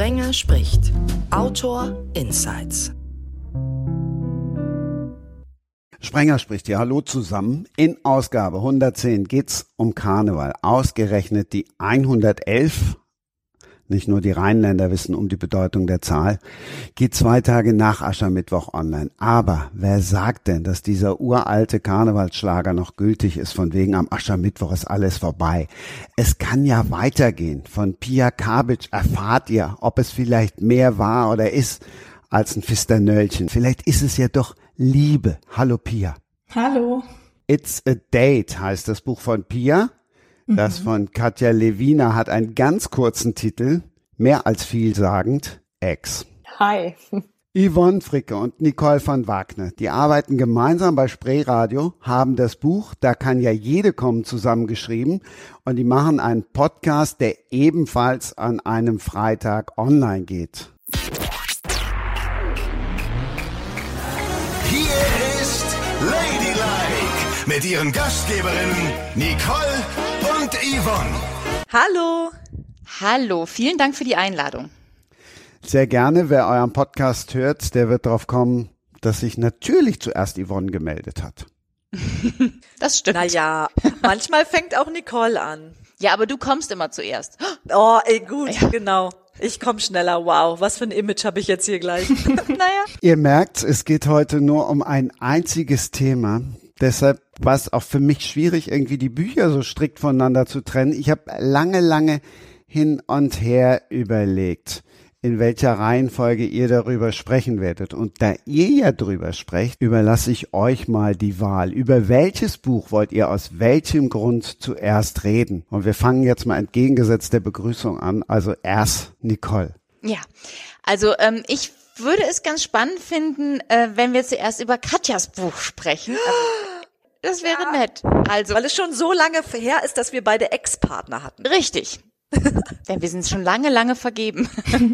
Sprenger spricht. Autor Insights. Sprenger spricht hier. Hallo zusammen. In Ausgabe 110 geht's um Karneval. Ausgerechnet die 111 nicht nur die Rheinländer wissen um die Bedeutung der Zahl, geht zwei Tage nach Aschermittwoch online. Aber wer sagt denn, dass dieser uralte Karnevalsschlager noch gültig ist, von wegen am Aschermittwoch ist alles vorbei? Es kann ja weitergehen. Von Pia Kabitsch erfahrt ihr, ob es vielleicht mehr war oder ist als ein Fisternöllchen. Vielleicht ist es ja doch Liebe. Hallo Pia. Hallo. It's a Date heißt das Buch von Pia. Das mhm. von Katja Lewina hat einen ganz kurzen Titel, mehr als vielsagend, Ex. Hi. Yvonne Fricke und Nicole van Wagner, die arbeiten gemeinsam bei Spreeradio, haben das Buch Da kann ja jede kommen zusammengeschrieben und die machen einen Podcast, der ebenfalls an einem Freitag online geht. Hier ist Ladylike mit ihren Gastgeberinnen Nicole und Yvonne. Hallo. Hallo, vielen Dank für die Einladung. Sehr gerne. Wer euren Podcast hört, der wird darauf kommen, dass sich natürlich zuerst Yvonne gemeldet hat. das stimmt. Naja, manchmal fängt auch Nicole an. Ja, aber du kommst immer zuerst. Oh, ey, gut, ja. genau. Ich komme schneller. Wow, was für ein Image habe ich jetzt hier gleich? naja. Ihr merkt, es geht heute nur um ein einziges Thema. Deshalb war es auch für mich schwierig, irgendwie die Bücher so strikt voneinander zu trennen. Ich habe lange, lange hin und her überlegt, in welcher Reihenfolge ihr darüber sprechen werdet. Und da ihr ja drüber sprecht, überlasse ich euch mal die Wahl. Über welches Buch wollt ihr aus welchem Grund zuerst reden? Und wir fangen jetzt mal entgegengesetzt der Begrüßung an. Also erst Nicole. Ja, also ähm, ich würde es ganz spannend finden, äh, wenn wir zuerst über Katjas Buch sprechen. Das wäre ja. nett. Also, weil es schon so lange her ist, dass wir beide Ex-Partner hatten. Richtig. Denn wir sind schon lange, lange vergeben.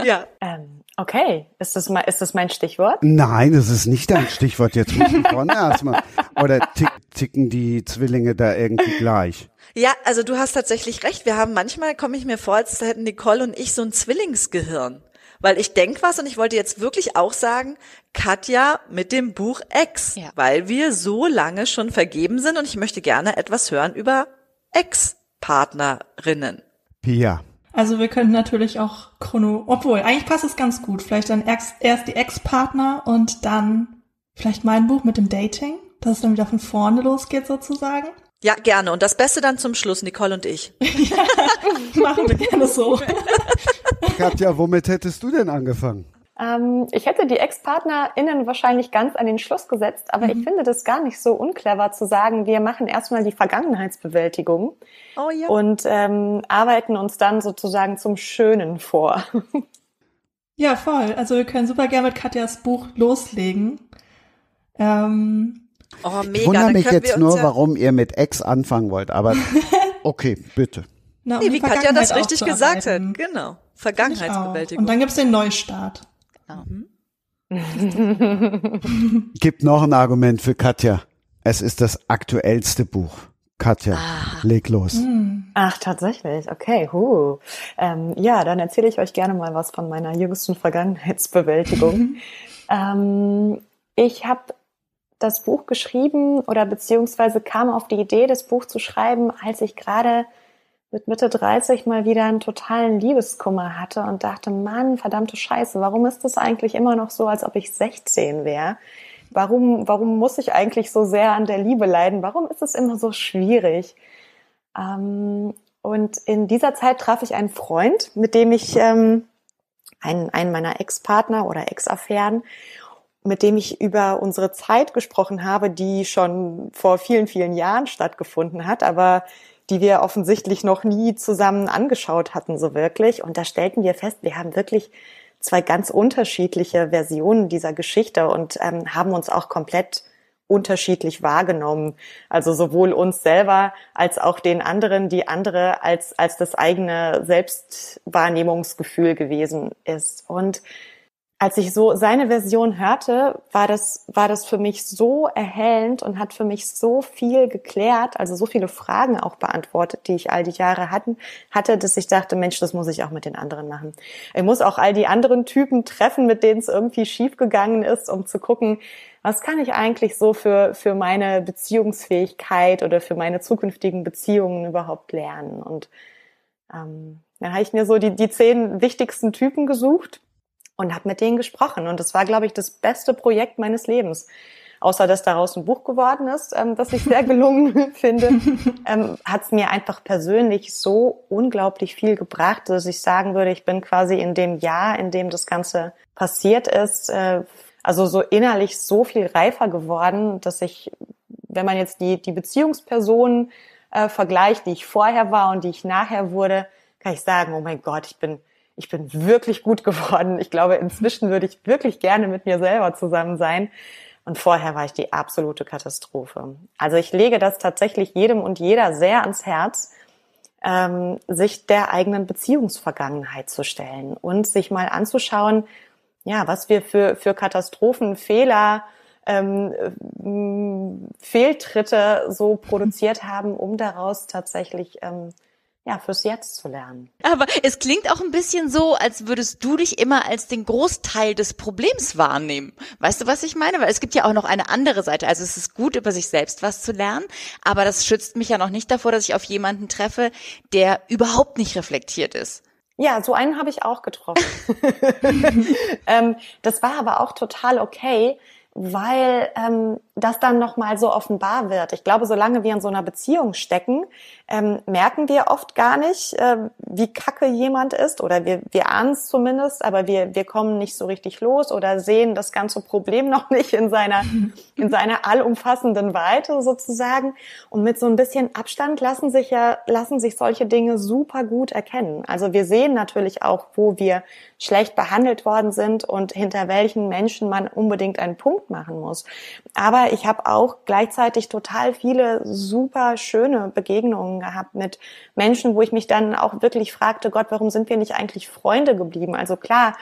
ja. Ähm, okay. Ist das, mal, ist das mein Stichwort? Nein, das ist nicht dein Stichwort. Jetzt muss ich vorne erstmal. Oder tick, ticken die Zwillinge da irgendwie gleich? Ja, also du hast tatsächlich recht. Wir haben manchmal, komme ich mir vor, als hätten Nicole und ich so ein Zwillingsgehirn. Weil ich denk was und ich wollte jetzt wirklich auch sagen, Katja mit dem Buch Ex, ja. weil wir so lange schon vergeben sind und ich möchte gerne etwas hören über Ex-Partnerinnen. Pia. Also wir könnten natürlich auch Chrono, obwohl eigentlich passt es ganz gut. Vielleicht dann erst, erst die Ex-Partner und dann vielleicht mein Buch mit dem Dating, dass es dann wieder von vorne losgeht sozusagen. Ja, gerne. Und das Beste dann zum Schluss, Nicole und ich. ja, machen wir gerne so. Katja, womit hättest du denn angefangen? Ähm, ich hätte die Ex-PartnerInnen wahrscheinlich ganz an den Schluss gesetzt, aber mhm. ich finde das gar nicht so unclever zu sagen, wir machen erstmal die Vergangenheitsbewältigung oh, ja. und ähm, arbeiten uns dann sozusagen zum Schönen vor. Ja, voll. Also wir können super gerne mit Katjas Buch loslegen. Ähm, oh, mega. Ich wundere mich jetzt nur, ja warum ihr mit Ex anfangen wollt, aber okay, bitte. Na, nee, wie Katja das richtig gesagt hat. Genau. Vergangenheitsbewältigung. Und dann gibt's den Neustart. Genau. Gibt noch ein Argument für Katja. Es ist das aktuellste Buch. Katja, ah. leg los. Hm. Ach, tatsächlich. Okay, huh. Ähm, ja, dann erzähle ich euch gerne mal was von meiner jüngsten Vergangenheitsbewältigung. ähm, ich habe das Buch geschrieben oder beziehungsweise kam auf die Idee, das Buch zu schreiben, als ich gerade mit Mitte 30 mal wieder einen totalen Liebeskummer hatte und dachte, Mann, verdammte Scheiße, warum ist das eigentlich immer noch so, als ob ich 16 wäre? Warum, warum muss ich eigentlich so sehr an der Liebe leiden? Warum ist es immer so schwierig? Ähm, und in dieser Zeit traf ich einen Freund, mit dem ich ähm, einen, einen meiner Ex-Partner oder Ex-Affären, mit dem ich über unsere Zeit gesprochen habe, die schon vor vielen, vielen Jahren stattgefunden hat, aber die wir offensichtlich noch nie zusammen angeschaut hatten, so wirklich. Und da stellten wir fest, wir haben wirklich zwei ganz unterschiedliche Versionen dieser Geschichte und ähm, haben uns auch komplett unterschiedlich wahrgenommen. Also sowohl uns selber als auch den anderen, die andere als, als das eigene Selbstwahrnehmungsgefühl gewesen ist. Und als ich so seine Version hörte, war das, war das für mich so erhellend und hat für mich so viel geklärt, also so viele Fragen auch beantwortet, die ich all die Jahre hatten, hatte, dass ich dachte, Mensch, das muss ich auch mit den anderen machen. Ich muss auch all die anderen Typen treffen, mit denen es irgendwie schiefgegangen ist, um zu gucken, was kann ich eigentlich so für, für meine Beziehungsfähigkeit oder für meine zukünftigen Beziehungen überhaupt lernen. Und ähm, dann habe ich mir so die, die zehn wichtigsten Typen gesucht und habe mit denen gesprochen. Und das war, glaube ich, das beste Projekt meines Lebens. Außer dass daraus ein Buch geworden ist, ähm, das ich sehr gelungen finde, ähm, hat es mir einfach persönlich so unglaublich viel gebracht, dass ich sagen würde, ich bin quasi in dem Jahr, in dem das Ganze passiert ist, äh, also so innerlich so viel reifer geworden, dass ich, wenn man jetzt die, die Beziehungspersonen äh, vergleicht, die ich vorher war und die ich nachher wurde, kann ich sagen, oh mein Gott, ich bin ich bin wirklich gut geworden. Ich glaube, inzwischen würde ich wirklich gerne mit mir selber zusammen sein. Und vorher war ich die absolute Katastrophe. Also ich lege das tatsächlich jedem und jeder sehr ans Herz, ähm, sich der eigenen Beziehungsvergangenheit zu stellen und sich mal anzuschauen, ja, was wir für, für Katastrophen, Fehler, ähm, Fehltritte so produziert haben, um daraus tatsächlich ähm, ja, fürs Jetzt zu lernen. Aber es klingt auch ein bisschen so, als würdest du dich immer als den Großteil des Problems wahrnehmen. Weißt du, was ich meine? Weil es gibt ja auch noch eine andere Seite. Also es ist gut, über sich selbst was zu lernen, aber das schützt mich ja noch nicht davor, dass ich auf jemanden treffe, der überhaupt nicht reflektiert ist. Ja, so einen habe ich auch getroffen. ähm, das war aber auch total okay, weil ähm, das dann nochmal so offenbar wird. Ich glaube, solange wir in so einer Beziehung stecken, ähm, merken wir oft gar nicht, äh, wie kacke jemand ist oder wir, wir ahnen es zumindest, aber wir, wir kommen nicht so richtig los oder sehen das ganze Problem noch nicht in seiner, in seiner allumfassenden Weite sozusagen. Und mit so ein bisschen Abstand lassen sich ja, lassen sich solche Dinge super gut erkennen. Also wir sehen natürlich auch, wo wir schlecht behandelt worden sind und hinter welchen Menschen man unbedingt einen Punkt machen muss. Aber ich habe auch gleichzeitig total viele super schöne Begegnungen gehabt mit Menschen, wo ich mich dann auch wirklich fragte, Gott, warum sind wir nicht eigentlich Freunde geblieben? Also klar,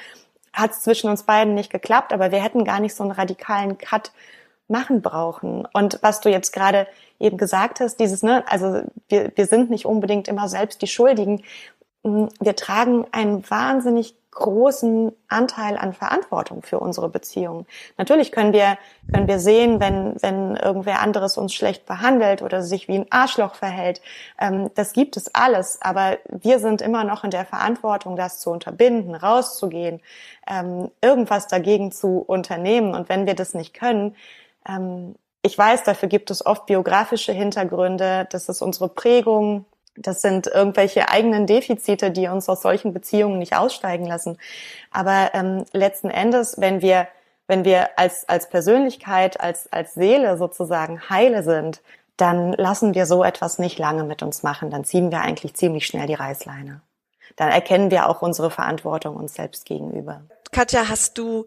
hat es zwischen uns beiden nicht geklappt, aber wir hätten gar nicht so einen radikalen Cut machen brauchen. Und was du jetzt gerade eben gesagt hast, dieses, ne, also wir, wir sind nicht unbedingt immer selbst die Schuldigen. Wir tragen einen wahnsinnig großen Anteil an Verantwortung für unsere Beziehungen. Natürlich können wir, können wir sehen, wenn, wenn irgendwer anderes uns schlecht behandelt oder sich wie ein Arschloch verhält. Ähm, das gibt es alles. Aber wir sind immer noch in der Verantwortung, das zu unterbinden, rauszugehen, ähm, irgendwas dagegen zu unternehmen. Und wenn wir das nicht können, ähm, ich weiß, dafür gibt es oft biografische Hintergründe. Das ist unsere Prägung, das sind irgendwelche eigenen Defizite, die uns aus solchen Beziehungen nicht aussteigen lassen. Aber ähm, letzten Endes, wenn wir, wenn wir als, als Persönlichkeit, als, als Seele sozusagen heile sind, dann lassen wir so etwas nicht lange mit uns machen. Dann ziehen wir eigentlich ziemlich schnell die Reißleine. Dann erkennen wir auch unsere Verantwortung uns selbst gegenüber. Katja, hast du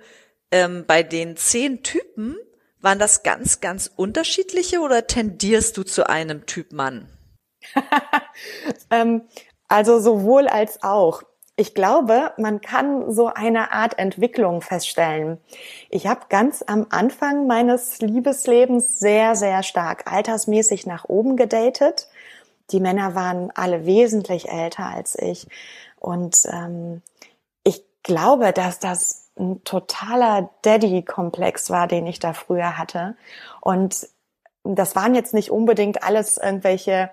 ähm, bei den zehn Typen, waren das ganz, ganz unterschiedliche oder tendierst du zu einem Typ Mann? ähm, also sowohl als auch. Ich glaube, man kann so eine Art Entwicklung feststellen. Ich habe ganz am Anfang meines Liebeslebens sehr, sehr stark altersmäßig nach oben gedatet. Die Männer waren alle wesentlich älter als ich. Und ähm, ich glaube, dass das ein totaler Daddy-Komplex war, den ich da früher hatte. Und das waren jetzt nicht unbedingt alles irgendwelche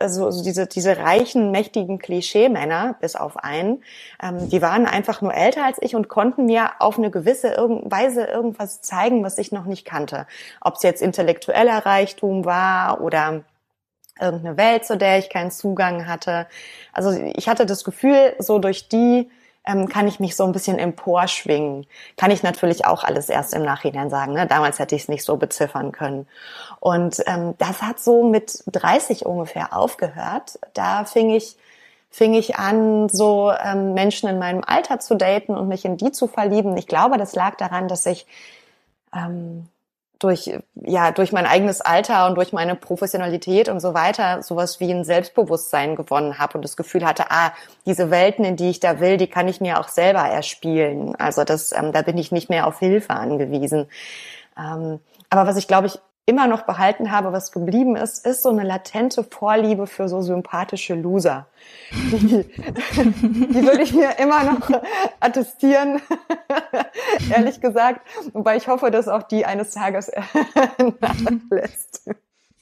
also, also diese, diese reichen, mächtigen Klischee-Männer, bis auf einen, ähm, die waren einfach nur älter als ich und konnten mir auf eine gewisse Weise irgendwas zeigen, was ich noch nicht kannte. Ob es jetzt intellektueller Reichtum war oder irgendeine Welt, zu der ich keinen Zugang hatte. Also ich hatte das Gefühl, so durch die ähm, kann ich mich so ein bisschen emporschwingen. Kann ich natürlich auch alles erst im Nachhinein sagen. Ne? Damals hätte ich es nicht so beziffern können. Und ähm, das hat so mit 30 ungefähr aufgehört. Da fing ich fing ich an, so ähm, Menschen in meinem Alter zu daten und mich in die zu verlieben. Ich glaube, das lag daran, dass ich ähm, durch, ja, durch mein eigenes Alter und durch meine Professionalität und so weiter sowas wie ein Selbstbewusstsein gewonnen habe und das Gefühl hatte, ah, diese Welten, in die ich da will, die kann ich mir auch selber erspielen. Also das, ähm, da bin ich nicht mehr auf Hilfe angewiesen. Ähm, aber was ich glaube ich immer noch behalten habe, was geblieben ist, ist so eine latente Vorliebe für so sympathische Loser. Die, die würde ich mir immer noch attestieren, ehrlich gesagt. Wobei ich hoffe, dass auch die eines Tages nachlässt.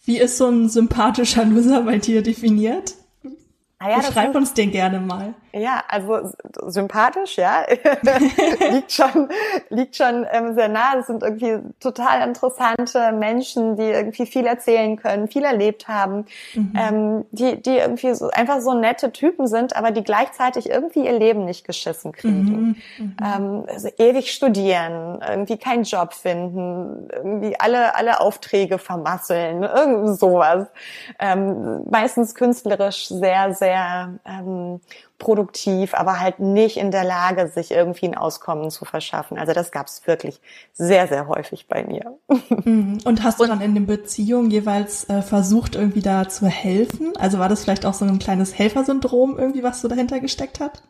Wie ist so ein sympathischer Loser bei dir definiert? Ah ja, Beschreib uns den gerne mal. Ja, also sympathisch, ja, liegt schon, liegt schon ähm, sehr nah. Das sind irgendwie total interessante Menschen, die irgendwie viel erzählen können, viel erlebt haben, mhm. ähm, die, die irgendwie so, einfach so nette Typen sind, aber die gleichzeitig irgendwie ihr Leben nicht geschissen kriegen. Mhm. Mhm. Ähm, also ewig studieren, irgendwie keinen Job finden, irgendwie alle, alle Aufträge vermasseln, irgendwie sowas. Ähm, meistens künstlerisch sehr, sehr sehr ähm, produktiv, aber halt nicht in der Lage, sich irgendwie ein Auskommen zu verschaffen. Also das gab es wirklich sehr, sehr häufig bei mir. Mhm. Und hast du dann in den Beziehungen jeweils äh, versucht, irgendwie da zu helfen? Also war das vielleicht auch so ein kleines Helfersyndrom irgendwie, was so dahinter gesteckt hat?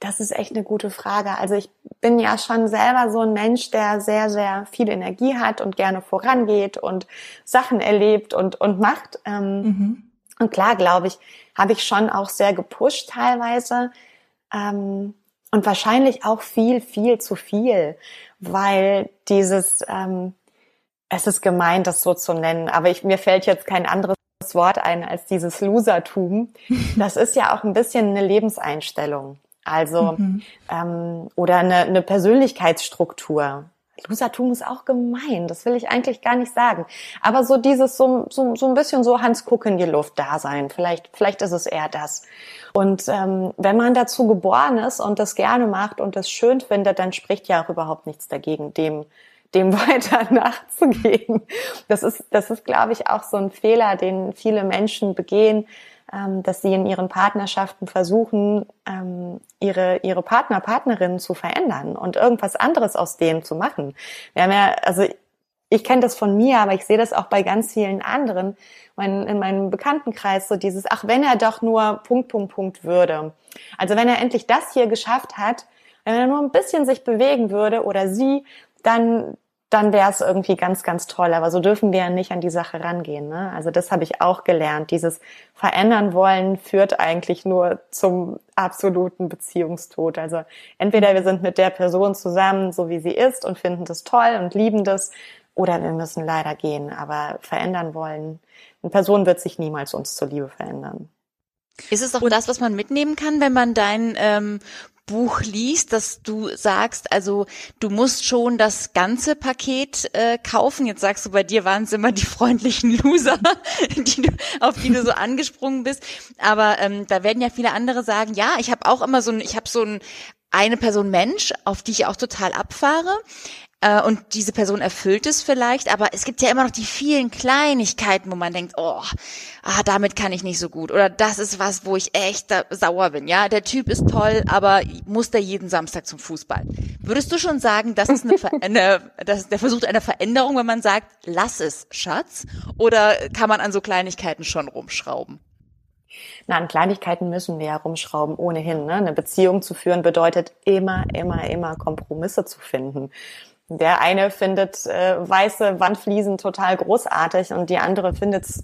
Das ist echt eine gute Frage. Also ich bin ja schon selber so ein Mensch, der sehr, sehr viel Energie hat und gerne vorangeht und Sachen erlebt und, und macht. Ähm, mhm. Und klar, glaube ich, habe ich schon auch sehr gepusht teilweise. Ähm, und wahrscheinlich auch viel, viel zu viel, weil dieses, ähm, es ist gemein, das so zu nennen, aber ich, mir fällt jetzt kein anderes Wort ein als dieses Losertum. Das ist ja auch ein bisschen eine Lebenseinstellung. Also mhm. ähm, oder eine, eine Persönlichkeitsstruktur. Losertum ist auch gemein, das will ich eigentlich gar nicht sagen. Aber so dieses, so, so, so ein bisschen so Hans Kuck in die Luft da sein, vielleicht, vielleicht ist es eher das. Und ähm, wenn man dazu geboren ist und das gerne macht und das schön findet, dann spricht ja auch überhaupt nichts dagegen, dem dem weiter nachzugehen. Das ist, das ist, glaube ich, auch so ein Fehler, den viele Menschen begehen, dass sie in ihren Partnerschaften versuchen, ähm, ihre, ihre Partner, Partnerinnen zu verändern und irgendwas anderes aus denen zu machen. Wir haben ja, also ich kenne das von mir, aber ich sehe das auch bei ganz vielen anderen, mein, in meinem Bekanntenkreis, so dieses, ach, wenn er doch nur Punkt, Punkt, Punkt würde. Also wenn er endlich das hier geschafft hat, wenn er nur ein bisschen sich bewegen würde oder sie, dann, dann wäre es irgendwie ganz, ganz toll. Aber so dürfen wir ja nicht an die Sache rangehen. Ne? Also das habe ich auch gelernt. Dieses Verändern wollen führt eigentlich nur zum absoluten Beziehungstod. Also entweder wir sind mit der Person zusammen, so wie sie ist, und finden das toll und lieben das, oder wir müssen leider gehen. Aber verändern wollen, eine Person wird sich niemals uns zuliebe verändern. Ist es auch das, was man mitnehmen kann, wenn man dein ähm, Buch liest, dass du sagst, also du musst schon das ganze Paket äh, kaufen. Jetzt sagst du, bei dir waren es immer die freundlichen Loser, die du, auf die du so angesprungen bist. Aber ähm, da werden ja viele andere sagen, ja, ich habe auch immer so ein, ich habe so ein eine Person Mensch, auf die ich auch total abfahre. Äh, und diese Person erfüllt es vielleicht, aber es gibt ja immer noch die vielen Kleinigkeiten, wo man denkt, oh, ah, damit kann ich nicht so gut. Oder das ist was, wo ich echt sauer bin. Ja, der Typ ist toll, aber muss der jeden Samstag zum Fußball? Würdest du schon sagen, das ist eine, eine das, der versucht eine Veränderung, wenn man sagt, lass es, Schatz? Oder kann man an so Kleinigkeiten schon rumschrauben? Na, an Kleinigkeiten müssen wir ja rumschrauben, ohnehin. Ne? Eine Beziehung zu führen bedeutet immer, immer, immer Kompromisse zu finden. Der eine findet äh, weiße Wandfliesen total großartig und die andere findet es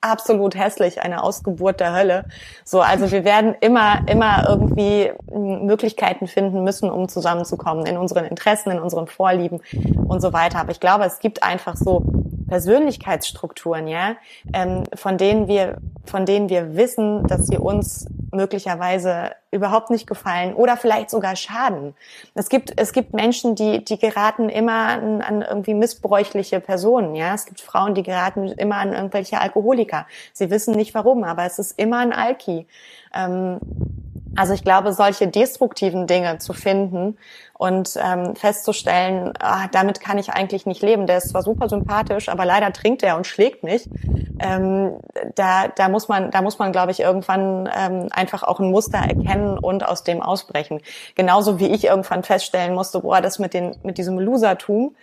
absolut hässlich, eine Ausgeburt der Hölle. So, also wir werden immer, immer irgendwie Möglichkeiten finden müssen, um zusammenzukommen in unseren Interessen, in unseren Vorlieben und so weiter. Aber ich glaube, es gibt einfach so Persönlichkeitsstrukturen, ja, ähm, von denen wir, von denen wir wissen, dass sie uns möglicherweise überhaupt nicht gefallen oder vielleicht sogar schaden. Es gibt, es gibt Menschen, die, die geraten immer an, an irgendwie missbräuchliche Personen, ja. Es gibt Frauen, die geraten immer an irgendwelche Alkoholiker. Sie wissen nicht warum, aber es ist immer ein Alki. Ähm, also ich glaube, solche destruktiven Dinge zu finden und ähm, festzustellen, ah, damit kann ich eigentlich nicht leben. Der ist zwar super sympathisch, aber leider trinkt er und schlägt mich. Ähm, da, da muss man, da muss man, glaube ich, irgendwann ähm, einfach auch ein Muster erkennen und aus dem ausbrechen. Genauso wie ich irgendwann feststellen musste, boah, das mit den, mit diesem Losertum,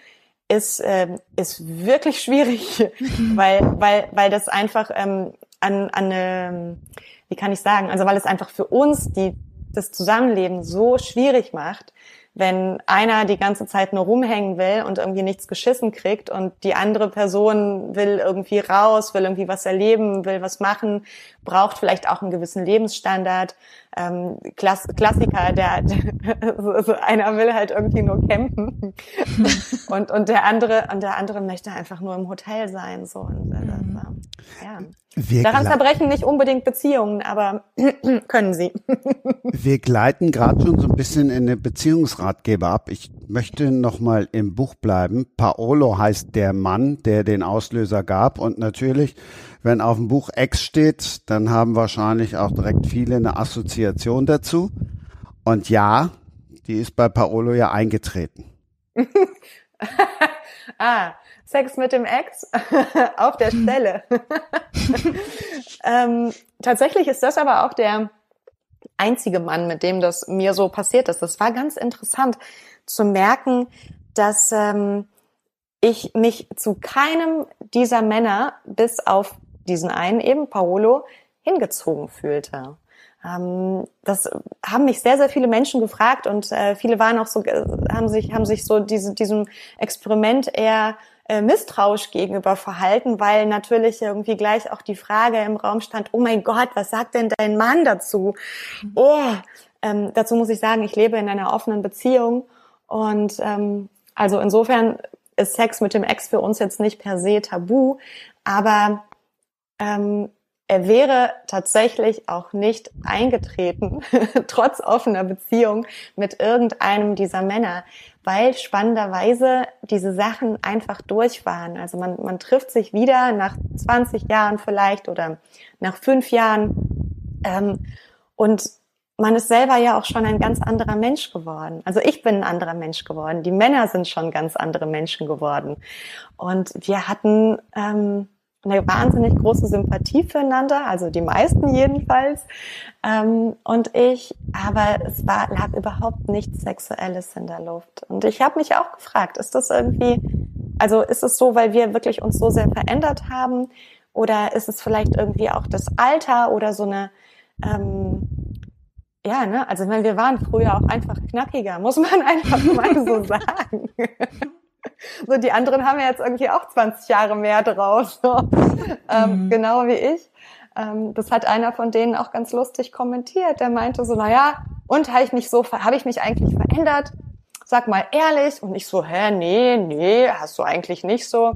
ist, äh, ist wirklich schwierig, weil, weil, weil das einfach ähm, an, an eine, wie kann ich sagen, also weil es einfach für uns die, das Zusammenleben so schwierig macht, wenn einer die ganze Zeit nur rumhängen will und irgendwie nichts geschissen kriegt und die andere Person will irgendwie raus, will irgendwie was erleben, will was machen, braucht vielleicht auch einen gewissen Lebensstandard. Ähm, Klass Klassiker, der, der so einer will halt irgendwie nur campen und und der andere und der andere möchte einfach nur im Hotel sein so und äh, mhm. ja. Wir Daran zerbrechen nicht unbedingt Beziehungen, aber können sie. Wir gleiten gerade schon so ein bisschen in eine Beziehungsratgeber ab. Ich möchte noch mal im Buch bleiben. Paolo heißt der Mann, der den Auslöser gab. Und natürlich, wenn auf dem Buch Ex steht, dann haben wahrscheinlich auch direkt viele eine Assoziation dazu. Und ja, die ist bei Paolo ja eingetreten. ah, Sex mit dem Ex auf der Stelle. ähm, tatsächlich ist das aber auch der einzige Mann, mit dem das mir so passiert ist. Das war ganz interessant zu merken, dass ähm, ich mich zu keinem dieser Männer bis auf diesen einen eben, Paolo, hingezogen fühlte. Ähm, das haben mich sehr, sehr viele Menschen gefragt und äh, viele waren auch so, äh, haben sich, haben sich so diese, diesem Experiment eher äh, misstrauisch gegenüber verhalten, weil natürlich irgendwie gleich auch die Frage im Raum stand, oh mein Gott, was sagt denn dein Mann dazu? Oh, ähm, dazu muss ich sagen, ich lebe in einer offenen Beziehung und ähm, also insofern ist Sex mit dem Ex für uns jetzt nicht per se tabu, aber ähm, er wäre tatsächlich auch nicht eingetreten, trotz offener Beziehung mit irgendeinem dieser Männer, weil spannenderweise diese Sachen einfach durch waren. Also man, man trifft sich wieder nach 20 Jahren vielleicht oder nach fünf Jahren ähm, und man ist selber ja auch schon ein ganz anderer Mensch geworden. Also ich bin ein anderer Mensch geworden. Die Männer sind schon ganz andere Menschen geworden. Und wir hatten ähm, eine wahnsinnig große Sympathie füreinander, also die meisten jedenfalls. Ähm, und ich, aber es war, lag überhaupt nichts Sexuelles in der Luft. Und ich habe mich auch gefragt, ist das irgendwie, also ist es so, weil wir wirklich uns so sehr verändert haben? Oder ist es vielleicht irgendwie auch das Alter oder so eine, ähm, ja, ne, also ich wir waren früher auch einfach knackiger, muss man einfach mal so sagen. So, die anderen haben ja jetzt irgendwie auch 20 Jahre mehr drauf, so. ähm, mhm. genau wie ich. Ähm, das hat einer von denen auch ganz lustig kommentiert. Der meinte so, na ja, und habe ich mich so, habe ich mich eigentlich verändert? Sag mal ehrlich. Und ich so, hä, nee, nee, hast du eigentlich nicht so.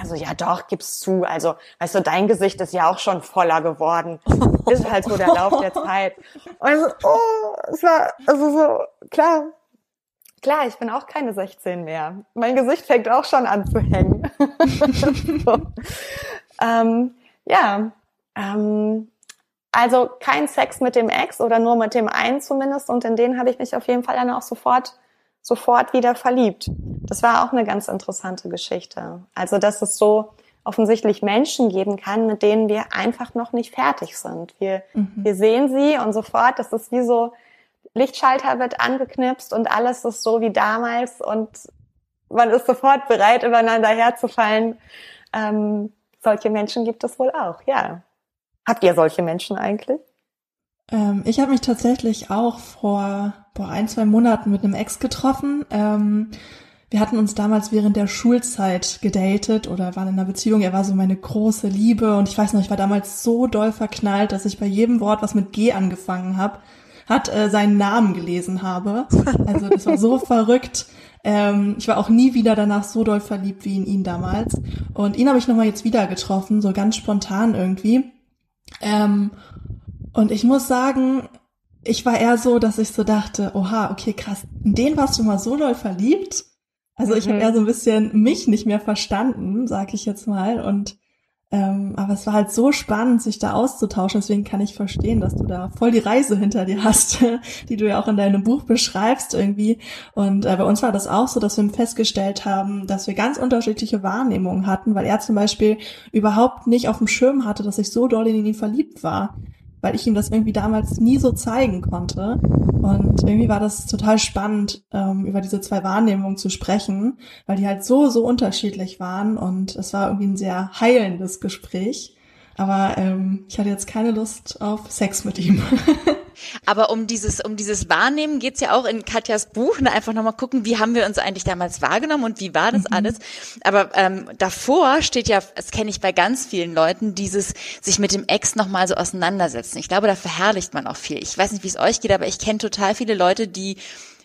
Also ja, doch, gib's zu. Also, weißt du, dein Gesicht ist ja auch schon voller geworden. Ist halt so der Lauf der Zeit. Und so, oh, es war also so klar. Klar, ich bin auch keine 16 mehr. Mein Gesicht fängt auch schon an zu hängen. so. ähm, ja, ähm, also kein Sex mit dem Ex oder nur mit dem einen zumindest. Und in den habe ich mich auf jeden Fall dann auch sofort, sofort wieder verliebt. Das war auch eine ganz interessante Geschichte. Also, dass es so offensichtlich Menschen geben kann, mit denen wir einfach noch nicht fertig sind. Wir, mhm. wir sehen sie und sofort, das ist wie so, Lichtschalter wird angeknipst und alles ist so wie damals und man ist sofort bereit, übereinander herzufallen. Ähm, solche Menschen gibt es wohl auch, ja. Habt ihr solche Menschen eigentlich? Ähm, ich habe mich tatsächlich auch vor boah, ein, zwei Monaten mit einem Ex getroffen. Ähm, wir hatten uns damals während der Schulzeit gedatet oder waren in einer Beziehung. Er war so meine große Liebe und ich weiß noch, ich war damals so doll verknallt, dass ich bei jedem Wort, was mit G angefangen habe, hat, äh, seinen Namen gelesen habe. Also das war so verrückt. Ähm, ich war auch nie wieder danach so doll verliebt wie in ihn damals. Und ihn habe ich nochmal jetzt wieder getroffen, so ganz spontan irgendwie. Ähm, und ich muss sagen, ich war eher so, dass ich so dachte, oha, okay, krass, in den warst du mal so doll verliebt. Also ich mhm. habe eher so ein bisschen mich nicht mehr verstanden, sag ich jetzt mal. Und ähm, aber es war halt so spannend, sich da auszutauschen. Deswegen kann ich verstehen, dass du da voll die Reise hinter dir hast, die du ja auch in deinem Buch beschreibst irgendwie. Und äh, bei uns war das auch so, dass wir festgestellt haben, dass wir ganz unterschiedliche Wahrnehmungen hatten, weil er zum Beispiel überhaupt nicht auf dem Schirm hatte, dass ich so doll in ihn verliebt war. Weil ich ihm das irgendwie damals nie so zeigen konnte. Und irgendwie war das total spannend, ähm, über diese zwei Wahrnehmungen zu sprechen, weil die halt so, so unterschiedlich waren und es war irgendwie ein sehr heilendes Gespräch. Aber ähm, ich hatte jetzt keine Lust auf Sex mit ihm. Aber um dieses, um dieses Wahrnehmen geht's ja auch in Katjas Buch, ne? einfach nochmal gucken, wie haben wir uns eigentlich damals wahrgenommen und wie war das mhm. alles. Aber ähm, davor steht ja, das kenne ich bei ganz vielen Leuten, dieses sich mit dem Ex nochmal so auseinandersetzen. Ich glaube, da verherrlicht man auch viel. Ich weiß nicht, wie es euch geht, aber ich kenne total viele Leute, die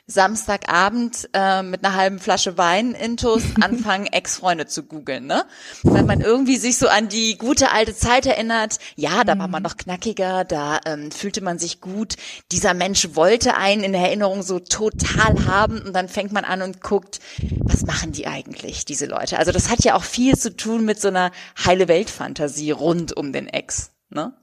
Samstagabend äh, mit einer halben Flasche Wein intus anfangen, Ex-Freunde zu googeln, ne? Weil man irgendwie sich so an die gute alte Zeit erinnert. Ja, da war man mhm. noch knackiger, da ähm, fühlte man sich gut. Dieser Mensch wollte einen in der Erinnerung so total haben und dann fängt man an und guckt, was machen die eigentlich, diese Leute? Also das hat ja auch viel zu tun mit so einer heile Weltfantasie rund um den Ex, ne?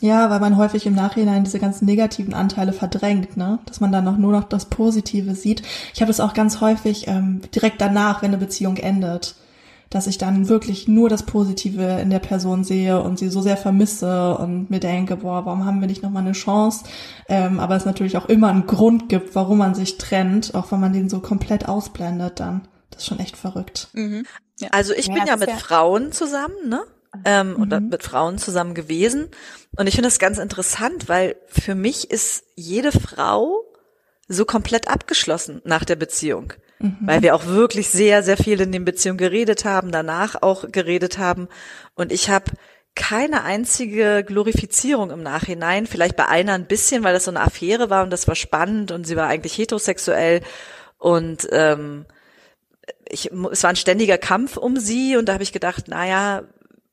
Ja, weil man häufig im Nachhinein diese ganzen negativen Anteile verdrängt, ne? Dass man dann noch nur noch das Positive sieht. Ich habe es auch ganz häufig ähm, direkt danach, wenn eine Beziehung endet, dass ich dann wirklich nur das Positive in der Person sehe und sie so sehr vermisse und mir denke, boah, warum haben wir nicht nochmal eine Chance? Ähm, aber es natürlich auch immer einen Grund gibt, warum man sich trennt, auch wenn man den so komplett ausblendet dann. Das ist schon echt verrückt. Mhm. Ja. Also ich ja, bin ja mit ja Frauen zusammen, ne? Ähm, mhm. oder mit Frauen zusammen gewesen. Und ich finde das ganz interessant, weil für mich ist jede Frau so komplett abgeschlossen nach der Beziehung. Mhm. Weil wir auch wirklich sehr, sehr viel in den Beziehungen geredet haben, danach auch geredet haben. Und ich habe keine einzige Glorifizierung im Nachhinein, vielleicht bei einer ein bisschen, weil das so eine Affäre war und das war spannend und sie war eigentlich heterosexuell und ähm, ich, es war ein ständiger Kampf um sie und da habe ich gedacht, naja,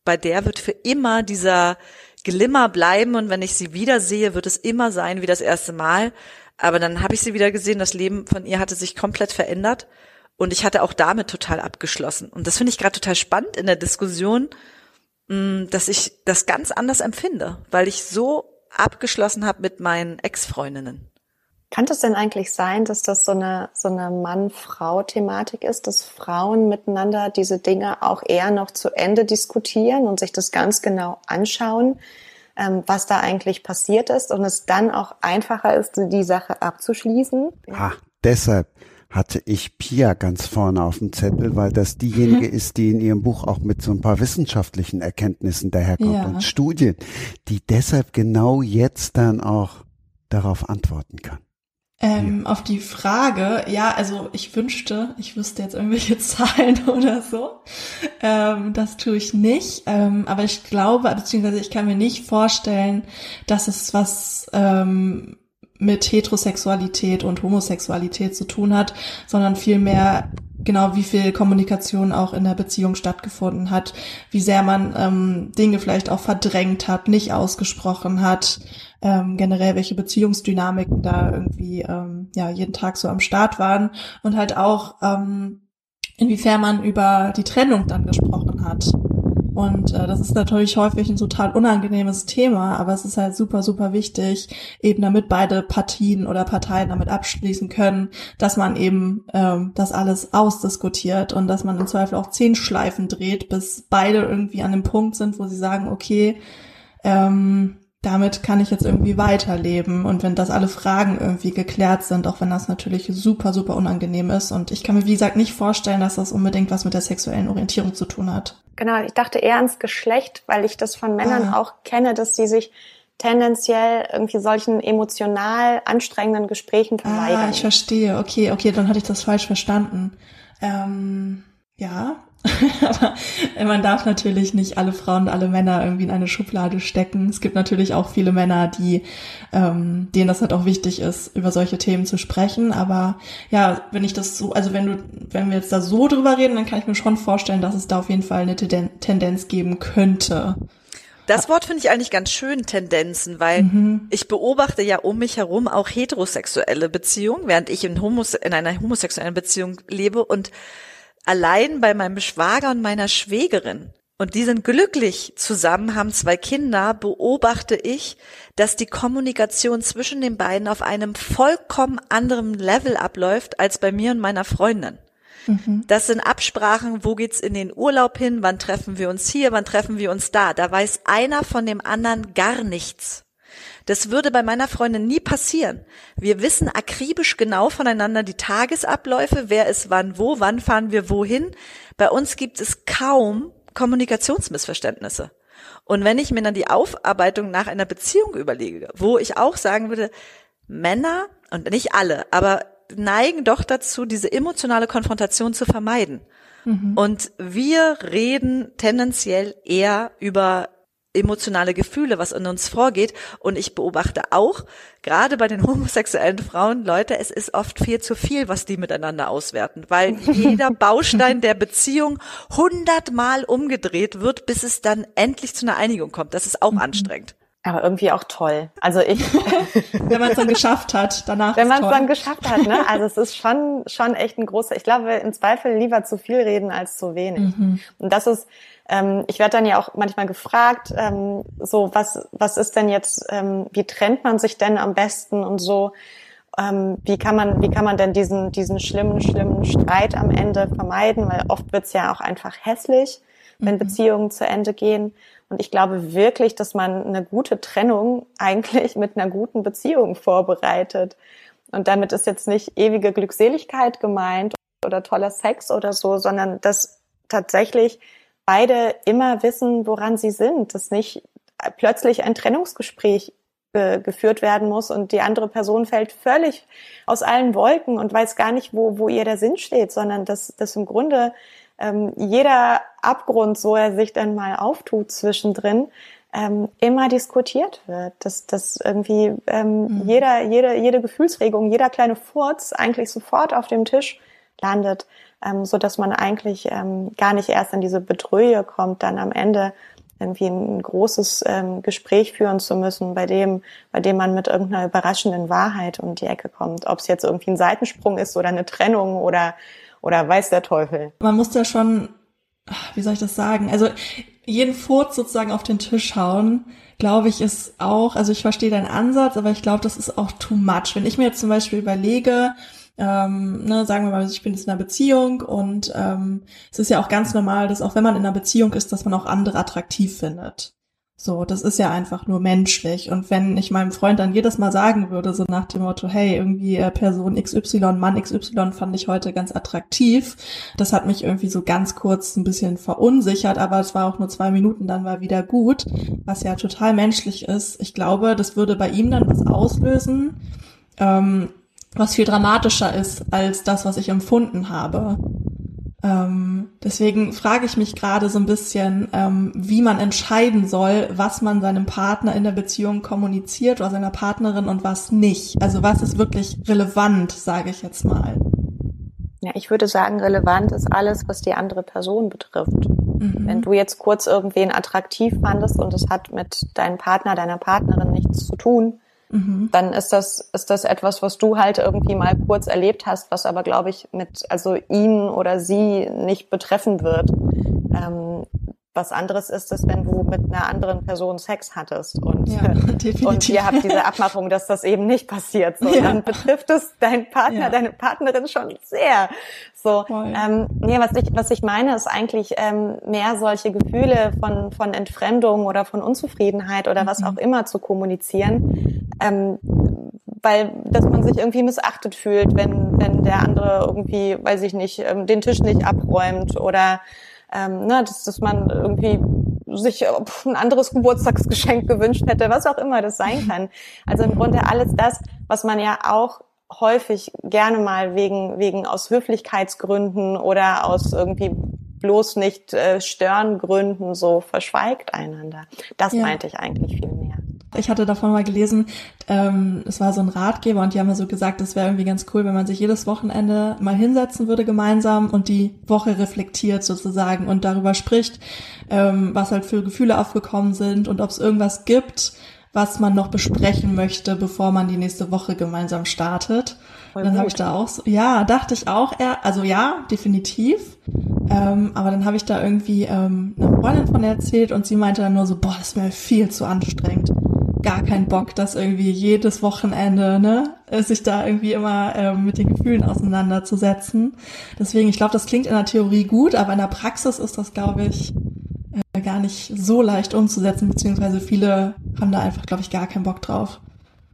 bei der wird für immer dieser Glimmer bleiben und wenn ich sie wiedersehe, wird es immer sein wie das erste Mal. Aber dann habe ich sie wieder gesehen, das Leben von ihr hatte sich komplett verändert und ich hatte auch damit total abgeschlossen. Und das finde ich gerade total spannend in der Diskussion, mm, dass ich das ganz anders empfinde, weil ich so abgeschlossen habe mit meinen Ex-Freundinnen. Kann es denn eigentlich sein, dass das so eine, so eine Mann-Frau-Thematik ist, dass Frauen miteinander diese Dinge auch eher noch zu Ende diskutieren und sich das ganz genau anschauen, ähm, was da eigentlich passiert ist und es dann auch einfacher ist, die Sache abzuschließen? Ah, deshalb hatte ich Pia ganz vorne auf dem Zettel, weil das diejenige ist, die in ihrem Buch auch mit so ein paar wissenschaftlichen Erkenntnissen daherkommt ja. und Studien, die deshalb genau jetzt dann auch darauf antworten kann. Ähm, ja. Auf die Frage, ja, also ich wünschte, ich wüsste jetzt irgendwelche Zahlen oder so. Ähm, das tue ich nicht. Ähm, aber ich glaube, beziehungsweise ich kann mir nicht vorstellen, dass es was ähm, mit Heterosexualität und Homosexualität zu tun hat, sondern vielmehr genau, wie viel Kommunikation auch in der Beziehung stattgefunden hat, wie sehr man ähm, Dinge vielleicht auch verdrängt hat, nicht ausgesprochen hat, ähm, generell welche Beziehungsdynamiken da irgendwie ähm, ja jeden Tag so am Start waren und halt auch ähm, inwiefern man über die Trennung dann gesprochen hat. Und äh, das ist natürlich häufig ein total unangenehmes Thema, aber es ist halt super, super wichtig, eben damit beide Partien oder Parteien damit abschließen können, dass man eben ähm, das alles ausdiskutiert und dass man im Zweifel auch zehn Schleifen dreht, bis beide irgendwie an dem Punkt sind, wo sie sagen, okay, ähm, damit kann ich jetzt irgendwie weiterleben. Und wenn das alle Fragen irgendwie geklärt sind, auch wenn das natürlich super, super unangenehm ist. Und ich kann mir, wie gesagt, nicht vorstellen, dass das unbedingt was mit der sexuellen Orientierung zu tun hat. Genau, ich dachte eher ans Geschlecht, weil ich das von Männern ah. auch kenne, dass sie sich tendenziell irgendwie solchen emotional anstrengenden Gesprächen verweigern. Ah, ich verstehe. Okay, okay, dann hatte ich das falsch verstanden. Ähm, ja, Aber man darf natürlich nicht alle Frauen und alle Männer irgendwie in eine Schublade stecken. Es gibt natürlich auch viele Männer, die, ähm, denen das halt auch wichtig ist, über solche Themen zu sprechen. Aber ja, wenn ich das so, also wenn du, wenn wir jetzt da so drüber reden, dann kann ich mir schon vorstellen, dass es da auf jeden Fall eine Tendenz geben könnte. Das Wort finde ich eigentlich ganz schön, Tendenzen, weil mhm. ich beobachte ja um mich herum auch heterosexuelle Beziehungen, während ich in, Homos in einer homosexuellen Beziehung lebe und allein bei meinem Schwager und meiner Schwägerin, und die sind glücklich zusammen, haben zwei Kinder, beobachte ich, dass die Kommunikation zwischen den beiden auf einem vollkommen anderen Level abläuft als bei mir und meiner Freundin. Mhm. Das sind Absprachen, wo geht's in den Urlaub hin, wann treffen wir uns hier, wann treffen wir uns da. Da weiß einer von dem anderen gar nichts. Das würde bei meiner Freundin nie passieren. Wir wissen akribisch genau voneinander die Tagesabläufe, wer ist wann wo, wann fahren wir wohin. Bei uns gibt es kaum Kommunikationsmissverständnisse. Und wenn ich mir dann die Aufarbeitung nach einer Beziehung überlege, wo ich auch sagen würde, Männer, und nicht alle, aber neigen doch dazu, diese emotionale Konfrontation zu vermeiden. Mhm. Und wir reden tendenziell eher über emotionale Gefühle, was in uns vorgeht. Und ich beobachte auch, gerade bei den homosexuellen Frauen, Leute, es ist oft viel zu viel, was die miteinander auswerten, weil jeder Baustein der Beziehung hundertmal umgedreht wird, bis es dann endlich zu einer Einigung kommt. Das ist auch mhm. anstrengend. Aber irgendwie auch toll. Also ich. Wenn man es dann geschafft hat, danach. Wenn man es dann geschafft hat, ne? Also es ist schon, schon echt ein großer, ich glaube, im Zweifel lieber zu viel reden als zu wenig. Mhm. Und das ist, ähm, ich werde dann ja auch manchmal gefragt, ähm, so was, was ist denn jetzt, ähm, wie trennt man sich denn am besten und so, ähm, wie kann man, wie kann man denn diesen, diesen schlimmen, schlimmen Streit am Ende vermeiden, weil oft wird's ja auch einfach hässlich, wenn mhm. Beziehungen zu Ende gehen. Und ich glaube wirklich, dass man eine gute Trennung eigentlich mit einer guten Beziehung vorbereitet. Und damit ist jetzt nicht ewige Glückseligkeit gemeint oder toller Sex oder so, sondern dass tatsächlich beide immer wissen, woran sie sind, dass nicht plötzlich ein Trennungsgespräch äh, geführt werden muss und die andere Person fällt völlig aus allen Wolken und weiß gar nicht, wo, wo ihr der Sinn steht, sondern dass, dass im Grunde ähm, jeder Abgrund, so er sich dann mal auftut zwischendrin, ähm, immer diskutiert wird, dass, dass irgendwie ähm, mhm. jeder, jede, jede Gefühlsregung, jeder kleine Furz eigentlich sofort auf dem Tisch landet ähm, so dass man eigentlich ähm, gar nicht erst in diese Betrühe kommt, dann am Ende irgendwie ein großes ähm, Gespräch führen zu müssen, bei dem, bei dem man mit irgendeiner überraschenden Wahrheit um die Ecke kommt. Ob es jetzt irgendwie ein Seitensprung ist oder eine Trennung oder, oder weiß der Teufel. Man muss da schon, wie soll ich das sagen? Also jeden Furz sozusagen auf den Tisch hauen, glaube ich, ist auch, also ich verstehe deinen Ansatz, aber ich glaube, das ist auch too much. Wenn ich mir jetzt zum Beispiel überlege, ähm, ne, sagen wir mal, ich bin jetzt in einer Beziehung und ähm, es ist ja auch ganz normal, dass auch wenn man in einer Beziehung ist, dass man auch andere attraktiv findet. So, das ist ja einfach nur menschlich. Und wenn ich meinem Freund dann jedes Mal sagen würde, so nach dem Motto, hey, irgendwie äh, Person XY, Mann XY fand ich heute ganz attraktiv, das hat mich irgendwie so ganz kurz ein bisschen verunsichert, aber es war auch nur zwei Minuten, dann war wieder gut, was ja total menschlich ist. Ich glaube, das würde bei ihm dann was auslösen, ähm, was viel dramatischer ist als das, was ich empfunden habe. Ähm, deswegen frage ich mich gerade so ein bisschen, ähm, wie man entscheiden soll, was man seinem Partner in der Beziehung kommuniziert oder seiner Partnerin und was nicht. Also was ist wirklich relevant, sage ich jetzt mal. Ja, ich würde sagen, relevant ist alles, was die andere Person betrifft. Mhm. Wenn du jetzt kurz irgendwen attraktiv fandest und es hat mit deinem Partner, deiner Partnerin nichts zu tun, Mhm. dann ist das, ist das etwas, was du halt irgendwie mal kurz erlebt hast, was aber, glaube ich, mit, also ihn oder sie nicht betreffen wird. Ähm, was anderes ist es, wenn du mit einer anderen Person Sex hattest und, ja, und ihr habt diese Abmachung, dass das eben nicht passiert. So, ja. Dann betrifft es deinen Partner, ja. deine Partnerin schon sehr. So, ähm, nee, was ich, was ich meine, ist eigentlich ähm, mehr solche Gefühle von, von Entfremdung oder von Unzufriedenheit oder mhm. was auch immer zu kommunizieren. Ähm, weil dass man sich irgendwie missachtet fühlt, wenn wenn der andere irgendwie, weiß ich nicht, ähm, den Tisch nicht abräumt oder ähm, ne, dass, dass man irgendwie sich ein anderes Geburtstagsgeschenk gewünscht hätte, was auch immer das sein kann. Also im Grunde alles das, was man ja auch häufig gerne mal wegen, wegen aus Höflichkeitsgründen oder aus irgendwie bloß nicht äh, stören Gründen so verschweigt einander. Das ja. meinte ich eigentlich viel mehr. Ich hatte davon mal gelesen, ähm, es war so ein Ratgeber und die haben mir so gesagt, es wäre irgendwie ganz cool, wenn man sich jedes Wochenende mal hinsetzen würde gemeinsam und die Woche reflektiert sozusagen und darüber spricht, ähm, was halt für Gefühle aufgekommen sind und ob es irgendwas gibt, was man noch besprechen möchte, bevor man die nächste Woche gemeinsam startet. Und dann habe ich da auch so, ja, dachte ich auch, eher, also ja, definitiv. Ähm, aber dann habe ich da irgendwie ähm, einer Freundin von erzählt und sie meinte dann nur so, boah, das ist mir viel zu anstrengend gar keinen Bock, das irgendwie jedes Wochenende, ne, sich da irgendwie immer ähm, mit den Gefühlen auseinanderzusetzen. Deswegen, ich glaube, das klingt in der Theorie gut, aber in der Praxis ist das, glaube ich, äh, gar nicht so leicht umzusetzen, beziehungsweise viele haben da einfach, glaube ich, gar keinen Bock drauf.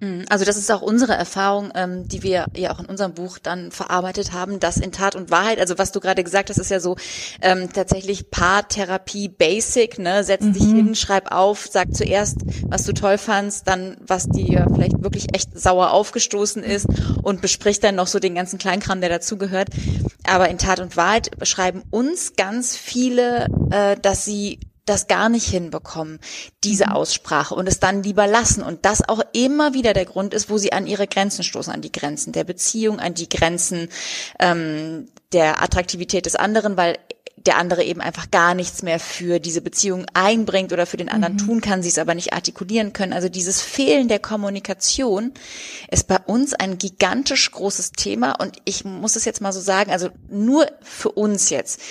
Mhm. Also das ist auch unsere Erfahrung, ähm, die wir ja auch in unserem Buch dann verarbeitet haben, dass in Tat und Wahrheit, also was du gerade gesagt hast, ist ja so ähm, tatsächlich Paartherapie Basic, ne? Setz mhm. dich hin, schreib auf, sag zuerst, was du toll fandst, dann was dir vielleicht wirklich echt sauer aufgestoßen ist und besprich dann noch so den ganzen Kleinkram, der dazugehört. Aber in Tat und Wahrheit schreiben uns ganz viele, äh, dass sie das gar nicht hinbekommen, diese mhm. Aussprache und es dann lieber lassen und das auch immer wieder der Grund ist, wo sie an ihre Grenzen stoßen, an die Grenzen der Beziehung, an die Grenzen ähm, der Attraktivität des anderen, weil der andere eben einfach gar nichts mehr für diese Beziehung einbringt oder für den anderen mhm. tun kann, sie es aber nicht artikulieren können. Also dieses Fehlen der Kommunikation ist bei uns ein gigantisch großes Thema und ich muss es jetzt mal so sagen, also nur für uns jetzt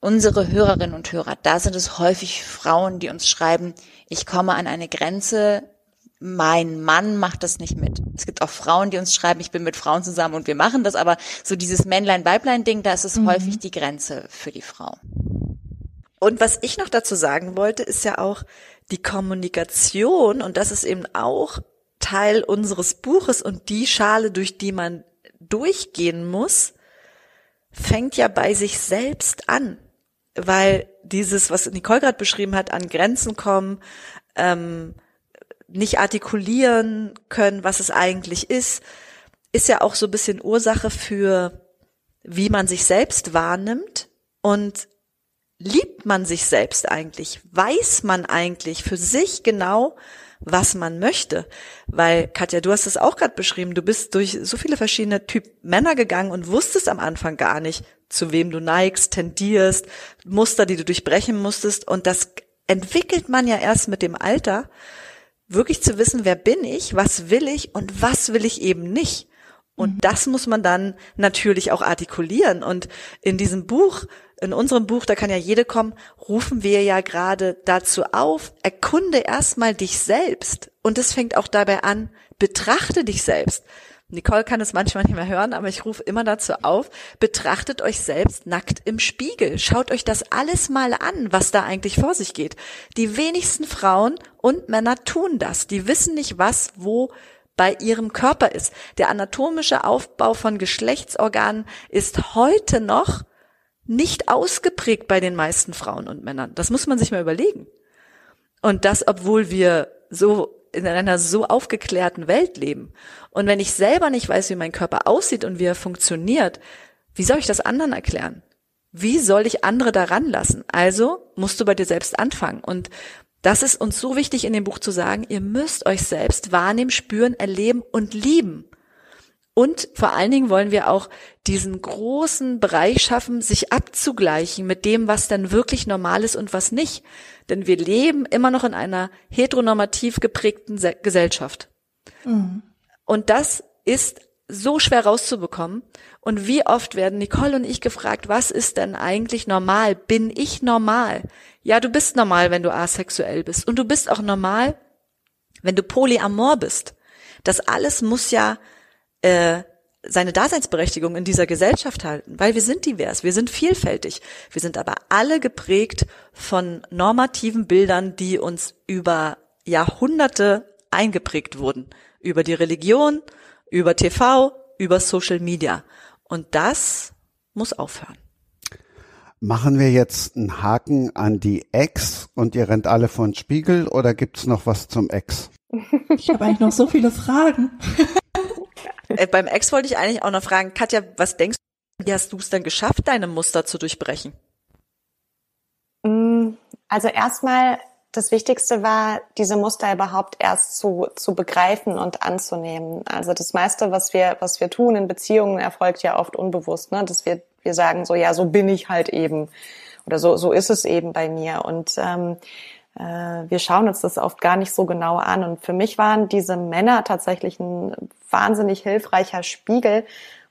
unsere Hörerinnen und Hörer, da sind es häufig Frauen, die uns schreiben, ich komme an eine Grenze, mein Mann macht das nicht mit. Es gibt auch Frauen, die uns schreiben, ich bin mit Frauen zusammen und wir machen das, aber so dieses Männlein-Weiblein-Ding, da ist es mhm. häufig die Grenze für die Frau. Und was ich noch dazu sagen wollte, ist ja auch die Kommunikation und das ist eben auch Teil unseres Buches und die Schale, durch die man durchgehen muss, fängt ja bei sich selbst an weil dieses, was Nicole gerade beschrieben hat, an Grenzen kommen, ähm, nicht artikulieren können, was es eigentlich ist, ist ja auch so ein bisschen Ursache für, wie man sich selbst wahrnimmt und liebt man sich selbst eigentlich? Weiß man eigentlich für sich genau, was man möchte? Weil, Katja, du hast es auch gerade beschrieben, du bist durch so viele verschiedene Typ Männer gegangen und wusstest am Anfang gar nicht, zu wem du neigst, tendierst, Muster, die du durchbrechen musstest. Und das entwickelt man ja erst mit dem Alter, wirklich zu wissen, wer bin ich, was will ich und was will ich eben nicht. Und mhm. das muss man dann natürlich auch artikulieren. Und in diesem Buch, in unserem Buch, da kann ja jede kommen, rufen wir ja gerade dazu auf, erkunde erstmal dich selbst. Und es fängt auch dabei an, betrachte dich selbst. Nicole kann es manchmal nicht mehr hören, aber ich rufe immer dazu auf, betrachtet euch selbst nackt im Spiegel. Schaut euch das alles mal an, was da eigentlich vor sich geht. Die wenigsten Frauen und Männer tun das. Die wissen nicht, was wo bei ihrem Körper ist. Der anatomische Aufbau von Geschlechtsorganen ist heute noch nicht ausgeprägt bei den meisten Frauen und Männern. Das muss man sich mal überlegen. Und das, obwohl wir so in einer so aufgeklärten Welt leben. Und wenn ich selber nicht weiß, wie mein Körper aussieht und wie er funktioniert, wie soll ich das anderen erklären? Wie soll ich andere daran lassen? Also musst du bei dir selbst anfangen. Und das ist uns so wichtig in dem Buch zu sagen, ihr müsst euch selbst wahrnehmen, spüren, erleben und lieben. Und vor allen Dingen wollen wir auch diesen großen Bereich schaffen, sich abzugleichen mit dem, was dann wirklich normal ist und was nicht. Denn wir leben immer noch in einer heteronormativ geprägten Gesellschaft. Mhm. Und das ist so schwer rauszubekommen. Und wie oft werden Nicole und ich gefragt, was ist denn eigentlich normal? Bin ich normal? Ja, du bist normal, wenn du asexuell bist. Und du bist auch normal, wenn du polyamor bist. Das alles muss ja äh, seine Daseinsberechtigung in dieser Gesellschaft halten, weil wir sind divers, wir sind vielfältig, wir sind aber alle geprägt von normativen Bildern, die uns über Jahrhunderte eingeprägt wurden, über die Religion, über TV, über Social Media. Und das muss aufhören. Machen wir jetzt einen Haken an die Ex und ihr rennt alle von Spiegel oder gibt's noch was zum Ex? Ich habe eigentlich noch so viele Fragen. Äh, beim Ex wollte ich eigentlich auch noch fragen, Katja, was denkst du, wie hast du es denn geschafft, deine Muster zu durchbrechen? Mm, also erstmal, das Wichtigste war, diese Muster überhaupt erst zu, zu begreifen und anzunehmen. Also das meiste, was wir, was wir tun in Beziehungen, erfolgt ja oft unbewusst, ne? dass wir, wir sagen so, ja, so bin ich halt eben. Oder so, so ist es eben bei mir. Und ähm, äh, wir schauen uns das oft gar nicht so genau an. Und für mich waren diese Männer tatsächlich ein wahnsinnig hilfreicher Spiegel,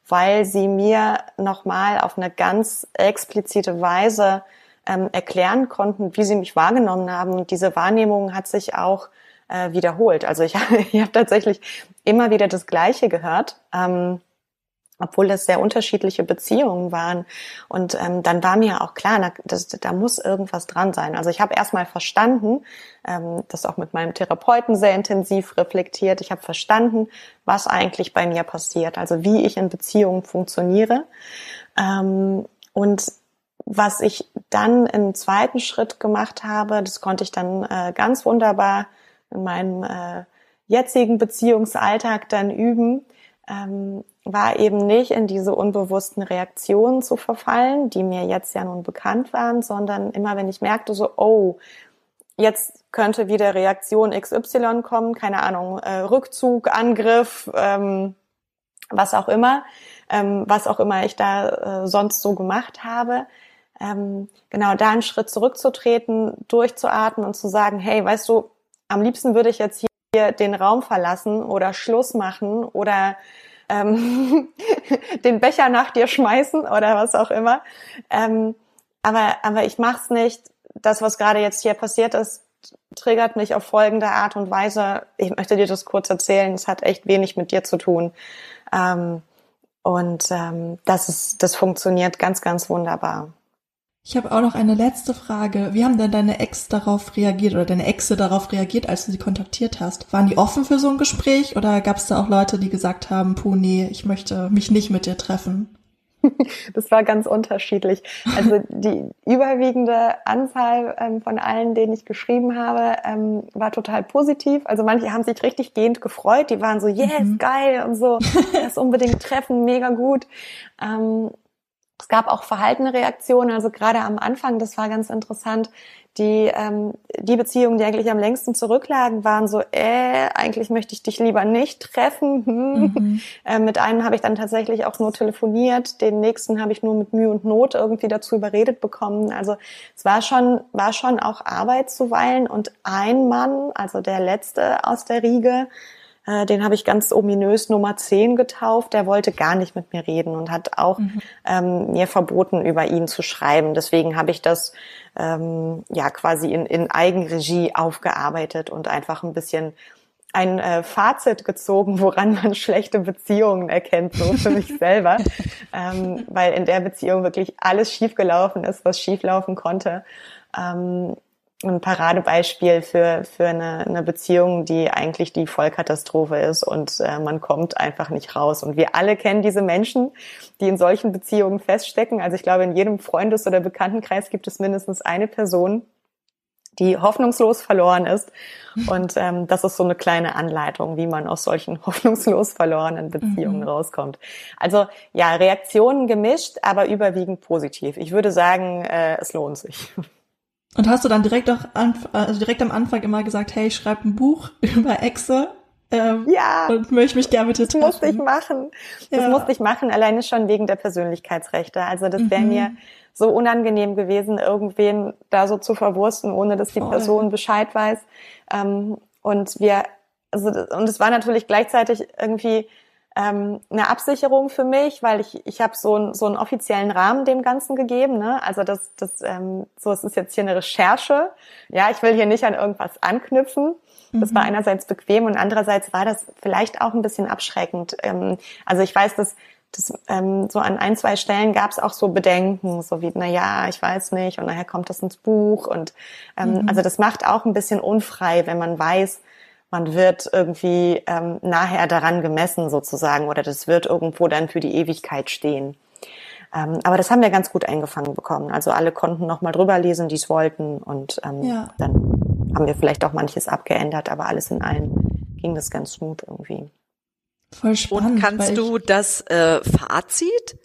weil sie mir nochmal auf eine ganz explizite Weise ähm, erklären konnten, wie sie mich wahrgenommen haben. Und diese Wahrnehmung hat sich auch äh, wiederholt. Also ich, ich habe tatsächlich immer wieder das Gleiche gehört. Ähm, obwohl das sehr unterschiedliche Beziehungen waren. Und ähm, dann war mir auch klar, da, das, da muss irgendwas dran sein. Also ich habe erstmal verstanden, ähm, das auch mit meinem Therapeuten sehr intensiv reflektiert, ich habe verstanden, was eigentlich bei mir passiert, also wie ich in Beziehungen funktioniere. Ähm, und was ich dann im zweiten Schritt gemacht habe, das konnte ich dann äh, ganz wunderbar in meinem äh, jetzigen Beziehungsalltag dann üben, ähm, war eben nicht in diese unbewussten Reaktionen zu verfallen, die mir jetzt ja nun bekannt waren, sondern immer wenn ich merkte so, oh, jetzt könnte wieder Reaktion XY kommen, keine Ahnung, äh, Rückzug, Angriff, ähm, was auch immer, ähm, was auch immer ich da äh, sonst so gemacht habe, ähm, genau da einen Schritt zurückzutreten, durchzuatmen und zu sagen, hey, weißt du, am liebsten würde ich jetzt hier den Raum verlassen oder Schluss machen oder ähm, den Becher nach dir schmeißen oder was auch immer. Ähm, aber, aber ich mach's nicht. Das, was gerade jetzt hier passiert ist, triggert mich auf folgende Art und Weise. Ich möchte dir das kurz erzählen. Es hat echt wenig mit dir zu tun. Ähm, und ähm, das ist, das funktioniert ganz, ganz wunderbar. Ich habe auch noch eine letzte Frage. Wie haben denn deine Ex darauf reagiert oder deine Exe darauf reagiert, als du sie kontaktiert hast? Waren die offen für so ein Gespräch oder gab es da auch Leute, die gesagt haben, puh, nee, ich möchte mich nicht mit dir treffen? Das war ganz unterschiedlich. Also die überwiegende Anzahl ähm, von allen, denen ich geschrieben habe, ähm, war total positiv. Also manche haben sich richtig gehend gefreut. Die waren so, yes, mhm. geil und so, das unbedingt treffen, mega gut. Ähm, es gab auch verhaltene Reaktionen, also gerade am Anfang, das war ganz interessant, die, ähm, die Beziehungen, die eigentlich am längsten zurücklagen, waren so, äh, eigentlich möchte ich dich lieber nicht treffen. Hm. Mhm. Äh, mit einem habe ich dann tatsächlich auch nur telefoniert, den nächsten habe ich nur mit Mühe und Not irgendwie dazu überredet bekommen. Also es war schon, war schon auch Arbeit zuweilen und ein Mann, also der letzte aus der Riege, äh, den habe ich ganz ominös Nummer 10 getauft. Der wollte gar nicht mit mir reden und hat auch mhm. ähm, mir verboten, über ihn zu schreiben. Deswegen habe ich das ähm, ja quasi in, in Eigenregie aufgearbeitet und einfach ein bisschen ein äh, Fazit gezogen, woran man schlechte Beziehungen erkennt, so für mich selber, ähm, weil in der Beziehung wirklich alles schiefgelaufen ist, was schieflaufen konnte. Ähm, ein Paradebeispiel für, für eine, eine Beziehung, die eigentlich die Vollkatastrophe ist und äh, man kommt einfach nicht raus. Und wir alle kennen diese Menschen, die in solchen Beziehungen feststecken. Also ich glaube, in jedem Freundes- oder Bekanntenkreis gibt es mindestens eine Person, die hoffnungslos verloren ist. Und ähm, das ist so eine kleine Anleitung, wie man aus solchen hoffnungslos verlorenen Beziehungen mhm. rauskommt. Also ja, Reaktionen gemischt, aber überwiegend positiv. Ich würde sagen, äh, es lohnt sich. Und hast du dann direkt auch also direkt am Anfang immer gesagt, hey, ich schreibe ein Buch über Exe? Ähm, ja. Und möchte mich gerne mit dir treffen. Das musste ich machen. Das ja. musste ich machen, alleine schon wegen der Persönlichkeitsrechte. Also das wäre mhm. mir so unangenehm gewesen, irgendwen da so zu verwursten, ohne dass die Voll. Person Bescheid weiß. Ähm, und wir, also, und es war natürlich gleichzeitig irgendwie ähm, eine Absicherung für mich, weil ich ich habe so, ein, so einen offiziellen Rahmen dem Ganzen gegeben. Ne? Also das das ähm, so es ist jetzt hier eine Recherche. Ja, ich will hier nicht an irgendwas anknüpfen. Das war mhm. einerseits bequem und andererseits war das vielleicht auch ein bisschen abschreckend. Ähm, also ich weiß, dass das, ähm, so an ein, zwei Stellen gab es auch so Bedenken, so wie, na ja, ich weiß nicht, und nachher kommt das ins Buch. Und ähm, mhm. also das macht auch ein bisschen unfrei, wenn man weiß, man wird irgendwie ähm, nachher daran gemessen sozusagen oder das wird irgendwo dann für die Ewigkeit stehen. Ähm, aber das haben wir ganz gut eingefangen bekommen. Also alle konnten noch mal drüber lesen, die es wollten und ähm, ja. dann haben wir vielleicht auch manches abgeändert, aber alles in allem ging das ganz smooth irgendwie. Voll spannend. Und kannst du das äh, Fazit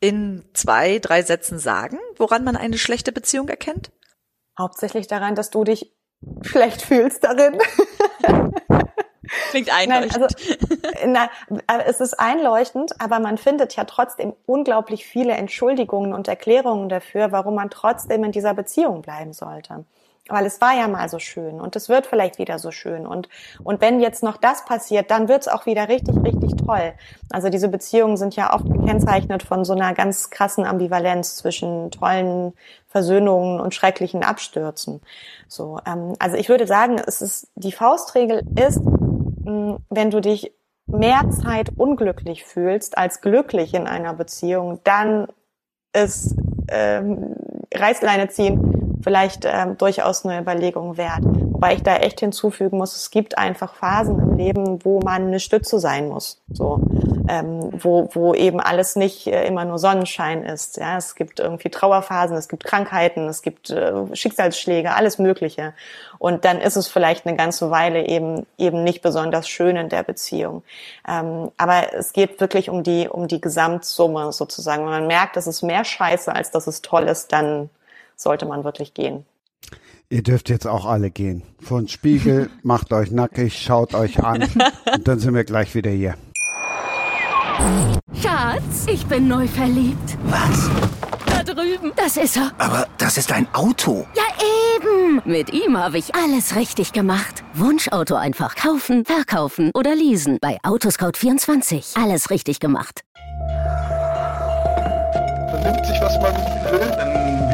in zwei, drei Sätzen sagen, woran man eine schlechte Beziehung erkennt? Hauptsächlich daran, dass du dich schlecht fühlst darin. Klingt einleuchtend. Nein, also, na, es ist einleuchtend, aber man findet ja trotzdem unglaublich viele Entschuldigungen und Erklärungen dafür, warum man trotzdem in dieser Beziehung bleiben sollte weil es war ja mal so schön und es wird vielleicht wieder so schön und und wenn jetzt noch das passiert, dann wird's auch wieder richtig richtig toll. Also diese Beziehungen sind ja oft gekennzeichnet von so einer ganz krassen Ambivalenz zwischen tollen Versöhnungen und schrecklichen Abstürzen. So, ähm, also ich würde sagen, es ist die Faustregel ist, mh, wenn du dich mehr Zeit unglücklich fühlst als glücklich in einer Beziehung, dann ist ähm, Reißleine ziehen vielleicht ähm, durchaus eine Überlegung wert. Wobei ich da echt hinzufügen muss, es gibt einfach Phasen im Leben, wo man eine Stütze sein muss. So, ähm, wo, wo eben alles nicht äh, immer nur Sonnenschein ist. Ja, es gibt irgendwie Trauerphasen, es gibt Krankheiten, es gibt äh, Schicksalsschläge, alles Mögliche. Und dann ist es vielleicht eine ganze Weile eben eben nicht besonders schön in der Beziehung. Ähm, aber es geht wirklich um die um die Gesamtsumme sozusagen. Wenn man merkt, es ist mehr Scheiße, als dass es toll ist, dann sollte man wirklich gehen. Ihr dürft jetzt auch alle gehen. Vor den Spiegel, macht euch nackig, schaut euch an und dann sind wir gleich wieder hier. Schatz, ich bin neu verliebt. Was? Da drüben. Das ist er. Aber das ist ein Auto. Ja, eben. Mit ihm habe ich alles richtig gemacht. Wunschauto einfach kaufen, verkaufen oder leasen. Bei Autoscout24. Alles richtig gemacht. Man nimmt sich, was man will. Dann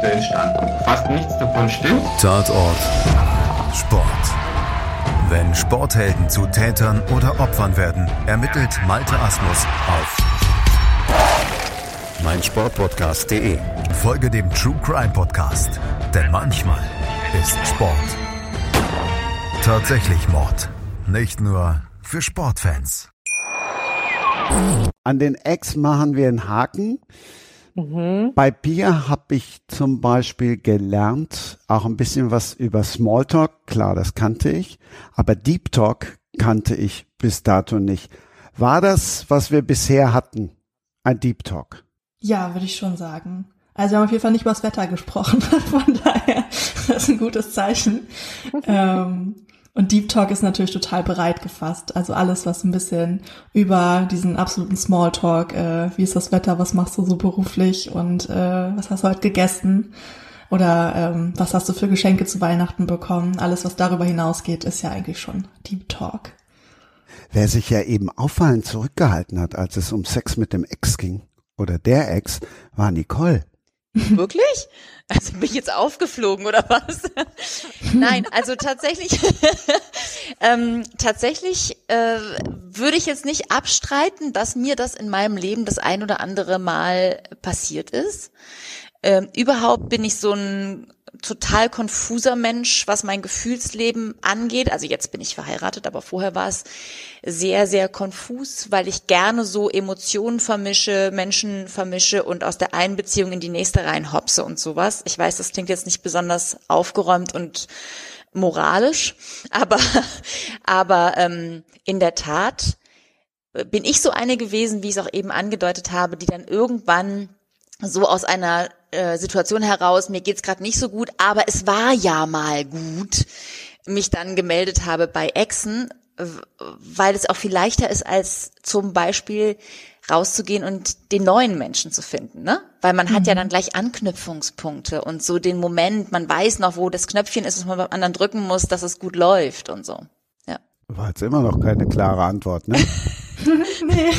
Gerüchte entstanden. Fast nichts davon stimmt. Tatort. Sport. Wenn Sporthelden zu Tätern oder Opfern werden, ermittelt Malte Asmus auf meinsportpodcast.de. Folge dem True Crime Podcast, denn manchmal ist Sport tatsächlich Mord. Nicht nur für Sportfans. An den Ex machen wir einen Haken. Mhm. Bei Bier habe ich zum Beispiel gelernt, auch ein bisschen was über Smalltalk. Klar, das kannte ich. Aber Deep Talk kannte ich bis dato nicht. War das, was wir bisher hatten, ein Deep Talk? Ja, würde ich schon sagen. Also wir haben auf jeden Fall nicht über das Wetter gesprochen. Von daher, das ist ein gutes Zeichen. ähm, und Deep Talk ist natürlich total breit gefasst. Also alles, was ein bisschen über diesen absoluten Smalltalk, äh, wie ist das Wetter, was machst du so beruflich und äh, was hast du heute gegessen oder ähm, was hast du für Geschenke zu Weihnachten bekommen. Alles, was darüber hinausgeht, ist ja eigentlich schon Deep Talk. Wer sich ja eben auffallend zurückgehalten hat, als es um Sex mit dem Ex ging oder der Ex, war Nicole. Wirklich? Also bin ich jetzt aufgeflogen oder was? Nein, also tatsächlich, ähm, tatsächlich äh, würde ich jetzt nicht abstreiten, dass mir das in meinem Leben das ein oder andere Mal passiert ist. Ähm, überhaupt bin ich so ein total konfuser Mensch, was mein Gefühlsleben angeht. Also jetzt bin ich verheiratet, aber vorher war es sehr, sehr konfus, weil ich gerne so Emotionen vermische, Menschen vermische und aus der einen Beziehung in die nächste reinhopse und sowas. Ich weiß, das klingt jetzt nicht besonders aufgeräumt und moralisch, aber, aber ähm, in der Tat bin ich so eine gewesen, wie ich es auch eben angedeutet habe, die dann irgendwann so aus einer äh, Situation heraus, mir geht's gerade nicht so gut, aber es war ja mal gut, mich dann gemeldet habe bei Exen, weil es auch viel leichter ist, als zum Beispiel rauszugehen und den neuen Menschen zu finden, ne? Weil man mhm. hat ja mhm. dann gleich Anknüpfungspunkte und so den Moment, man weiß noch, wo das Knöpfchen ist, was man beim anderen drücken muss, dass es gut läuft und so. Ja. War jetzt immer noch keine klare Antwort, ne? nee.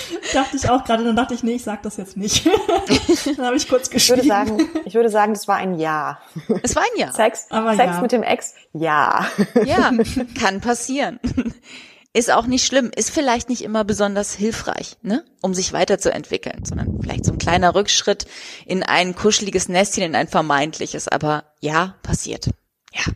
dachte ich auch gerade, dann dachte ich, nee, ich sag das jetzt nicht. dann habe ich kurz geschrieben. Ich würde sagen, ich würde sagen, das war ein Ja. Es war ein Ja. Sex, Aber Sex ja. mit dem Ex, ja. Ja, kann passieren. Ist auch nicht schlimm, ist vielleicht nicht immer besonders hilfreich, ne, um sich weiterzuentwickeln, sondern vielleicht so ein kleiner Rückschritt in ein kuscheliges Nestchen, in ein vermeintliches, aber ja, passiert. Ja.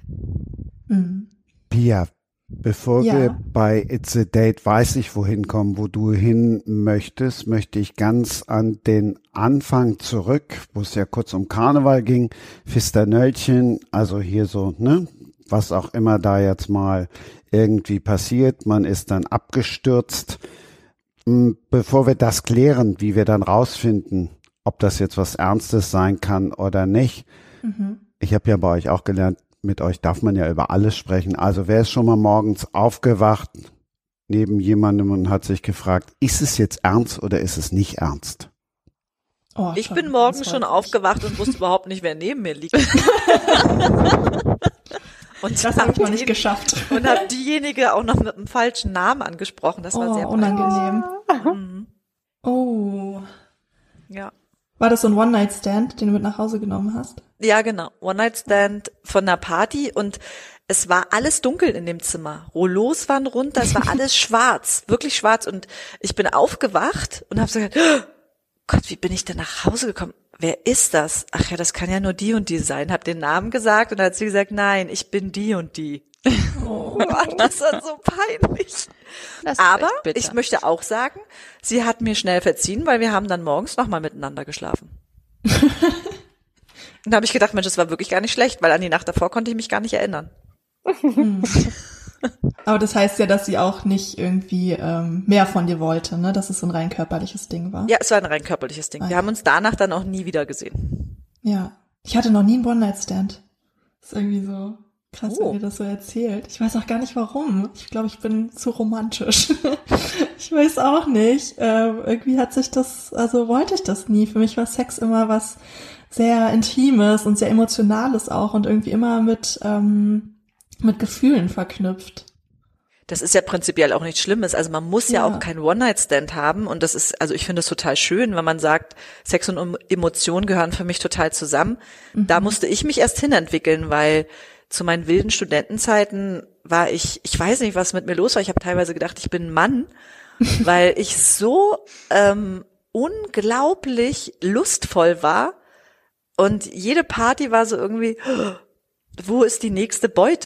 Mhm. Pia, Bevor ja. wir bei It's a Date weiß ich wohin kommen, wo du hin möchtest, möchte ich ganz an den Anfang zurück, wo es ja kurz um Karneval ging, Fisternöllchen, also hier so, ne, was auch immer da jetzt mal irgendwie passiert, man ist dann abgestürzt. Hm, bevor wir das klären, wie wir dann rausfinden, ob das jetzt was Ernstes sein kann oder nicht. Mhm. Ich habe ja bei euch auch gelernt, mit euch darf man ja über alles sprechen. Also wer ist schon mal morgens aufgewacht neben jemandem und hat sich gefragt, ist es jetzt ernst oder ist es nicht ernst? Oh, ich bin morgens schon aufgewacht und wusste überhaupt nicht, wer neben mir liegt. und das habe ich noch nicht geschafft. Und habe diejenige auch noch mit einem falschen Namen angesprochen. Das war oh, sehr unangenehm. Mhm. Oh. Ja. War das so ein One-Night-Stand, den du mit nach Hause genommen hast? Ja, genau. One-Night-Stand von einer Party und es war alles dunkel in dem Zimmer. Rollos waren runter, es war alles schwarz, wirklich schwarz. Und ich bin aufgewacht und habe so gedacht, oh Gott, wie bin ich denn nach Hause gekommen? Wer ist das? Ach ja, das kann ja nur die und die sein. Hab den Namen gesagt und dann hat sie gesagt, nein, ich bin die und die. Oh, das war so peinlich. Aber ich möchte auch sagen, sie hat mir schnell verziehen, weil wir haben dann morgens nochmal miteinander geschlafen. und da habe ich gedacht, Mensch, das war wirklich gar nicht schlecht, weil an die Nacht davor konnte ich mich gar nicht erinnern. Aber das heißt ja, dass sie auch nicht irgendwie ähm, mehr von dir wollte, ne? Dass es so ein rein körperliches Ding war. Ja, es war ein rein körperliches Ding. Wir haben uns danach dann auch nie wieder gesehen. Ja. Ich hatte noch nie einen One-Night-Stand. Ist irgendwie so krass, oh. wenn ihr das so erzählt. Ich weiß auch gar nicht warum. Ich glaube, ich bin zu romantisch. ich weiß auch nicht. Ähm, irgendwie hat sich das, also wollte ich das nie. Für mich war Sex immer was sehr Intimes und sehr Emotionales auch und irgendwie immer mit ähm, mit Gefühlen verknüpft. Das ist ja prinzipiell auch nichts Schlimmes. Also man muss ja, ja auch keinen One-Night-Stand haben. Und das ist, also ich finde es total schön, wenn man sagt, Sex und Emotionen gehören für mich total zusammen. Mhm. Da musste ich mich erst hinentwickeln, weil zu meinen wilden Studentenzeiten war ich, ich weiß nicht, was mit mir los war. Ich habe teilweise gedacht, ich bin ein Mann, weil ich so ähm, unglaublich lustvoll war. Und jede Party war so irgendwie, wo ist die nächste Beute?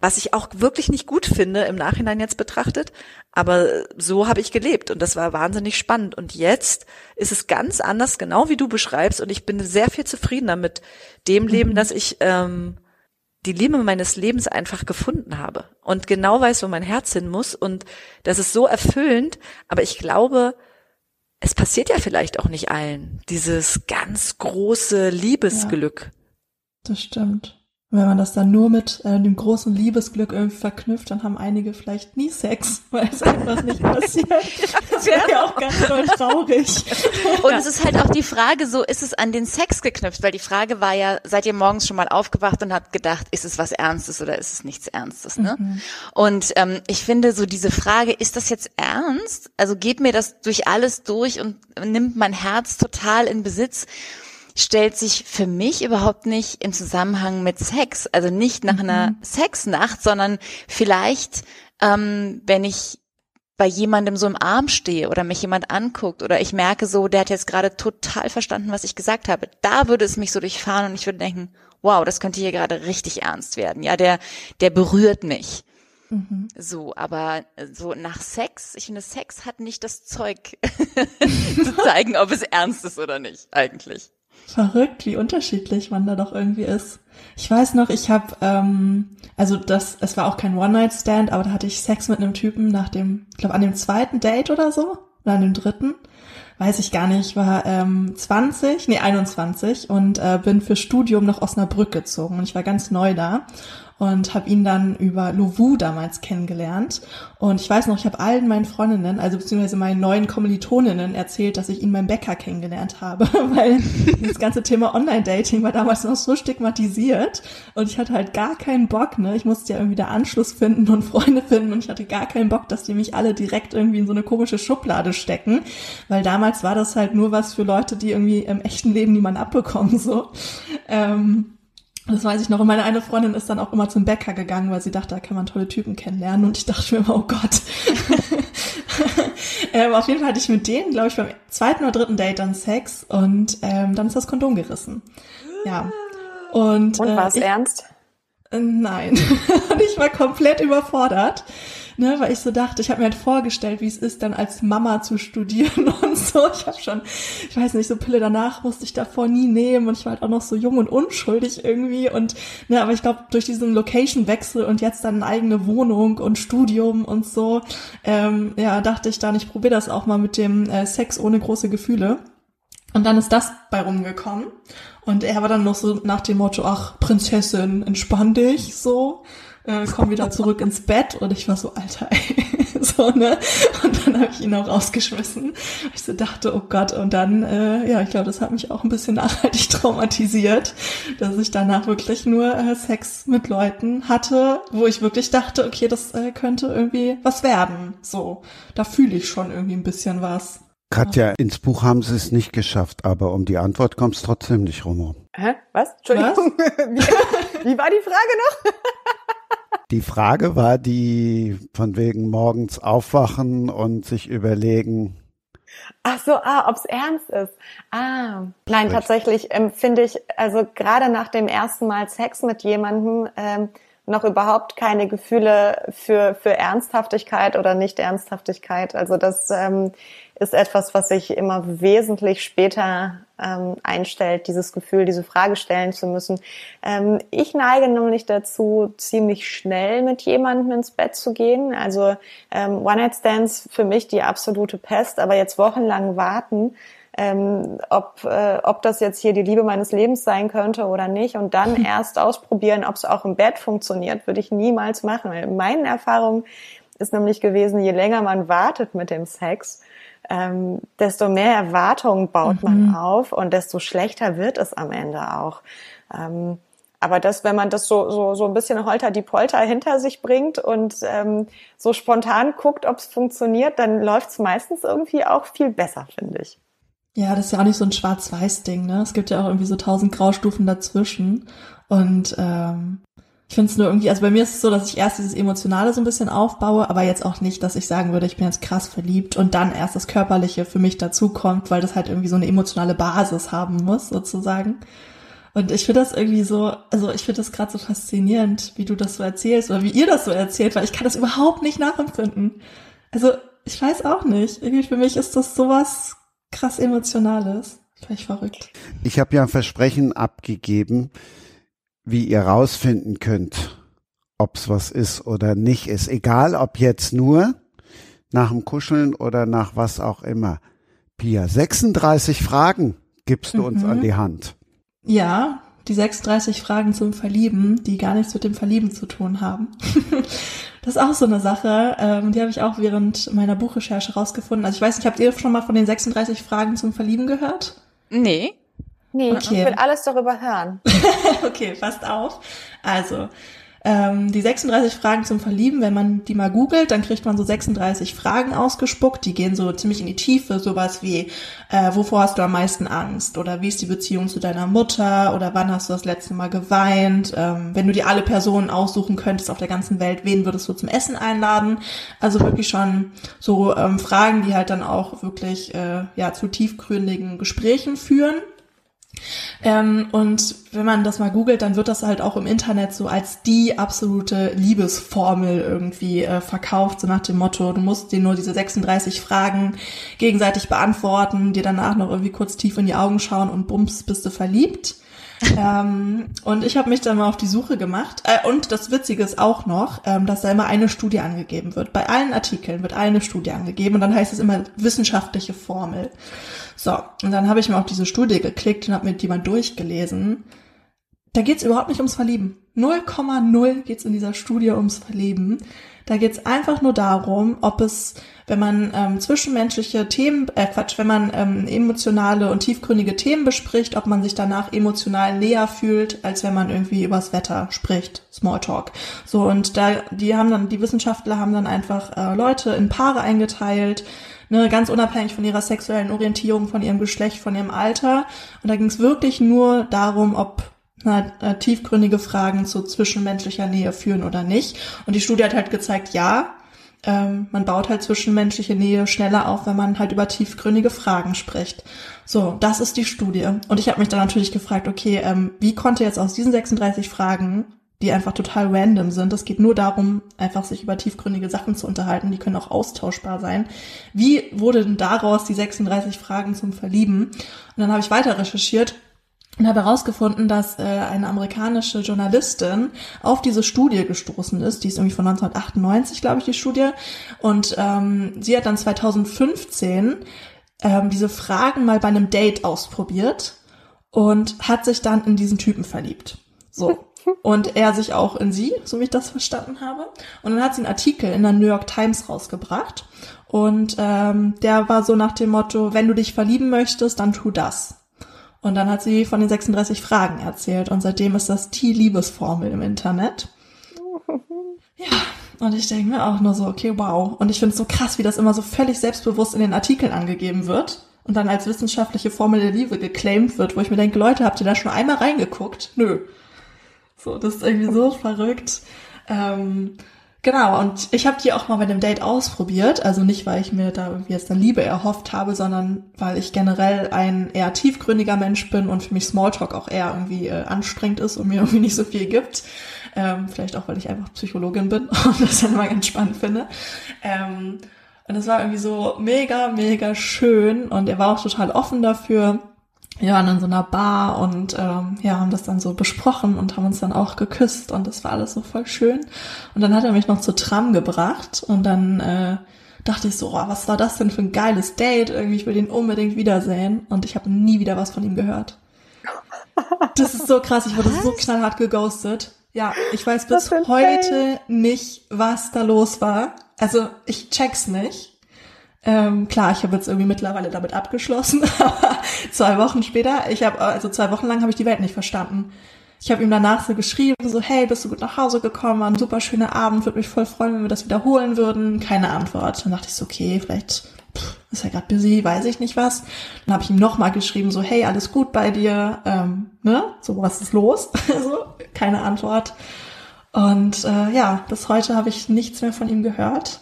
Was ich auch wirklich nicht gut finde im Nachhinein jetzt betrachtet. Aber so habe ich gelebt und das war wahnsinnig spannend. Und jetzt ist es ganz anders, genau wie du beschreibst. Und ich bin sehr viel zufriedener mit dem Leben, mhm. dass ich ähm, die Liebe meines Lebens einfach gefunden habe und genau weiß, wo mein Herz hin muss. Und das ist so erfüllend. Aber ich glaube, es passiert ja vielleicht auch nicht allen, dieses ganz große Liebesglück. Ja, das stimmt wenn man das dann nur mit äh, dem großen Liebesglück irgendwie verknüpft, dann haben einige vielleicht nie Sex, weil es einfach nicht passiert. Das wäre ja auch ganz doll traurig. Und ja. es ist halt auch die Frage, so ist es an den Sex geknüpft, weil die Frage war ja, seid ihr morgens schon mal aufgewacht und habt gedacht, ist es was Ernstes oder ist es nichts Ernstes, ne? Mhm. Und ähm, ich finde so diese Frage, ist das jetzt ernst? Also geht mir das durch alles durch und nimmt mein Herz total in Besitz? Stellt sich für mich überhaupt nicht im Zusammenhang mit Sex. Also nicht nach einer mhm. Sexnacht, sondern vielleicht, ähm, wenn ich bei jemandem so im Arm stehe oder mich jemand anguckt oder ich merke so, der hat jetzt gerade total verstanden, was ich gesagt habe. Da würde es mich so durchfahren und ich würde denken, wow, das könnte hier gerade richtig ernst werden. Ja, der, der berührt mich. Mhm. So, aber so nach Sex, ich finde, Sex hat nicht das Zeug zu zeigen, ob es ernst ist oder nicht, eigentlich. Verrückt, wie unterschiedlich man da doch irgendwie ist. Ich weiß noch, ich habe, ähm, also das, es war auch kein One-Night-Stand, aber da hatte ich Sex mit einem Typen nach dem, ich glaube an dem zweiten Date oder so, oder an dem dritten, weiß ich gar nicht, war ähm, 20, nee 21 und äh, bin für Studium nach Osnabrück gezogen und ich war ganz neu da und habe ihn dann über Lovu damals kennengelernt. Und ich weiß noch, ich habe allen meinen Freundinnen, also beziehungsweise meinen neuen Kommilitoninnen erzählt, dass ich ihn beim Bäcker kennengelernt habe, weil das ganze Thema Online-Dating war damals noch so stigmatisiert und ich hatte halt gar keinen Bock, ne? Ich musste ja irgendwie da Anschluss finden und Freunde finden und ich hatte gar keinen Bock, dass die mich alle direkt irgendwie in so eine komische Schublade stecken, weil damals war das halt nur was für Leute, die irgendwie im echten Leben niemand abbekommen, so. Ähm, das weiß ich noch. Und meine eine Freundin ist dann auch immer zum Bäcker gegangen, weil sie dachte, da kann man tolle Typen kennenlernen. Und ich dachte mir immer, oh Gott. ähm, auf jeden Fall hatte ich mit denen, glaube ich, beim zweiten oder dritten Date dann Sex und ähm, dann ist das Kondom gerissen. Ja. Und, und war es äh, ernst? Äh, nein. und ich war komplett überfordert ne, weil ich so dachte, ich habe mir halt vorgestellt, wie es ist, dann als Mama zu studieren und so. Ich habe schon, ich weiß nicht, so Pille danach musste ich davor nie nehmen und ich war halt auch noch so jung und unschuldig irgendwie und ne, aber ich glaube durch diesen Location-Wechsel und jetzt dann eine eigene Wohnung und Studium und so, ähm, ja, dachte ich dann, ich probiere das auch mal mit dem äh, Sex ohne große Gefühle. Und dann ist das bei rumgekommen. Und er war dann noch so nach dem Motto, ach, Prinzessin, entspann dich, so äh, komm wieder zurück ins Bett und ich war so, Alter, ey. so, ne? Und dann habe ich ihn auch rausgeschmissen. Ich so dachte, oh Gott, und dann, äh, ja, ich glaube, das hat mich auch ein bisschen nachhaltig traumatisiert, dass ich danach wirklich nur äh, Sex mit Leuten hatte, wo ich wirklich dachte, okay, das äh, könnte irgendwie was werden. So, da fühle ich schon irgendwie ein bisschen was. Katja, ins Buch haben sie es nicht geschafft, aber um die Antwort kommt es trotzdem nicht rum. Hä? Was? Entschuldigung. Was? wie, wie war die Frage noch? Die Frage war die von wegen morgens aufwachen und sich überlegen. Ach so, ah, ob's ernst ist. Ah, nein, Richtig. tatsächlich empfinde ich, also gerade nach dem ersten Mal Sex mit jemandem, ähm, noch überhaupt keine Gefühle für, für Ernsthaftigkeit oder Nicht-Ernsthaftigkeit. Also das ähm, ist etwas, was sich immer wesentlich später ähm, einstellt, dieses Gefühl, diese Frage stellen zu müssen. Ähm, ich neige nämlich dazu, ziemlich schnell mit jemandem ins Bett zu gehen. Also ähm, One-Night-Stands für mich die absolute Pest, aber jetzt wochenlang warten, ähm, ob, äh, ob das jetzt hier die Liebe meines Lebens sein könnte oder nicht und dann erst ausprobieren, ob es auch im Bett funktioniert, würde ich niemals machen. Weil meine Erfahrung ist nämlich gewesen, je länger man wartet mit dem Sex, ähm, desto mehr Erwartungen baut mhm. man auf und desto schlechter wird es am Ende auch. Ähm, aber das, wenn man das so, so, so ein bisschen holter die Polter hinter sich bringt und ähm, so spontan guckt, ob es funktioniert, dann läuft es meistens irgendwie auch viel besser, finde ich. Ja, das ist ja auch nicht so ein Schwarz-Weiß-Ding, ne? Es gibt ja auch irgendwie so tausend Graustufen dazwischen. Und ähm, ich finde es nur irgendwie, also bei mir ist es so, dass ich erst dieses Emotionale so ein bisschen aufbaue, aber jetzt auch nicht, dass ich sagen würde, ich bin jetzt krass verliebt und dann erst das Körperliche für mich dazukommt, weil das halt irgendwie so eine emotionale Basis haben muss, sozusagen. Und ich finde das irgendwie so, also ich finde das gerade so faszinierend, wie du das so erzählst oder wie ihr das so erzählt, weil ich kann das überhaupt nicht nachempfinden. Also ich weiß auch nicht. Irgendwie für mich ist das sowas krass Emotionales. Vielleicht verrückt. Ich habe ja ein Versprechen abgegeben, wie ihr rausfinden könnt, ob's was ist oder nicht ist. Egal, ob jetzt nur nach dem Kuscheln oder nach was auch immer. Pia, 36 Fragen gibst du mhm. uns an die Hand. Ja, die 36 Fragen zum Verlieben, die gar nichts mit dem Verlieben zu tun haben. das ist auch so eine Sache, ähm, die habe ich auch während meiner Buchrecherche rausgefunden. Also ich weiß nicht, habt ihr schon mal von den 36 Fragen zum Verlieben gehört? Nee. Nee, okay. ich will alles darüber hören. okay, passt auf. Also, ähm, die 36 Fragen zum Verlieben, wenn man die mal googelt, dann kriegt man so 36 Fragen ausgespuckt, die gehen so ziemlich in die Tiefe, sowas wie, äh, wovor hast du am meisten Angst? Oder wie ist die Beziehung zu deiner Mutter? Oder wann hast du das letzte Mal geweint? Ähm, wenn du dir alle Personen aussuchen könntest auf der ganzen Welt, wen würdest du zum Essen einladen? Also wirklich schon so ähm, Fragen, die halt dann auch wirklich äh, ja zu tiefgründigen Gesprächen führen. Ähm, und wenn man das mal googelt, dann wird das halt auch im Internet so als die absolute Liebesformel irgendwie äh, verkauft, so nach dem Motto, du musst dir nur diese 36 Fragen gegenseitig beantworten, dir danach noch irgendwie kurz tief in die Augen schauen und bums, bist du verliebt. Ähm, und ich habe mich dann mal auf die Suche gemacht. Äh, und das Witzige ist auch noch, ähm, dass da immer eine Studie angegeben wird. Bei allen Artikeln wird eine Studie angegeben und dann heißt es immer wissenschaftliche Formel. So, und dann habe ich mir auf diese Studie geklickt und habe mir die mal durchgelesen. Da geht's überhaupt nicht ums Verlieben. 0,0 geht's in dieser Studie ums Verlieben. Da geht's einfach nur darum, ob es, wenn man ähm, zwischenmenschliche Themen, äh Quatsch, wenn man ähm, emotionale und tiefgründige Themen bespricht, ob man sich danach emotional näher fühlt, als wenn man irgendwie übers Wetter spricht, Smalltalk. So und da, die haben dann, die Wissenschaftler haben dann einfach äh, Leute in Paare eingeteilt ne, ganz unabhängig von ihrer sexuellen Orientierung, von ihrem Geschlecht, von ihrem Alter. Und da ging es wirklich nur darum, ob äh, tiefgründige Fragen zu zwischenmenschlicher Nähe führen oder nicht. Und die Studie hat halt gezeigt, ja, ähm, man baut halt zwischenmenschliche Nähe schneller auf, wenn man halt über tiefgründige Fragen spricht. So, das ist die Studie. Und ich habe mich dann natürlich gefragt, okay, ähm, wie konnte jetzt aus diesen 36 Fragen die einfach total random sind. Es geht nur darum, einfach sich über tiefgründige Sachen zu unterhalten. Die können auch austauschbar sein. Wie wurde denn daraus die 36 Fragen zum Verlieben? Und dann habe ich weiter recherchiert und habe herausgefunden, dass äh, eine amerikanische Journalistin auf diese Studie gestoßen ist. Die ist irgendwie von 1998, glaube ich, die Studie. Und ähm, sie hat dann 2015 ähm, diese Fragen mal bei einem Date ausprobiert und hat sich dann in diesen Typen verliebt. So und er sich auch in sie, so wie ich das verstanden habe. Und dann hat sie einen Artikel in der New York Times rausgebracht und ähm, der war so nach dem Motto, wenn du dich verlieben möchtest, dann tu das. Und dann hat sie von den 36 Fragen erzählt und seitdem ist das die Liebesformel im Internet. Ja, Und ich denke mir auch nur so, okay, wow. Und ich finde es so krass, wie das immer so völlig selbstbewusst in den Artikeln angegeben wird und dann als wissenschaftliche Formel der Liebe geclaimed wird, wo ich mir denke, Leute, habt ihr da schon einmal reingeguckt? Nö. So, das ist irgendwie so verrückt. Ähm, genau, und ich habe die auch mal bei dem Date ausprobiert. Also nicht, weil ich mir da irgendwie jetzt dann Liebe erhofft habe, sondern weil ich generell ein eher tiefgründiger Mensch bin und für mich Smalltalk auch eher irgendwie äh, anstrengend ist und mir irgendwie nicht so viel gibt. Ähm, vielleicht auch, weil ich einfach Psychologin bin und das dann mal ganz spannend finde. Ähm, und es war irgendwie so mega, mega schön und er war auch total offen dafür. Wir waren in so einer Bar und ähm, ja, haben das dann so besprochen und haben uns dann auch geküsst und das war alles so voll schön. Und dann hat er mich noch zur Tram gebracht und dann äh, dachte ich so, oh, was war das denn für ein geiles Date? Irgendwie, ich will den unbedingt wiedersehen. Und ich habe nie wieder was von ihm gehört. Das ist so krass, ich wurde was? so knallhart geghostet. Ja, ich weiß bis heute nicht, was da los war. Also ich check's nicht. Ähm, klar, ich habe jetzt irgendwie mittlerweile damit abgeschlossen, aber zwei Wochen später, ich habe also zwei Wochen lang habe ich die Welt nicht verstanden. Ich habe ihm danach so geschrieben, so hey, bist du gut nach Hause gekommen, war ein super schöner Abend, würde mich voll freuen, wenn wir das wiederholen würden. Keine Antwort. Dann dachte ich so, okay, vielleicht pff, ist er gerade busy, weiß ich nicht was. Dann habe ich ihm nochmal geschrieben, so hey, alles gut bei dir, ähm, ne? So was ist los? so keine Antwort. Und äh, ja, bis heute habe ich nichts mehr von ihm gehört.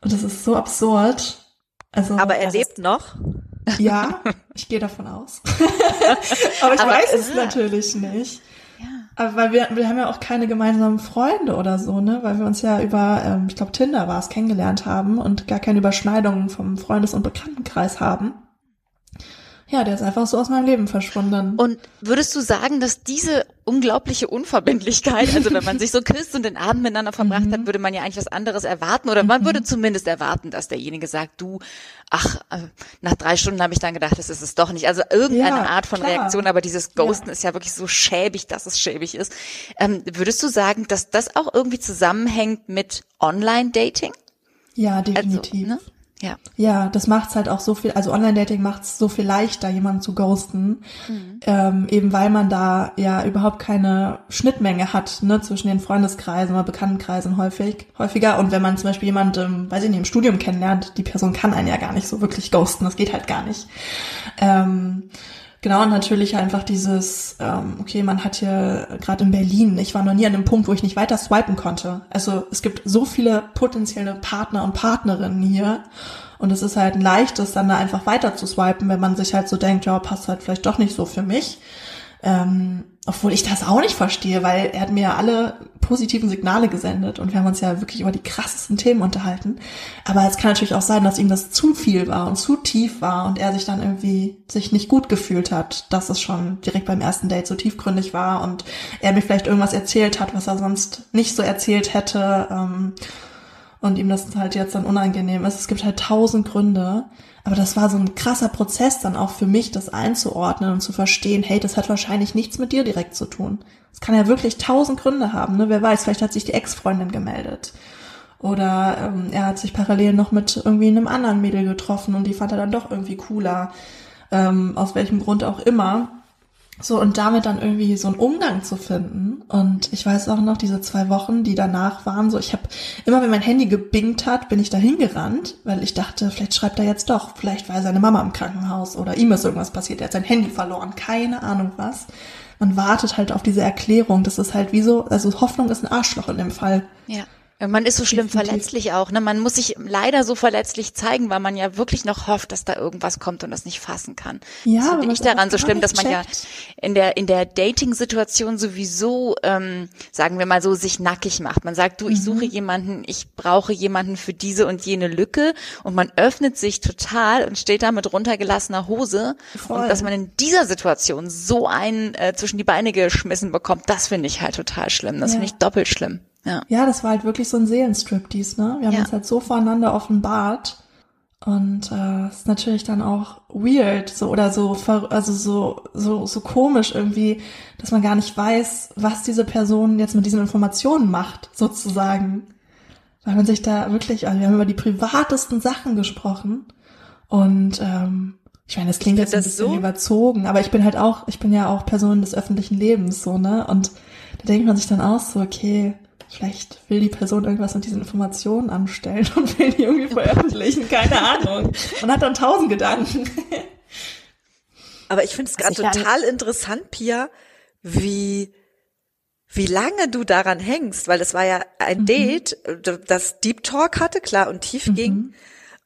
Und das ist so absurd. Also, Aber er lebt noch? Ja, ich gehe davon aus. Aber ich Aber, weiß es ja. natürlich nicht. Ja. Aber weil wir, wir haben ja auch keine gemeinsamen Freunde oder so, ne? Weil wir uns ja über, ähm, ich glaube, Tinder war es, kennengelernt haben und gar keine Überschneidungen vom Freundes- und Bekanntenkreis haben. Ja, der ist einfach so aus meinem Leben verschwunden. Und würdest du sagen, dass diese unglaubliche Unverbindlichkeit, also wenn man sich so küsst und den Abend miteinander verbracht hat, mhm. würde man ja eigentlich was anderes erwarten oder man würde mhm. zumindest erwarten, dass derjenige sagt, du, ach, äh, nach drei Stunden habe ich dann gedacht, das ist es doch nicht. Also irgendeine ja, Art von klar. Reaktion, aber dieses Ghosten ja. ist ja wirklich so schäbig, dass es schäbig ist. Ähm, würdest du sagen, dass das auch irgendwie zusammenhängt mit Online-Dating? Ja, definitiv. Also, ne? Ja. Ja, das macht's halt auch so viel, also Online-Dating macht's so viel leichter, jemanden zu ghosten, mhm. ähm, eben weil man da ja überhaupt keine Schnittmenge hat, ne, zwischen den Freundeskreisen oder Bekanntenkreisen häufig, häufiger. Und wenn man zum Beispiel jemanden, weiß ich nicht, im Studium kennenlernt, die Person kann einen ja gar nicht so wirklich ghosten, das geht halt gar nicht. Ähm, Genau, und natürlich einfach dieses, ähm, okay, man hat hier gerade in Berlin, ich war noch nie an einem Punkt, wo ich nicht weiter swipen konnte. Also es gibt so viele potenzielle Partner und Partnerinnen hier. Und es ist halt ein leichtes, dann da einfach weiter zu swipen, wenn man sich halt so denkt, ja, passt halt vielleicht doch nicht so für mich. Ähm, obwohl ich das auch nicht verstehe, weil er hat mir ja alle positiven Signale gesendet und wir haben uns ja wirklich über die krassesten Themen unterhalten. Aber es kann natürlich auch sein, dass ihm das zu viel war und zu tief war und er sich dann irgendwie sich nicht gut gefühlt hat, dass es schon direkt beim ersten Date so tiefgründig war und er mir vielleicht irgendwas erzählt hat, was er sonst nicht so erzählt hätte. Ähm, und ihm das halt jetzt dann unangenehm ist. Es gibt halt tausend Gründe. Aber das war so ein krasser Prozess dann auch für mich, das einzuordnen und zu verstehen, hey, das hat wahrscheinlich nichts mit dir direkt zu tun. Es kann ja wirklich tausend Gründe haben, ne? Wer weiß, vielleicht hat sich die Ex-Freundin gemeldet. Oder ähm, er hat sich parallel noch mit irgendwie einem anderen Mädel getroffen und die fand er dann doch irgendwie cooler. Ähm, aus welchem Grund auch immer. So, und damit dann irgendwie so einen Umgang zu finden. Und ich weiß auch noch, diese zwei Wochen, die danach waren, so, ich habe immer, wenn mein Handy gebingt hat, bin ich dahin gerannt, weil ich dachte, vielleicht schreibt er jetzt doch, vielleicht war seine Mama im Krankenhaus oder ihm ist irgendwas passiert, er hat sein Handy verloren, keine Ahnung was. Man wartet halt auf diese Erklärung. Das ist halt wie so, also Hoffnung ist ein Arschloch in dem Fall. Ja. Man ist so schlimm Definitiv. verletzlich auch. Ne? Man muss sich leider so verletzlich zeigen, weil man ja wirklich noch hofft, dass da irgendwas kommt und das nicht fassen kann. Ja, das finde ich daran so schlimm, dass man checkt. ja in der in der Dating-Situation sowieso, ähm, sagen wir mal so, sich nackig macht. Man sagt, du, ich mhm. suche jemanden, ich brauche jemanden für diese und jene Lücke und man öffnet sich total und steht da mit runtergelassener Hose Voll. und dass man in dieser Situation so einen äh, zwischen die Beine geschmissen bekommt, das finde ich halt total schlimm. Das ja. finde ich doppelt schlimm. Ja. ja, das war halt wirklich so ein Seelenstriptease, ne? Wir haben ja. uns halt so voreinander offenbart. Und äh, ist natürlich dann auch weird, so oder so, also so, so, so komisch irgendwie, dass man gar nicht weiß, was diese Person jetzt mit diesen Informationen macht, sozusagen. Weil man sich da wirklich, also wir haben über die privatesten Sachen gesprochen. Und ähm, ich meine, das klingt jetzt ein bisschen so? überzogen, aber ich bin halt auch, ich bin ja auch Person des öffentlichen Lebens, so, ne? Und da denkt man sich dann auch so, okay, vielleicht will die Person irgendwas mit diesen Informationen anstellen und will die irgendwie veröffentlichen, keine Ahnung. Und hat dann tausend Gedanken. Aber ich finde es gerade total interessant, Pia, wie wie lange du daran hängst, weil das war ja ein mhm. Date, das Deep Talk hatte, klar, und tief mhm. ging.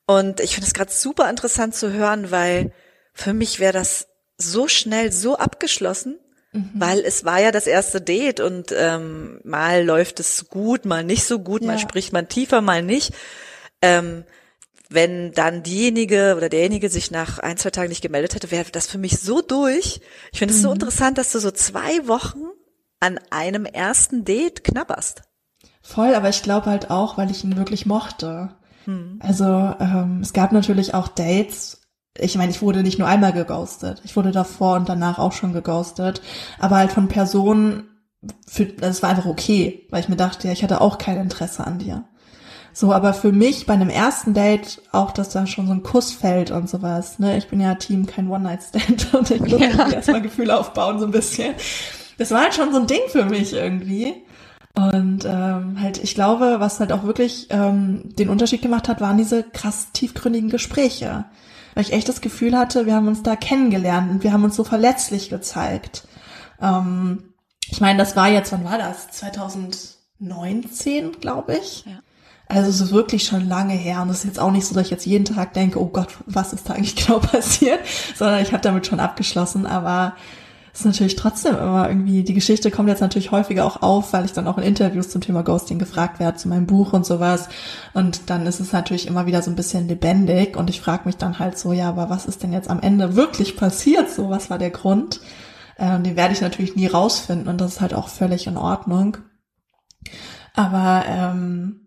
Und ich finde es gerade super interessant zu hören, weil für mich wäre das so schnell so abgeschlossen, mhm. weil es war ja das erste Date und ähm, mal läuft es gut, mal nicht so gut, ja. mal spricht man tiefer, mal nicht. Ähm, wenn dann diejenige oder derjenige sich nach ein, zwei Tagen nicht gemeldet hätte, wäre das für mich so durch. Ich finde es mhm. so interessant, dass du so zwei Wochen an einem ersten Date knabberst. Voll, aber ich glaube halt auch, weil ich ihn wirklich mochte. Mhm. Also ähm, es gab natürlich auch Dates, ich meine, ich wurde nicht nur einmal geghostet. Ich wurde davor und danach auch schon geghostet. Aber halt von Personen, für, das war einfach okay, weil ich mir dachte, ja, ich hatte auch kein Interesse an dir. So, aber für mich bei einem ersten Date auch, dass da schon so ein Kuss fällt und sowas. Ne, ich bin ja Team kein One-Night-Stand und ich muss ja. erstmal Gefühle aufbauen so ein bisschen. Das war halt schon so ein Ding für mich irgendwie. Und ähm, halt, ich glaube, was halt auch wirklich ähm, den Unterschied gemacht hat, waren diese krass tiefgründigen Gespräche weil ich echt das Gefühl hatte, wir haben uns da kennengelernt und wir haben uns so verletzlich gezeigt. Ähm, ich meine, das war jetzt, wann war das? 2019, glaube ich. Ja. Also es ist wirklich schon lange her und es ist jetzt auch nicht so, dass ich jetzt jeden Tag denke, oh Gott, was ist da eigentlich genau passiert, sondern ich habe damit schon abgeschlossen, aber ist natürlich trotzdem immer irgendwie, die Geschichte kommt jetzt natürlich häufiger auch auf, weil ich dann auch in Interviews zum Thema Ghosting gefragt werde, zu meinem Buch und sowas. Und dann ist es natürlich immer wieder so ein bisschen lebendig und ich frage mich dann halt so, ja, aber was ist denn jetzt am Ende wirklich passiert? So, was war der Grund? Ähm, den werde ich natürlich nie rausfinden und das ist halt auch völlig in Ordnung. Aber ähm,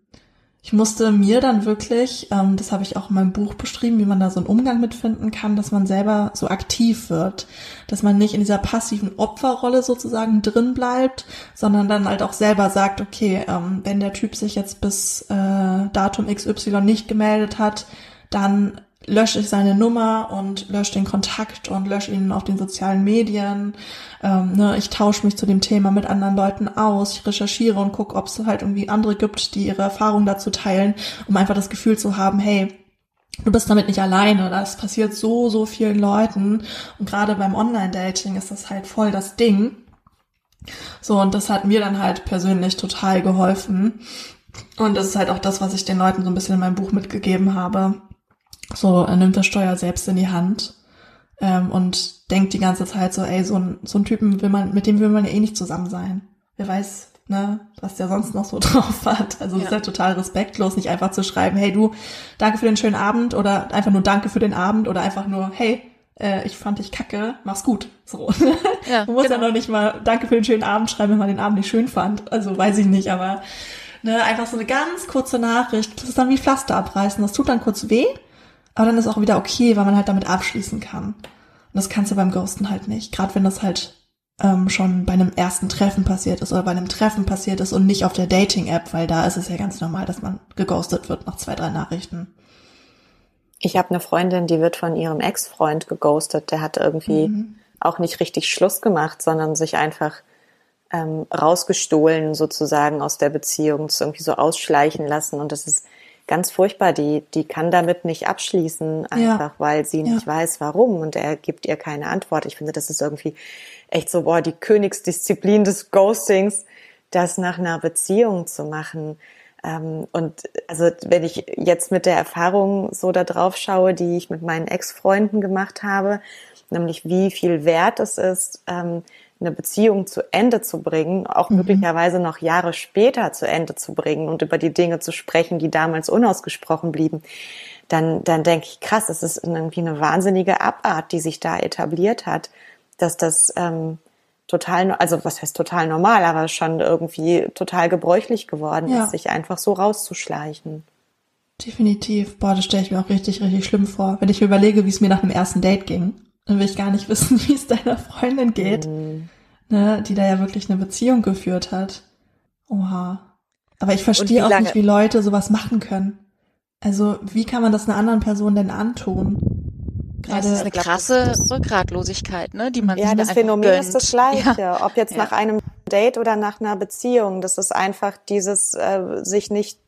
ich musste mir dann wirklich, ähm, das habe ich auch in meinem Buch beschrieben, wie man da so einen Umgang mitfinden kann, dass man selber so aktiv wird, dass man nicht in dieser passiven Opferrolle sozusagen drin bleibt, sondern dann halt auch selber sagt, okay, ähm, wenn der Typ sich jetzt bis äh, Datum XY nicht gemeldet hat, dann lösche ich seine Nummer und lösche den Kontakt und lösche ihn auf den sozialen Medien. Ähm, ne, ich tausche mich zu dem Thema mit anderen Leuten aus. Ich recherchiere und gucke, ob es halt irgendwie andere gibt, die ihre Erfahrungen dazu teilen, um einfach das Gefühl zu haben, hey, du bist damit nicht alleine. Das passiert so, so vielen Leuten. Und gerade beim Online-Dating ist das halt voll das Ding. So, und das hat mir dann halt persönlich total geholfen. Und das ist halt auch das, was ich den Leuten so ein bisschen in meinem Buch mitgegeben habe so, er nimmt das Steuer selbst in die Hand ähm, und denkt die ganze Zeit so, ey, so ein, so ein Typen will man, mit dem will man ja eh nicht zusammen sein. Wer weiß, ne, was der sonst noch so drauf hat. Also ja. ist ja total respektlos, nicht einfach zu schreiben, hey du, danke für den schönen Abend oder einfach nur danke für den Abend oder einfach nur, hey, äh, ich fand dich kacke, mach's gut. So. Ja, man muss genau. ja noch nicht mal danke für den schönen Abend schreiben, wenn man den Abend nicht schön fand. Also weiß ich nicht, aber ne, einfach so eine ganz kurze Nachricht. Das ist dann wie Pflaster abreißen. Das tut dann kurz weh. Aber dann ist auch wieder okay, weil man halt damit abschließen kann. Und das kannst du beim Ghosten halt nicht. Gerade wenn das halt ähm, schon bei einem ersten Treffen passiert ist oder bei einem Treffen passiert ist und nicht auf der Dating-App, weil da ist es ja ganz normal, dass man geghostet wird nach zwei, drei Nachrichten. Ich habe eine Freundin, die wird von ihrem Ex-Freund geghostet. Der hat irgendwie mhm. auch nicht richtig Schluss gemacht, sondern sich einfach ähm, rausgestohlen sozusagen aus der Beziehung, irgendwie so ausschleichen lassen. Und das ist ganz furchtbar. Die, die kann damit nicht abschließen, einfach ja. weil sie nicht ja. weiß, warum und er gibt ihr keine Antwort. Ich finde, das ist irgendwie echt so, boah, die Königsdisziplin des Ghostings, das nach einer Beziehung zu machen. Ähm, und also wenn ich jetzt mit der Erfahrung so da drauf schaue, die ich mit meinen Ex-Freunden gemacht habe, nämlich wie viel wert es ist, ähm, eine Beziehung zu Ende zu bringen, auch mhm. möglicherweise noch Jahre später zu Ende zu bringen und über die Dinge zu sprechen, die damals unausgesprochen blieben, dann, dann denke ich, krass, es ist irgendwie eine wahnsinnige Abart, die sich da etabliert hat, dass das ähm, total, also was heißt total normal, aber schon irgendwie total gebräuchlich geworden ja. ist, sich einfach so rauszuschleichen. Definitiv. Boah, das stelle ich mir auch richtig, richtig schlimm vor. Wenn ich mir überlege, wie es mir nach dem ersten Date ging dann will ich gar nicht wissen, wie es deiner Freundin geht, mhm. ne, die da ja wirklich eine Beziehung geführt hat. Oha. Aber ich verstehe auch nicht, wie Leute sowas machen können. Also, wie kann man das einer anderen Person denn antun? Gerade das ist eine krasse Rückgratlosigkeit, ne, die man Ja, das Phänomen gönnt. ist das gleiche. Ja. Ob jetzt ja. nach einem Date oder nach einer Beziehung. Das ist einfach dieses äh, sich nicht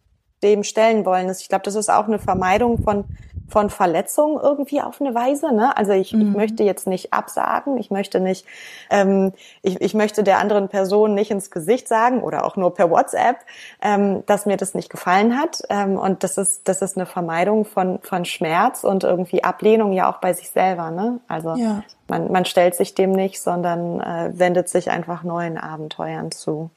dem stellen wollen. Ich glaube, das ist auch eine Vermeidung von von Verletzungen irgendwie auf eine Weise. Ne? Also ich, mhm. ich möchte jetzt nicht absagen, ich möchte nicht, ähm, ich, ich möchte der anderen Person nicht ins Gesicht sagen oder auch nur per WhatsApp, ähm, dass mir das nicht gefallen hat. Ähm, und das ist, das ist eine Vermeidung von, von Schmerz und irgendwie Ablehnung ja auch bei sich selber. Ne? Also ja. man, man stellt sich dem nicht, sondern äh, wendet sich einfach neuen Abenteuern zu.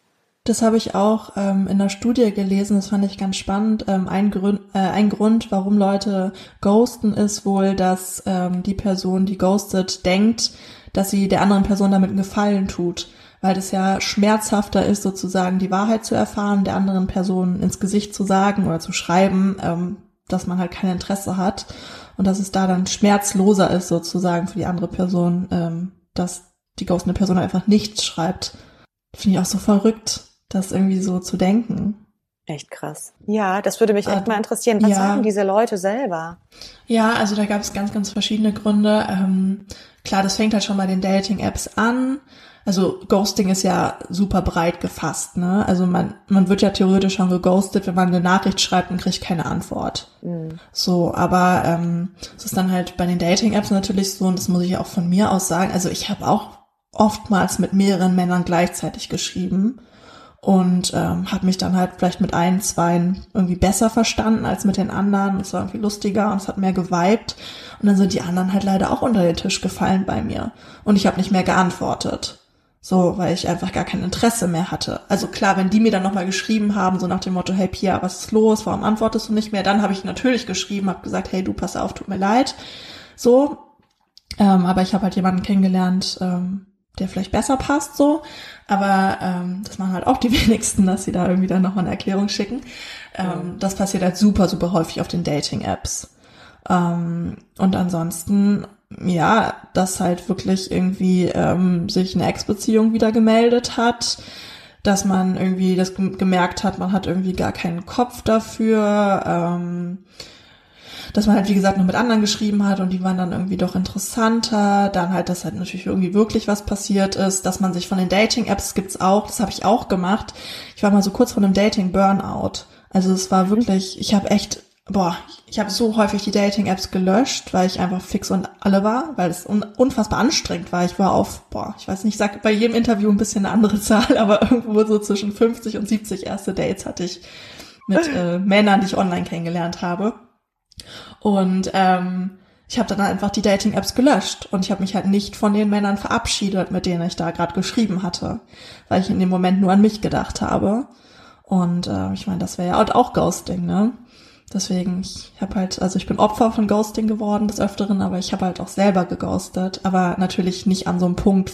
Das habe ich auch ähm, in der Studie gelesen, das fand ich ganz spannend. Ähm, ein, Grund, äh, ein Grund, warum Leute ghosten, ist wohl, dass ähm, die Person, die ghostet, denkt, dass sie der anderen Person damit einen Gefallen tut. Weil es ja schmerzhafter ist, sozusagen die Wahrheit zu erfahren, der anderen Person ins Gesicht zu sagen oder zu schreiben, ähm, dass man halt kein Interesse hat. Und dass es da dann schmerzloser ist, sozusagen für die andere Person, ähm, dass die ghostende Person einfach nichts schreibt. Finde ich auch so verrückt das irgendwie so zu denken. Echt krass. Ja, das würde mich echt äh, mal interessieren. Was ja. sagen diese Leute selber? Ja, also da gab es ganz, ganz verschiedene Gründe. Ähm, klar, das fängt halt schon bei den Dating-Apps an. Also Ghosting ist ja super breit gefasst, ne? Also man, man wird ja theoretisch schon geghostet, wenn man eine Nachricht schreibt und kriegt keine Antwort. Mhm. So, aber ähm, es ist dann halt bei den Dating-Apps natürlich so, und das muss ich auch von mir aus sagen, also ich habe auch oftmals mit mehreren Männern gleichzeitig geschrieben und ähm, habe mich dann halt vielleicht mit ein, zwei irgendwie besser verstanden als mit den anderen. Es war irgendwie lustiger und es hat mehr geweibt. Und dann sind die anderen halt leider auch unter den Tisch gefallen bei mir. Und ich habe nicht mehr geantwortet. So, weil ich einfach gar kein Interesse mehr hatte. Also klar, wenn die mir dann nochmal geschrieben haben, so nach dem Motto, hey Pia, was ist los? Warum antwortest du nicht mehr? Dann habe ich natürlich geschrieben, habe gesagt, hey du, pass auf, tut mir leid. So. Ähm, aber ich habe halt jemanden kennengelernt, ähm, der vielleicht besser passt so. Aber ähm, das machen halt auch die wenigsten, dass sie da irgendwie dann nochmal eine Erklärung schicken. Ähm, das passiert halt super, super häufig auf den Dating-Apps. Ähm, und ansonsten, ja, dass halt wirklich irgendwie ähm, sich eine Ex-Beziehung wieder gemeldet hat, dass man irgendwie das gemerkt hat, man hat irgendwie gar keinen Kopf dafür. Ähm, dass man halt, wie gesagt, noch mit anderen geschrieben hat und die waren dann irgendwie doch interessanter. Dann halt, dass halt natürlich irgendwie wirklich was passiert ist, dass man sich von den Dating-Apps gibt's auch, das habe ich auch gemacht. Ich war mal so kurz vor einem Dating-Burnout. Also es war wirklich, ich habe echt, boah, ich habe so häufig die Dating-Apps gelöscht, weil ich einfach fix und alle war, weil es un unfassbar anstrengend war. Ich war auf, boah, ich weiß nicht, ich sag bei jedem Interview ein bisschen eine andere Zahl, aber irgendwo so zwischen 50 und 70 erste Dates hatte ich mit äh, Männern, die ich online kennengelernt habe. Und ähm, ich habe dann einfach die Dating-Apps gelöscht und ich habe mich halt nicht von den Männern verabschiedet, mit denen ich da gerade geschrieben hatte, weil ich in dem Moment nur an mich gedacht habe. Und äh, ich meine, das wäre ja auch Ghosting, ne? Deswegen, ich habe halt, also ich bin Opfer von Ghosting geworden des Öfteren, aber ich habe halt auch selber geghostet, aber natürlich nicht an so einem Punkt,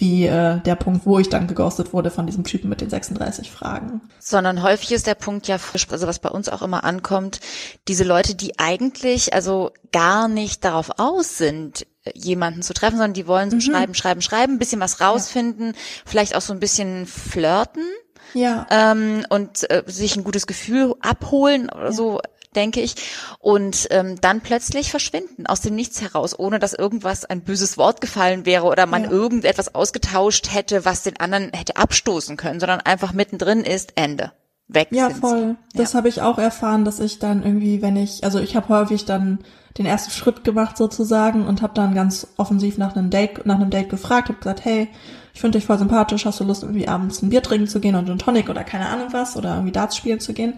wie äh, der Punkt, wo ich dann geghostet wurde von diesem Typen mit den 36 Fragen. Sondern häufig ist der Punkt ja, also was bei uns auch immer ankommt, diese Leute, die eigentlich also gar nicht darauf aus sind, jemanden zu treffen, sondern die wollen so mhm. schreiben, schreiben, schreiben, ein bisschen was rausfinden, ja. vielleicht auch so ein bisschen flirten. Ja. Ähm, und äh, sich ein gutes Gefühl abholen oder ja. so denke ich, und ähm, dann plötzlich verschwinden aus dem Nichts heraus, ohne dass irgendwas ein böses Wort gefallen wäre oder man ja. irgendetwas ausgetauscht hätte, was den anderen hätte abstoßen können, sondern einfach mittendrin ist Ende. Weg ja, voll. Sie. Das ja. habe ich auch erfahren, dass ich dann irgendwie, wenn ich, also ich habe häufig dann den ersten Schritt gemacht sozusagen und habe dann ganz offensiv nach einem Date, nach einem Date gefragt, habe gesagt, hey, ich finde dich voll sympathisch, hast du Lust, irgendwie abends ein Bier trinken zu gehen und einen Tonic oder keine Ahnung was oder irgendwie Darts spielen zu gehen.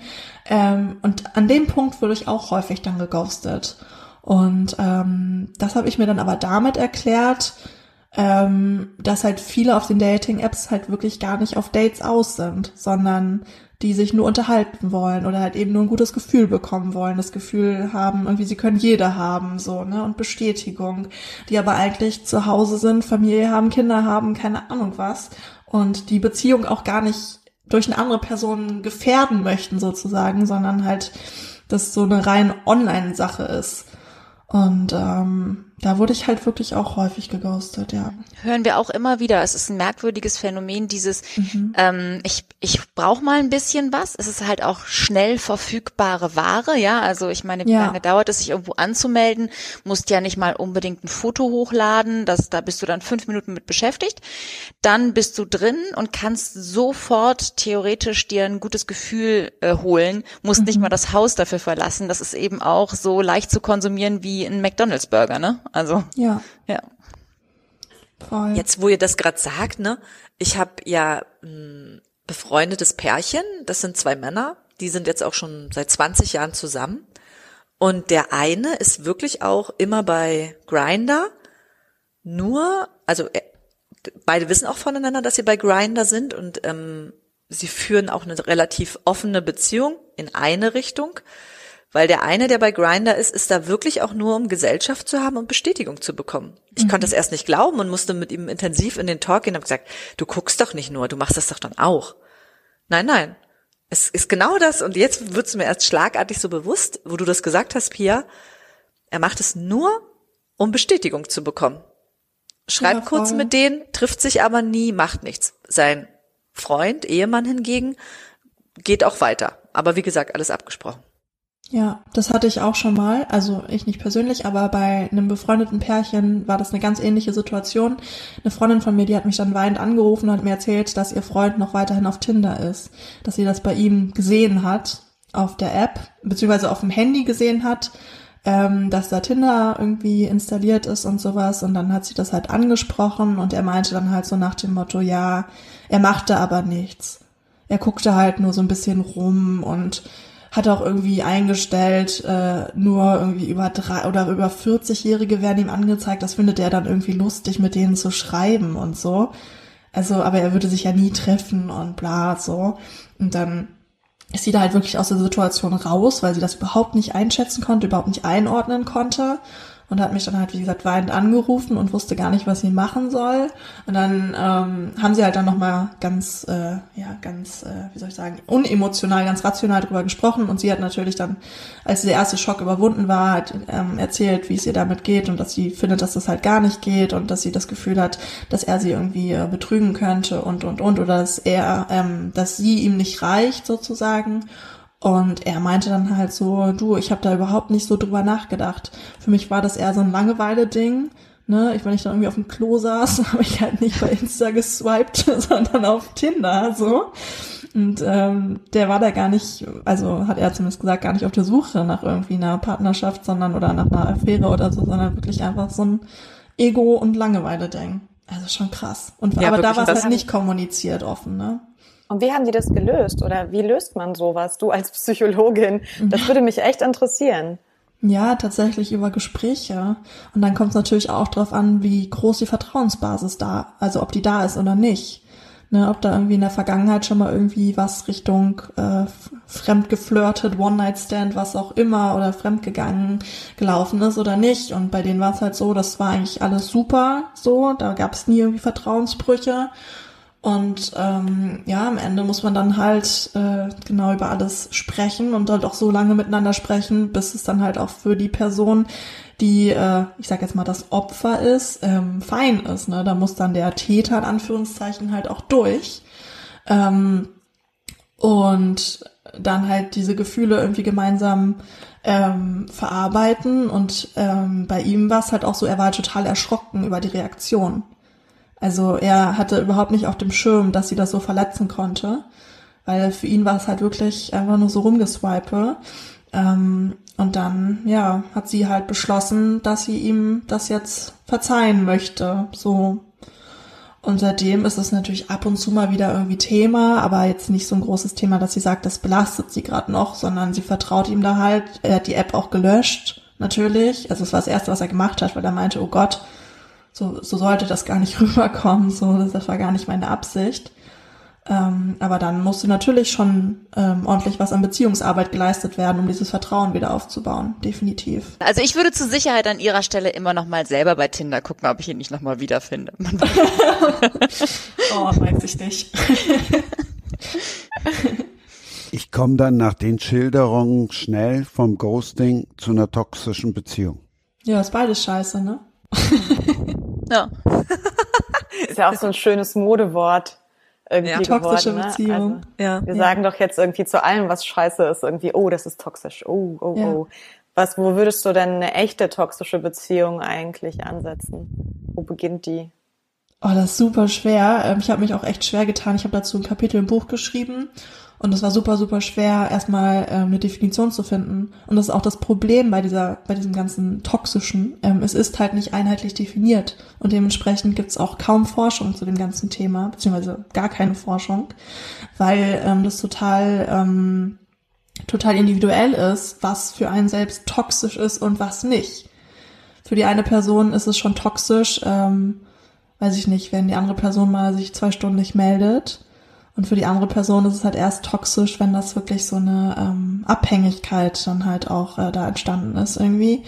Ähm, und an dem Punkt wurde ich auch häufig dann geghostet. Und ähm, das habe ich mir dann aber damit erklärt, ähm, dass halt viele auf den Dating-Apps halt wirklich gar nicht auf Dates aus sind, sondern die sich nur unterhalten wollen oder halt eben nur ein gutes Gefühl bekommen wollen, das Gefühl haben, irgendwie sie können jeder haben, so, ne, und Bestätigung, die aber eigentlich zu Hause sind, Familie haben, Kinder haben, keine Ahnung was, und die Beziehung auch gar nicht durch eine andere Person gefährden möchten sozusagen, sondern halt, dass so eine rein Online-Sache ist. Und ähm, da wurde ich halt wirklich auch häufig geghostet, ja. Hören wir auch immer wieder. Es ist ein merkwürdiges Phänomen, dieses, mhm. ähm, ich, ich brauche mal ein bisschen was. Es ist halt auch schnell verfügbare Ware, ja. Also ich meine, wie ja. lange dauert es, sich irgendwo anzumelden? Musst ja nicht mal unbedingt ein Foto hochladen. Das, da bist du dann fünf Minuten mit beschäftigt. Dann bist du drin und kannst sofort theoretisch dir ein gutes Gefühl äh, holen. Musst mhm. nicht mal das Haus dafür verlassen. Das ist eben auch so leicht zu konsumieren wie ein McDonalds-Burger, ne? Also ja. ja. Voll. Jetzt, wo ihr das gerade sagt, ne, ich habe ja ein befreundetes Pärchen, das sind zwei Männer, die sind jetzt auch schon seit 20 Jahren zusammen. Und der eine ist wirklich auch immer bei Grinder, nur, also beide wissen auch voneinander, dass sie bei Grinder sind und ähm, sie führen auch eine relativ offene Beziehung in eine Richtung. Weil der eine, der bei Grinder ist, ist da wirklich auch nur, um Gesellschaft zu haben und Bestätigung zu bekommen. Ich mhm. konnte das erst nicht glauben und musste mit ihm intensiv in den Talk gehen und habe gesagt, du guckst doch nicht nur, du machst das doch dann auch. Nein, nein. Es ist genau das und jetzt wird's mir erst schlagartig so bewusst, wo du das gesagt hast, Pia. Er macht es nur, um Bestätigung zu bekommen. Schreibt ja, kurz mit denen, trifft sich aber nie, macht nichts. Sein Freund, Ehemann hingegen, geht auch weiter. Aber wie gesagt, alles abgesprochen. Ja, das hatte ich auch schon mal. Also ich nicht persönlich, aber bei einem befreundeten Pärchen war das eine ganz ähnliche Situation. Eine Freundin von mir, die hat mich dann weinend angerufen und hat mir erzählt, dass ihr Freund noch weiterhin auf Tinder ist. Dass sie das bei ihm gesehen hat auf der App, beziehungsweise auf dem Handy gesehen hat, ähm, dass da Tinder irgendwie installiert ist und sowas. Und dann hat sie das halt angesprochen und er meinte dann halt so nach dem Motto, ja, er machte aber nichts. Er guckte halt nur so ein bisschen rum und hat auch irgendwie eingestellt, äh, nur irgendwie über drei oder über 40-Jährige werden ihm angezeigt. Das findet er dann irgendwie lustig, mit denen zu schreiben und so. Also, aber er würde sich ja nie treffen und bla so. Und dann ist sie da halt wirklich aus der Situation raus, weil sie das überhaupt nicht einschätzen konnte, überhaupt nicht einordnen konnte und hat mich dann halt, wie gesagt, weinend angerufen und wusste gar nicht, was sie machen soll. Und dann ähm, haben sie halt dann nochmal ganz, äh, ja, ganz, äh, wie soll ich sagen, unemotional, ganz rational drüber gesprochen. Und sie hat natürlich dann, als der erste Schock überwunden war, halt, ähm, erzählt, wie es ihr damit geht und dass sie findet, dass das halt gar nicht geht und dass sie das Gefühl hat, dass er sie irgendwie äh, betrügen könnte und, und, und, oder dass er, ähm, dass sie ihm nicht reicht sozusagen. Und er meinte dann halt so, du, ich habe da überhaupt nicht so drüber nachgedacht. Für mich war das eher so ein Langeweile-Ding. Ne, ich, wenn ich dann irgendwie auf dem Klo saß, habe ich halt nicht bei Insta geswiped, sondern auf Tinder so. Und ähm, der war da gar nicht, also hat er zumindest gesagt, gar nicht auf der Suche nach irgendwie einer Partnerschaft, sondern oder nach einer Affäre oder so, sondern wirklich einfach so ein Ego- und Langeweile-Ding. Also schon krass. Und ja, aber da war es halt nicht kommuniziert offen, ne? Und wie haben die das gelöst? Oder wie löst man sowas? Du als Psychologin, das würde mich echt interessieren. Ja, tatsächlich über Gespräche. Und dann kommt es natürlich auch darauf an, wie groß die Vertrauensbasis da, also ob die da ist oder nicht. Ne, ob da irgendwie in der Vergangenheit schon mal irgendwie was Richtung äh, fremdgeflirtet, One-Night-Stand, was auch immer, oder fremdgegangen gelaufen ist oder nicht. Und bei denen war es halt so, das war eigentlich alles super so, da gab es nie irgendwie Vertrauensbrüche. Und ähm, ja, am Ende muss man dann halt äh, genau über alles sprechen und halt auch so lange miteinander sprechen, bis es dann halt auch für die Person, die, äh, ich sag jetzt mal, das Opfer ist, ähm, fein ist. Ne? Da muss dann der Täter in Anführungszeichen halt auch durch. Ähm, und dann halt diese Gefühle irgendwie gemeinsam ähm, verarbeiten. Und ähm, bei ihm war es halt auch so, er war total erschrocken über die Reaktion. Also er hatte überhaupt nicht auf dem Schirm, dass sie das so verletzen konnte, weil für ihn war es halt wirklich einfach nur so rumgeswipe. Ähm, und dann, ja, hat sie halt beschlossen, dass sie ihm das jetzt verzeihen möchte. So. Und seitdem ist es natürlich ab und zu mal wieder irgendwie Thema, aber jetzt nicht so ein großes Thema, dass sie sagt, das belastet sie gerade noch, sondern sie vertraut ihm da halt. Er hat die App auch gelöscht, natürlich. Also es war das Erste, was er gemacht hat, weil er meinte, oh Gott, so, so sollte das gar nicht rüberkommen, so, das war gar nicht meine Absicht. Ähm, aber dann musste natürlich schon ähm, ordentlich was an Beziehungsarbeit geleistet werden, um dieses Vertrauen wieder aufzubauen, definitiv. Also ich würde zur Sicherheit an ihrer Stelle immer noch mal selber bei Tinder gucken, ob ich ihn nicht noch mal wiederfinde. oh, weiß ich nicht. ich komme dann nach den Schilderungen schnell vom Ghosting zu einer toxischen Beziehung. Ja, ist beides scheiße, ne? Ja. ist ja auch so ein schönes Modewort irgendwie ja. Toxische geworden, ne? Beziehung. Also, ja. Wir ja. sagen doch jetzt irgendwie zu allem, was scheiße ist, irgendwie, oh, das ist toxisch, oh, oh, ja. oh. Was, wo würdest du denn eine echte toxische Beziehung eigentlich ansetzen? Wo beginnt die? Oh, das ist super schwer. Ähm, ich habe mich auch echt schwer getan. Ich habe dazu ein Kapitel im Buch geschrieben und es war super, super schwer, erstmal ähm, eine Definition zu finden. Und das ist auch das Problem bei dieser, bei diesem ganzen Toxischen. Ähm, es ist halt nicht einheitlich definiert. Und dementsprechend gibt es auch kaum Forschung zu dem ganzen Thema, beziehungsweise gar keine Forschung, weil ähm, das total, ähm, total individuell ist, was für einen selbst toxisch ist und was nicht. Für die eine Person ist es schon toxisch, ähm, weiß ich nicht, wenn die andere Person mal sich zwei Stunden nicht meldet. Und für die andere Person ist es halt erst toxisch, wenn das wirklich so eine ähm, Abhängigkeit dann halt auch äh, da entstanden ist irgendwie.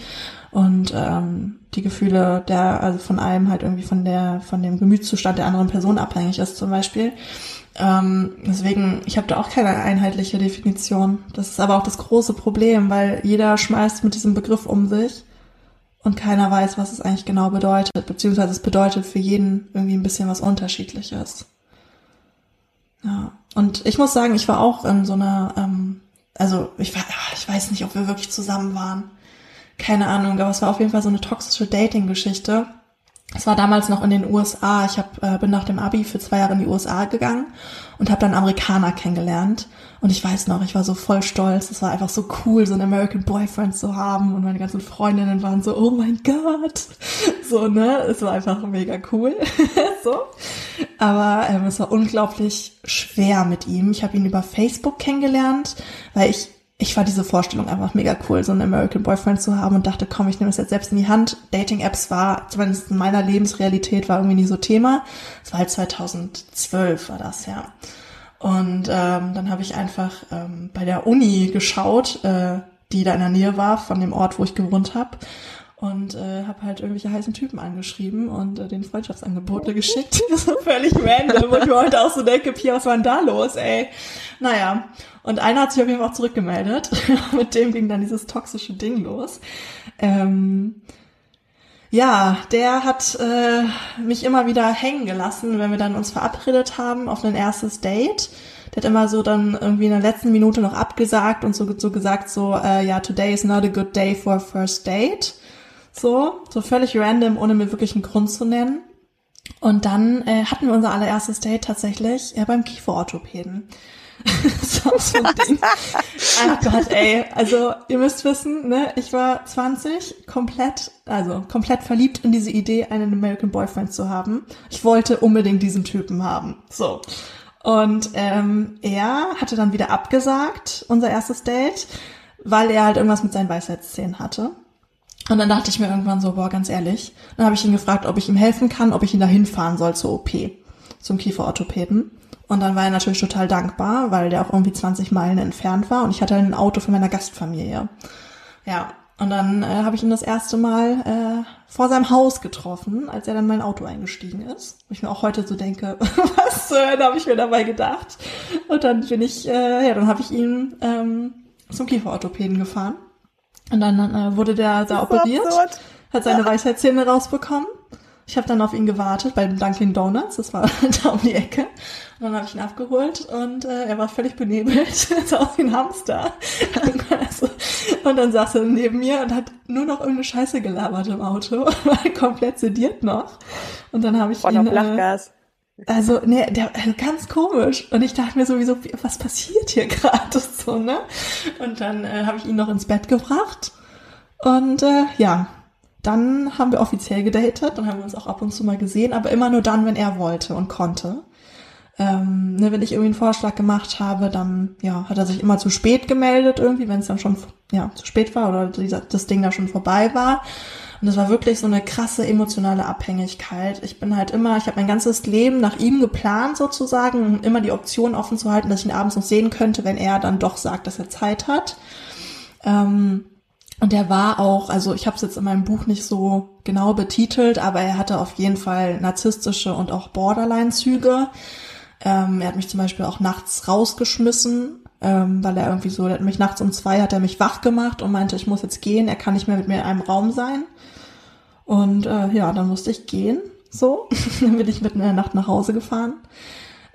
Und ähm, die Gefühle der, also von einem halt irgendwie von der, von dem Gemütszustand der anderen Person abhängig ist zum Beispiel. Ähm, deswegen, ich habe da auch keine einheitliche Definition. Das ist aber auch das große Problem, weil jeder schmeißt mit diesem Begriff um sich und keiner weiß, was es eigentlich genau bedeutet, beziehungsweise es bedeutet für jeden irgendwie ein bisschen was Unterschiedliches. Ja, und ich muss sagen, ich war auch in so einer, ähm, also ich, war, ich weiß nicht, ob wir wirklich zusammen waren. Keine Ahnung, aber es war auf jeden Fall so eine toxische Dating-Geschichte. Es war damals noch in den USA. Ich hab, äh, bin nach dem Abi für zwei Jahre in die USA gegangen und habe dann Amerikaner kennengelernt. Und ich weiß noch, ich war so voll stolz. Es war einfach so cool, so einen American Boyfriend zu haben. Und meine ganzen Freundinnen waren so, oh mein Gott. So, ne? Es war einfach mega cool. so. Aber ähm, es war unglaublich schwer mit ihm. Ich habe ihn über Facebook kennengelernt, weil ich ich war diese Vorstellung einfach mega cool, so einen American Boyfriend zu haben und dachte, komm, ich nehme es jetzt selbst in die Hand. Dating-Apps war, zumindest in meiner Lebensrealität, war irgendwie nie so Thema. Es war halt 2012 war das, ja. Und ähm, dann habe ich einfach ähm, bei der Uni geschaut, äh, die da in der Nähe war von dem Ort, wo ich gewohnt habe und äh, habe halt irgendwelche heißen Typen angeschrieben und äh, den Freundschaftsangebote geschickt. so völlig random, wo ich mir heute auch so denke, Pia, was war denn da los, ey? Naja, und einer hat sich auf jeden Fall auch zurückgemeldet. Mit dem ging dann dieses toxische Ding los. Ähm, ja, der hat äh, mich immer wieder hängen gelassen, wenn wir dann uns verabredet haben auf ein erstes Date. Der hat immer so dann irgendwie in der letzten Minute noch abgesagt und so, so gesagt so, äh, ja, today is not a good day for a first date. So, so völlig random, ohne mir wirklich einen Grund zu nennen. Und dann äh, hatten wir unser allererstes Date tatsächlich äh, beim Kieferorthopäden. so, so ein Ding. Ach Gott, ey. Also, ihr müsst wissen, ne, ich war 20, komplett, also komplett verliebt in diese Idee, einen American Boyfriend zu haben. Ich wollte unbedingt diesen Typen haben. So. Und ähm, er hatte dann wieder abgesagt, unser erstes Date, weil er halt irgendwas mit seinen Weisheitszähnen hatte. Und dann dachte ich mir irgendwann so, boah, ganz ehrlich. Dann habe ich ihn gefragt, ob ich ihm helfen kann, ob ich ihn dahin fahren soll zur OP, zum Kieferorthopäden. Und dann war er natürlich total dankbar, weil der auch irgendwie 20 Meilen entfernt war und ich hatte ein Auto für meine Gastfamilie. Ja, und dann äh, habe ich ihn das erste Mal äh, vor seinem Haus getroffen, als er dann mein Auto eingestiegen ist. Wo ich mir auch heute so denke, was Hölle habe ich mir dabei gedacht? Und dann bin ich, äh, ja, dann habe ich ihn ähm, zum Kieferorthopäden gefahren. Und dann äh, wurde der da operiert, hat seine Weisheitszähne rausbekommen. Ich habe dann auf ihn gewartet bei Dunkin' Donuts, das war da um die Ecke. Und dann habe ich ihn abgeholt und äh, er war völlig benebelt, so aus wie ein Hamster. und dann saß er neben mir und hat nur noch irgendeine Scheiße gelabert im Auto, war komplett sediert noch. Und dann habe ich Voll ihn... Lachgas. Also, nee, der, also ganz komisch. Und ich dachte mir sowieso, was passiert hier gerade so, ne? Und dann äh, habe ich ihn noch ins Bett gebracht. Und äh, ja, dann haben wir offiziell gedatet, dann haben wir uns auch ab und zu mal gesehen, aber immer nur dann, wenn er wollte und konnte. Ähm, ne, wenn ich irgendwie einen Vorschlag gemacht habe, dann ja, hat er sich immer zu spät gemeldet irgendwie, wenn es dann schon ja, zu spät war oder dieser, das Ding da schon vorbei war. Und das war wirklich so eine krasse emotionale Abhängigkeit. Ich bin halt immer, ich habe mein ganzes Leben nach ihm geplant sozusagen, um immer die Option offen zu halten, dass ich ihn abends noch sehen könnte, wenn er dann doch sagt, dass er Zeit hat. Ähm, und er war auch, also ich habe es jetzt in meinem Buch nicht so genau betitelt, aber er hatte auf jeden Fall narzisstische und auch Borderline-Züge. Ähm, er hat mich zum Beispiel auch nachts rausgeschmissen, ähm, weil er irgendwie so, der hat mich nachts um zwei hat er mich wach gemacht und meinte, ich muss jetzt gehen, er kann nicht mehr mit mir in einem Raum sein. Und äh, ja, dann musste ich gehen. So, dann bin ich mitten in der Nacht nach Hause gefahren.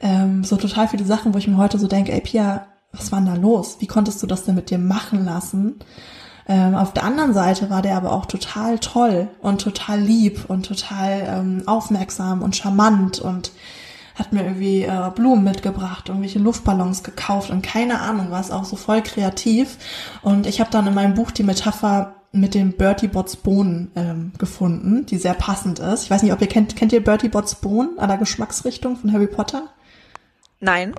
Ähm, so total viele Sachen, wo ich mir heute so denke, ey Pia, was war denn da los? Wie konntest du das denn mit dir machen lassen? Ähm, auf der anderen Seite war der aber auch total toll und total lieb und total ähm, aufmerksam und charmant und hat mir irgendwie äh, Blumen mitgebracht, irgendwelche Luftballons gekauft und keine Ahnung was, auch so voll kreativ. Und ich habe dann in meinem Buch die Metapher mit dem Bertie Bots Bohnen ähm, gefunden, die sehr passend ist. Ich weiß nicht, ob ihr kennt, kennt ihr Bertie Bots Bohnen an der Geschmacksrichtung von Harry Potter? Nein.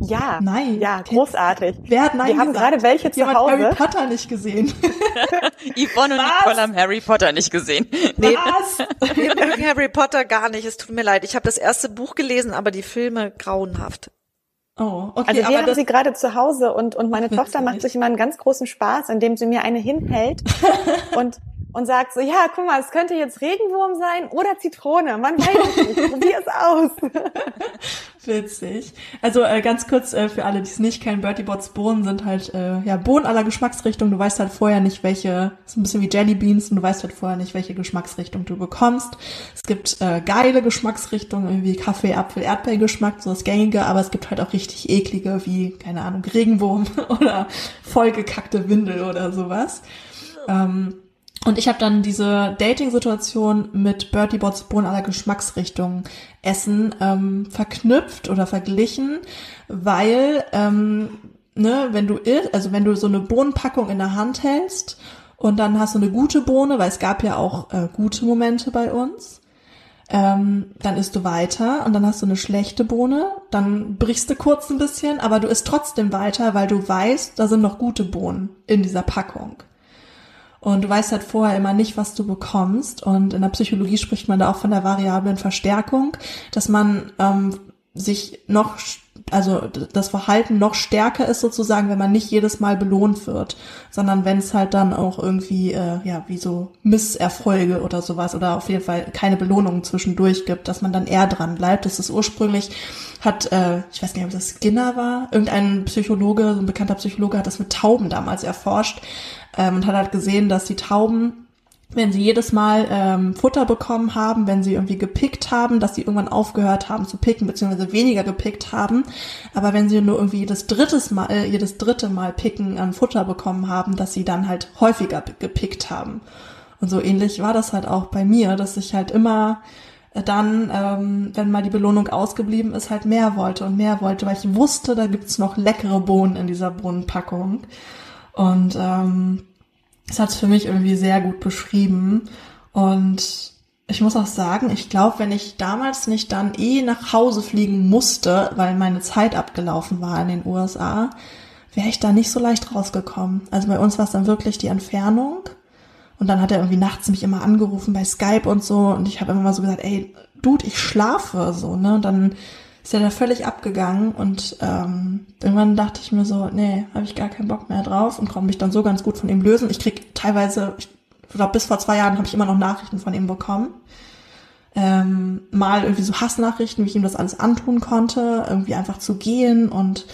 Ja. Nein. Ja, großartig. Wer hat nein Wir haben gesagt? gerade welche zu Jemand Hause. Harry Potter nicht gesehen. Yvonne und Was? Nicole haben Harry Potter nicht gesehen. Nee, Was? wir mögen Harry Potter gar nicht. Es tut mir leid. Ich habe das erste Buch gelesen, aber die Filme grauenhaft. Oh, okay, Also wir aber haben das, sie gerade zu Hause und, und meine. Tochter macht sich immer einen ganz großen Spaß, indem sie mir eine hinhält und, und sagt so, ja, guck mal, es könnte jetzt Regenwurm sein oder Zitrone. Man weiß es nicht. Probier es aus. Witzig. Also äh, ganz kurz äh, für alle, die es nicht kennen, Bertie Bots Bohnen sind halt äh, ja Bohnen aller Geschmacksrichtungen. Du weißt halt vorher nicht, welche, ist ein bisschen wie Jelly Beans und du weißt halt vorher nicht, welche Geschmacksrichtung du bekommst. Es gibt äh, geile Geschmacksrichtungen, irgendwie Kaffee, Apfel, Erdbeergeschmack, so das gängige, aber es gibt halt auch richtig eklige, wie, keine Ahnung, Regenwurm oder vollgekackte Windel oder sowas. Ähm, und ich habe dann diese Dating-Situation mit Bertie Bots Bohnen aller Geschmacksrichtungen Essen ähm, verknüpft oder verglichen, weil ähm, ne, wenn du also wenn du so eine Bohnenpackung in der Hand hältst und dann hast du eine gute Bohne, weil es gab ja auch äh, gute Momente bei uns, ähm, dann isst du weiter und dann hast du eine schlechte Bohne, dann brichst du kurz ein bisschen, aber du isst trotzdem weiter, weil du weißt, da sind noch gute Bohnen in dieser Packung. Und du weißt halt vorher immer nicht, was du bekommst. Und in der Psychologie spricht man da auch von der variablen Verstärkung, dass man ähm, sich noch, also das Verhalten noch stärker ist sozusagen, wenn man nicht jedes Mal belohnt wird, sondern wenn es halt dann auch irgendwie, äh, ja, wie so Misserfolge oder sowas oder auf jeden Fall keine Belohnungen zwischendurch gibt, dass man dann eher dran bleibt. Das ist ursprünglich, hat, äh, ich weiß nicht, ob das Skinner war, irgendein Psychologe, so ein bekannter Psychologe hat das mit Tauben damals erforscht, ähm, und hat halt gesehen, dass die Tauben, wenn sie jedes Mal ähm, Futter bekommen haben, wenn sie irgendwie gepickt haben, dass sie irgendwann aufgehört haben zu picken, beziehungsweise weniger gepickt haben. Aber wenn sie nur irgendwie jedes drittes Mal, äh, jedes dritte Mal picken an Futter bekommen haben, dass sie dann halt häufiger gepickt haben. Und so ähnlich war das halt auch bei mir, dass ich halt immer dann, ähm, wenn mal die Belohnung ausgeblieben ist, halt mehr wollte und mehr wollte, weil ich wusste, da gibt's noch leckere Bohnen in dieser Bohnenpackung. Und ähm, das hat es für mich irgendwie sehr gut beschrieben. Und ich muss auch sagen, ich glaube, wenn ich damals nicht dann eh nach Hause fliegen musste, weil meine Zeit abgelaufen war in den USA, wäre ich da nicht so leicht rausgekommen. Also bei uns war es dann wirklich die Entfernung. Und dann hat er irgendwie nachts mich immer angerufen bei Skype und so. Und ich habe immer mal so gesagt, ey, Dude, ich schlafe so, ne? Und dann ist er da völlig abgegangen und ähm, irgendwann dachte ich mir so, nee, habe ich gar keinen Bock mehr drauf und konnte mich dann so ganz gut von ihm lösen. Ich krieg teilweise, ich glaube bis vor zwei Jahren habe ich immer noch Nachrichten von ihm bekommen. Ähm, mal irgendwie so Hassnachrichten, wie ich ihm das alles antun konnte, irgendwie einfach zu gehen und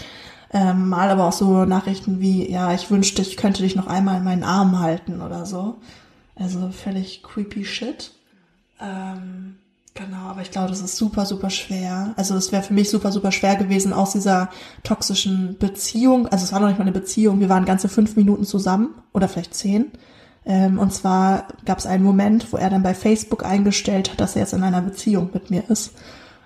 ähm, mal aber auch so Nachrichten wie, ja, ich wünschte, ich könnte dich noch einmal in meinen Arm halten oder so. Also völlig creepy shit. Ähm, Genau, aber ich glaube, das ist super, super schwer. Also es wäre für mich super, super schwer gewesen aus dieser toxischen Beziehung. Also es war noch nicht mal eine Beziehung. Wir waren ganze fünf Minuten zusammen oder vielleicht zehn. Ähm, und zwar gab es einen Moment, wo er dann bei Facebook eingestellt hat, dass er jetzt in einer Beziehung mit mir ist.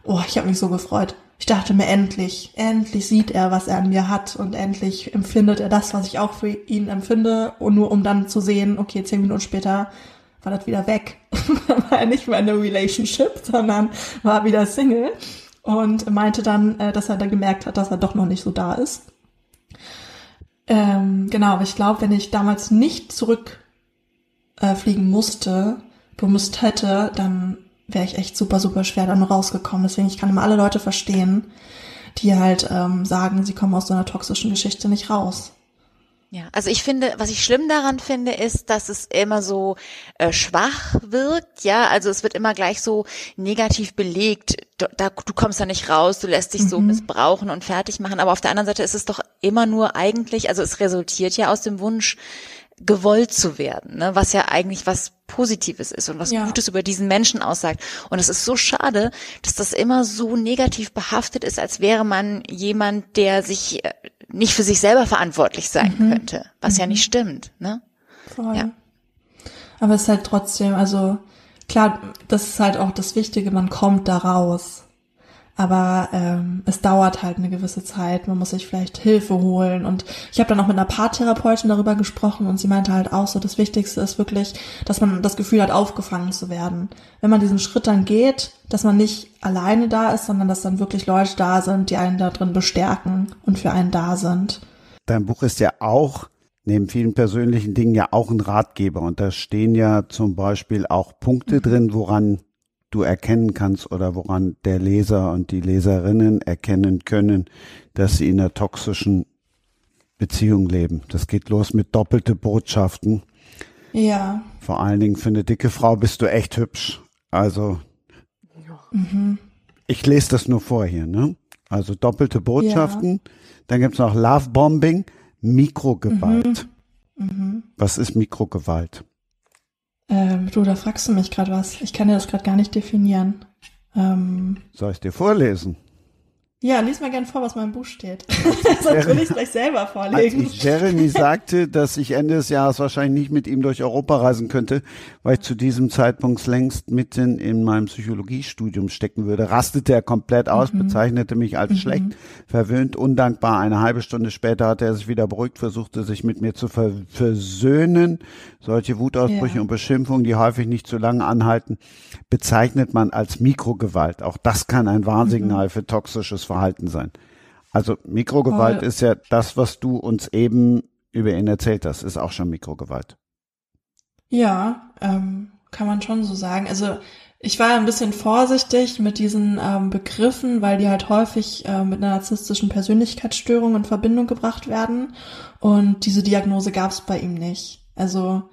Oh, ich habe mich so gefreut. Ich dachte mir endlich, endlich sieht er, was er an mir hat und endlich empfindet er das, was ich auch für ihn empfinde. Und nur um dann zu sehen, okay, zehn Minuten später war das wieder weg. war er nicht mehr in einer Relationship, sondern war wieder Single und meinte dann, äh, dass er dann gemerkt hat, dass er doch noch nicht so da ist. Ähm, genau, aber ich glaube, wenn ich damals nicht zurückfliegen äh, musste, gemusst hätte, dann wäre ich echt super, super schwer dann rausgekommen. Deswegen, ich kann immer alle Leute verstehen, die halt ähm, sagen, sie kommen aus so einer toxischen Geschichte nicht raus. Ja, also ich finde, was ich schlimm daran finde, ist, dass es immer so äh, schwach wirkt. Ja, also es wird immer gleich so negativ belegt. Du, da, du kommst da nicht raus, du lässt dich mhm. so missbrauchen und fertig machen. Aber auf der anderen Seite ist es doch immer nur eigentlich, also es resultiert ja aus dem Wunsch, gewollt zu werden, ne? was ja eigentlich was Positives ist und was ja. Gutes über diesen Menschen aussagt. Und es ist so schade, dass das immer so negativ behaftet ist, als wäre man jemand, der sich äh, nicht für sich selber verantwortlich sein mhm. könnte, was mhm. ja nicht stimmt. Ne? Voll. Ja. Aber es ist halt trotzdem, also klar, das ist halt auch das Wichtige, man kommt da raus. Aber ähm, es dauert halt eine gewisse Zeit. Man muss sich vielleicht Hilfe holen. Und ich habe dann auch mit einer Paartherapeutin darüber gesprochen und sie meinte halt auch so, das Wichtigste ist wirklich, dass man das Gefühl hat, aufgefangen zu werden. Wenn man diesen Schritt dann geht, dass man nicht alleine da ist, sondern dass dann wirklich Leute da sind, die einen da drin bestärken und für einen da sind. Dein Buch ist ja auch neben vielen persönlichen Dingen ja auch ein Ratgeber. Und da stehen ja zum Beispiel auch Punkte drin, woran du erkennen kannst oder woran der Leser und die Leserinnen erkennen können, dass sie in einer toxischen Beziehung leben. Das geht los mit doppelte Botschaften. Ja. Vor allen Dingen für eine dicke Frau bist du echt hübsch. Also mhm. ich lese das nur vor hier, ne? Also doppelte Botschaften. Ja. Dann gibt's noch Lovebombing, Mikrogewalt. Mhm. Mhm. Was ist Mikrogewalt? Ähm, du, da fragst du mich gerade was. Ich kann dir das gerade gar nicht definieren. Ähm, Soll ich dir vorlesen? Ja, lies mal gern vor, was mein Buch steht. Sonst will ich es gleich selber vorlegen. Als ich Jeremy sagte, dass ich Ende des Jahres wahrscheinlich nicht mit ihm durch Europa reisen könnte, weil ich zu diesem Zeitpunkt längst mitten in meinem Psychologiestudium stecken würde, rastete er komplett aus, mhm. bezeichnete mich als mhm. schlecht, verwöhnt, undankbar. Eine halbe Stunde später hatte er sich wieder beruhigt, versuchte sich mit mir zu ver versöhnen. Solche Wutausbrüche ja. und Beschimpfungen, die häufig nicht zu lange anhalten, bezeichnet man als Mikrogewalt. Auch das kann ein Warnsignal mhm. für toxisches Verhalten sein. Also Mikrogewalt Voll. ist ja das, was du uns eben über ihn erzählt hast, ist auch schon Mikrogewalt. Ja, ähm, kann man schon so sagen. Also ich war ein bisschen vorsichtig mit diesen ähm, Begriffen, weil die halt häufig äh, mit einer narzisstischen Persönlichkeitsstörung in Verbindung gebracht werden. Und diese Diagnose gab es bei ihm nicht. Also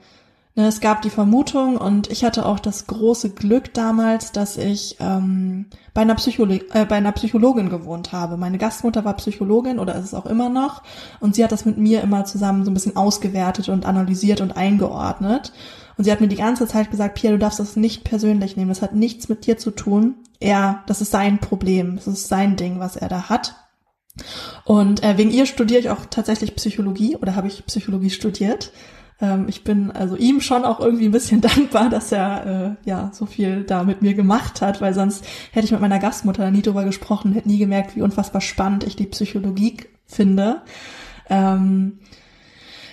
es gab die Vermutung und ich hatte auch das große Glück damals, dass ich ähm, bei, einer Psycholo äh, bei einer Psychologin gewohnt habe. Meine Gastmutter war Psychologin oder ist es auch immer noch und sie hat das mit mir immer zusammen so ein bisschen ausgewertet und analysiert und eingeordnet. Und sie hat mir die ganze Zeit gesagt, Pia, du darfst das nicht persönlich nehmen. Das hat nichts mit dir zu tun. Er, das ist sein Problem. Das ist sein Ding, was er da hat. Und äh, wegen ihr studiere ich auch tatsächlich Psychologie oder habe ich Psychologie studiert. Ähm, ich bin also ihm schon auch irgendwie ein bisschen dankbar, dass er äh, ja so viel da mit mir gemacht hat, weil sonst hätte ich mit meiner Gastmutter nie drüber gesprochen, hätte nie gemerkt, wie unfassbar spannend ich die Psychologie finde. Ähm,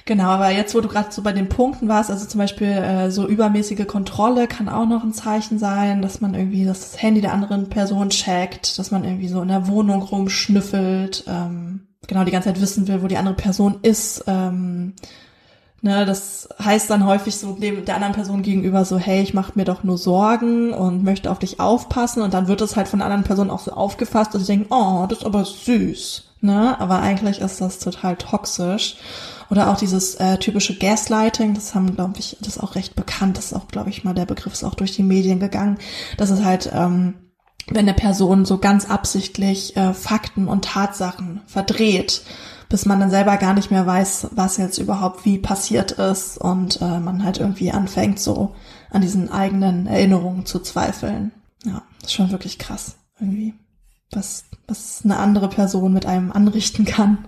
Genau, aber jetzt, wo du gerade so bei den Punkten warst, also zum Beispiel äh, so übermäßige Kontrolle kann auch noch ein Zeichen sein, dass man irgendwie das Handy der anderen Person checkt, dass man irgendwie so in der Wohnung rumschnüffelt, ähm, genau die ganze Zeit wissen will, wo die andere Person ist, ähm, Ne, das heißt dann häufig so dem, der anderen Person gegenüber so, hey, ich mache mir doch nur Sorgen und möchte auf dich aufpassen. Und dann wird es halt von der anderen Person auch so aufgefasst, dass sie denken, oh, das ist aber süß. Ne? Aber eigentlich ist das total toxisch. Oder auch dieses äh, typische Gaslighting, das haben, glaube ich, das ist auch recht bekannt. Das ist auch, glaube ich, mal der Begriff ist auch durch die Medien gegangen. Das ist halt, ähm, wenn eine Person so ganz absichtlich äh, Fakten und Tatsachen verdreht bis man dann selber gar nicht mehr weiß, was jetzt überhaupt wie passiert ist und äh, man halt irgendwie anfängt, so an diesen eigenen Erinnerungen zu zweifeln. Ja, ist schon wirklich krass irgendwie, was, was eine andere Person mit einem anrichten kann.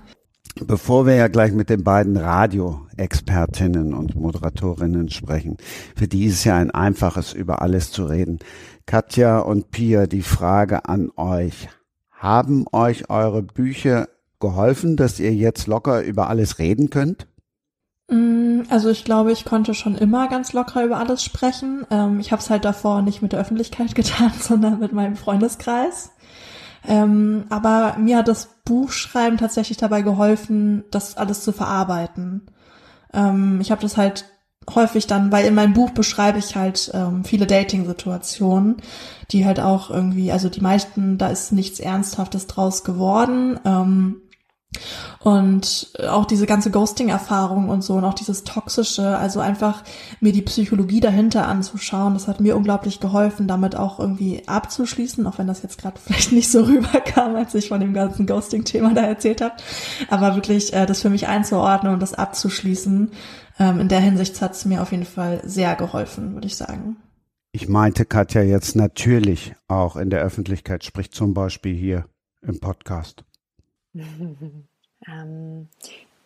Bevor wir ja gleich mit den beiden Radio-Expertinnen und Moderatorinnen sprechen, für die ist ja ein einfaches, über alles zu reden. Katja und Pia, die Frage an euch. Haben euch eure Bücher geholfen, dass ihr jetzt locker über alles reden könnt? Mm, also ich glaube, ich konnte schon immer ganz locker über alles sprechen. Ähm, ich habe es halt davor nicht mit der Öffentlichkeit getan, sondern mit meinem Freundeskreis. Ähm, aber mir hat das Buchschreiben tatsächlich dabei geholfen, das alles zu verarbeiten. Ähm, ich habe das halt häufig dann, weil in meinem Buch beschreibe ich halt ähm, viele Dating-Situationen, die halt auch irgendwie, also die meisten, da ist nichts Ernsthaftes draus geworden. Ähm, Und auch diese ganze Ghosting-Erfahrung und so und auch dieses Toxische, also einfach mir die Psychologie dahinter anzuschauen, das hat mir unglaublich geholfen, damit auch irgendwie abzuschließen, auch wenn das jetzt gerade vielleicht nicht so rüberkam, als ich von dem ganzen Ghosting-Thema da erzählt habe. Aber wirklich äh, das für mich einzuordnen und das abzuschließen, ähm, in der Hinsicht hat es mir auf jeden Fall sehr geholfen, würde ich sagen. Ich meinte Katja jetzt natürlich auch in der Öffentlichkeit, sprich zum Beispiel hier im Podcast. ähm,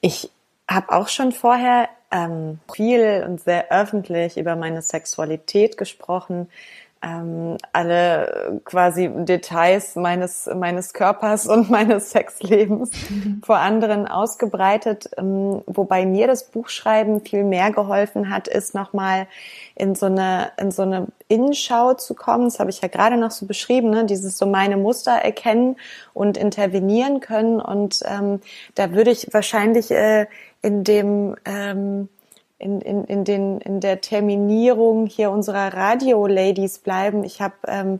ich habe auch schon vorher ähm, viel und sehr öffentlich über meine Sexualität gesprochen ähm, alle quasi Details meines, meines Körpers und meines Sexlebens vor anderen ausgebreitet. Ähm, wobei mir das Buchschreiben viel mehr geholfen hat, ist nochmal in so eine, in so eine Innenschau zu kommen. Das habe ich ja gerade noch so beschrieben, ne? dieses so meine Muster erkennen und intervenieren können. Und ähm, da würde ich wahrscheinlich äh, in dem, ähm, in, in, in, den, in der Terminierung hier unserer Radio-Ladies bleiben. Ich habe ähm,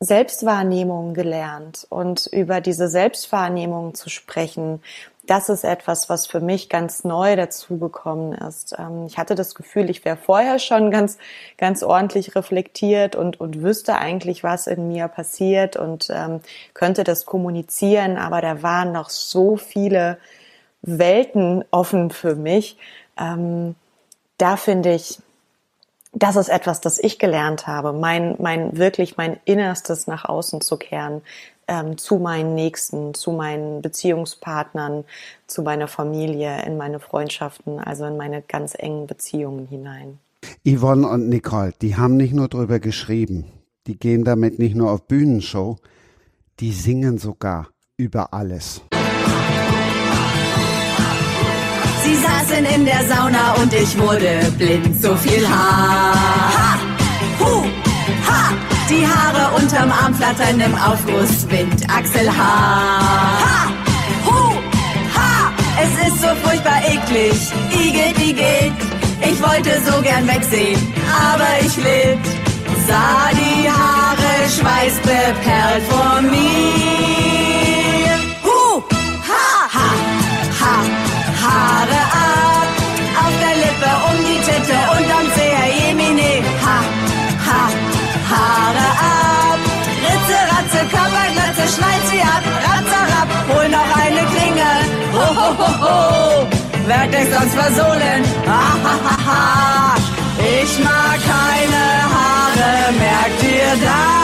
Selbstwahrnehmung gelernt und über diese Selbstwahrnehmung zu sprechen, das ist etwas, was für mich ganz neu dazugekommen ist. Ähm, ich hatte das Gefühl, ich wäre vorher schon ganz, ganz ordentlich reflektiert und, und wüsste eigentlich, was in mir passiert und ähm, könnte das kommunizieren, aber da waren noch so viele Welten offen für mich, ähm, da finde ich, das ist etwas, das ich gelernt habe, mein, mein wirklich mein Innerstes nach außen zu kehren, ähm, zu meinen Nächsten, zu meinen Beziehungspartnern, zu meiner Familie, in meine Freundschaften, also in meine ganz engen Beziehungen hinein. Yvonne und Nicole, die haben nicht nur drüber geschrieben, die gehen damit nicht nur auf Bühnenshow, die singen sogar über alles. Sie saßen in der Sauna und ich wurde blind. So viel Haar. Ha! Hu! Ha! Die Haare unterm Arm flattern im Aufgusswind. Achselhaar. Ha! Hu! Ha! Es ist so furchtbar eklig. Igelt, igelt. Ich wollte so gern wegsehen, aber ich litt. Sah die Haare schweißbeperlt vor mir. Schneid sie ab. Ratze, rapp, hol noch eine Klinge. Ho, ho, ho, ho. Werd dich sonst versohlen. Ha, ha, ha, ha. Ich mag keine Haare, merkt ihr das?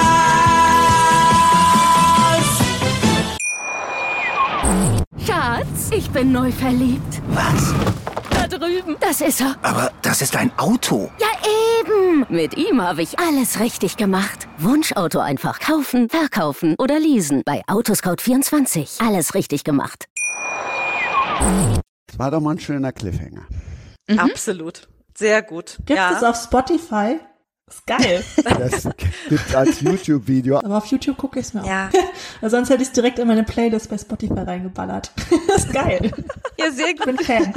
Schatz, ich bin neu verliebt. Was? Drüben. Das ist er. Aber das ist ein Auto. Ja, eben. Mit ihm habe ich alles richtig gemacht. Wunschauto einfach kaufen, verkaufen oder leasen. Bei Autoscout24. Alles richtig gemacht. Das war doch mal ein schöner Cliffhanger. Mhm. Absolut. Sehr gut. Gibt ja. es auf Spotify? Das ist geil. Das gibt als YouTube-Video. Aber auf YouTube gucke ich es mir ja. auch. Sonst hätte ich es direkt in meine Playlist bei Spotify reingeballert. Das ist geil. Ja, sehr gut. Ich bin Fan.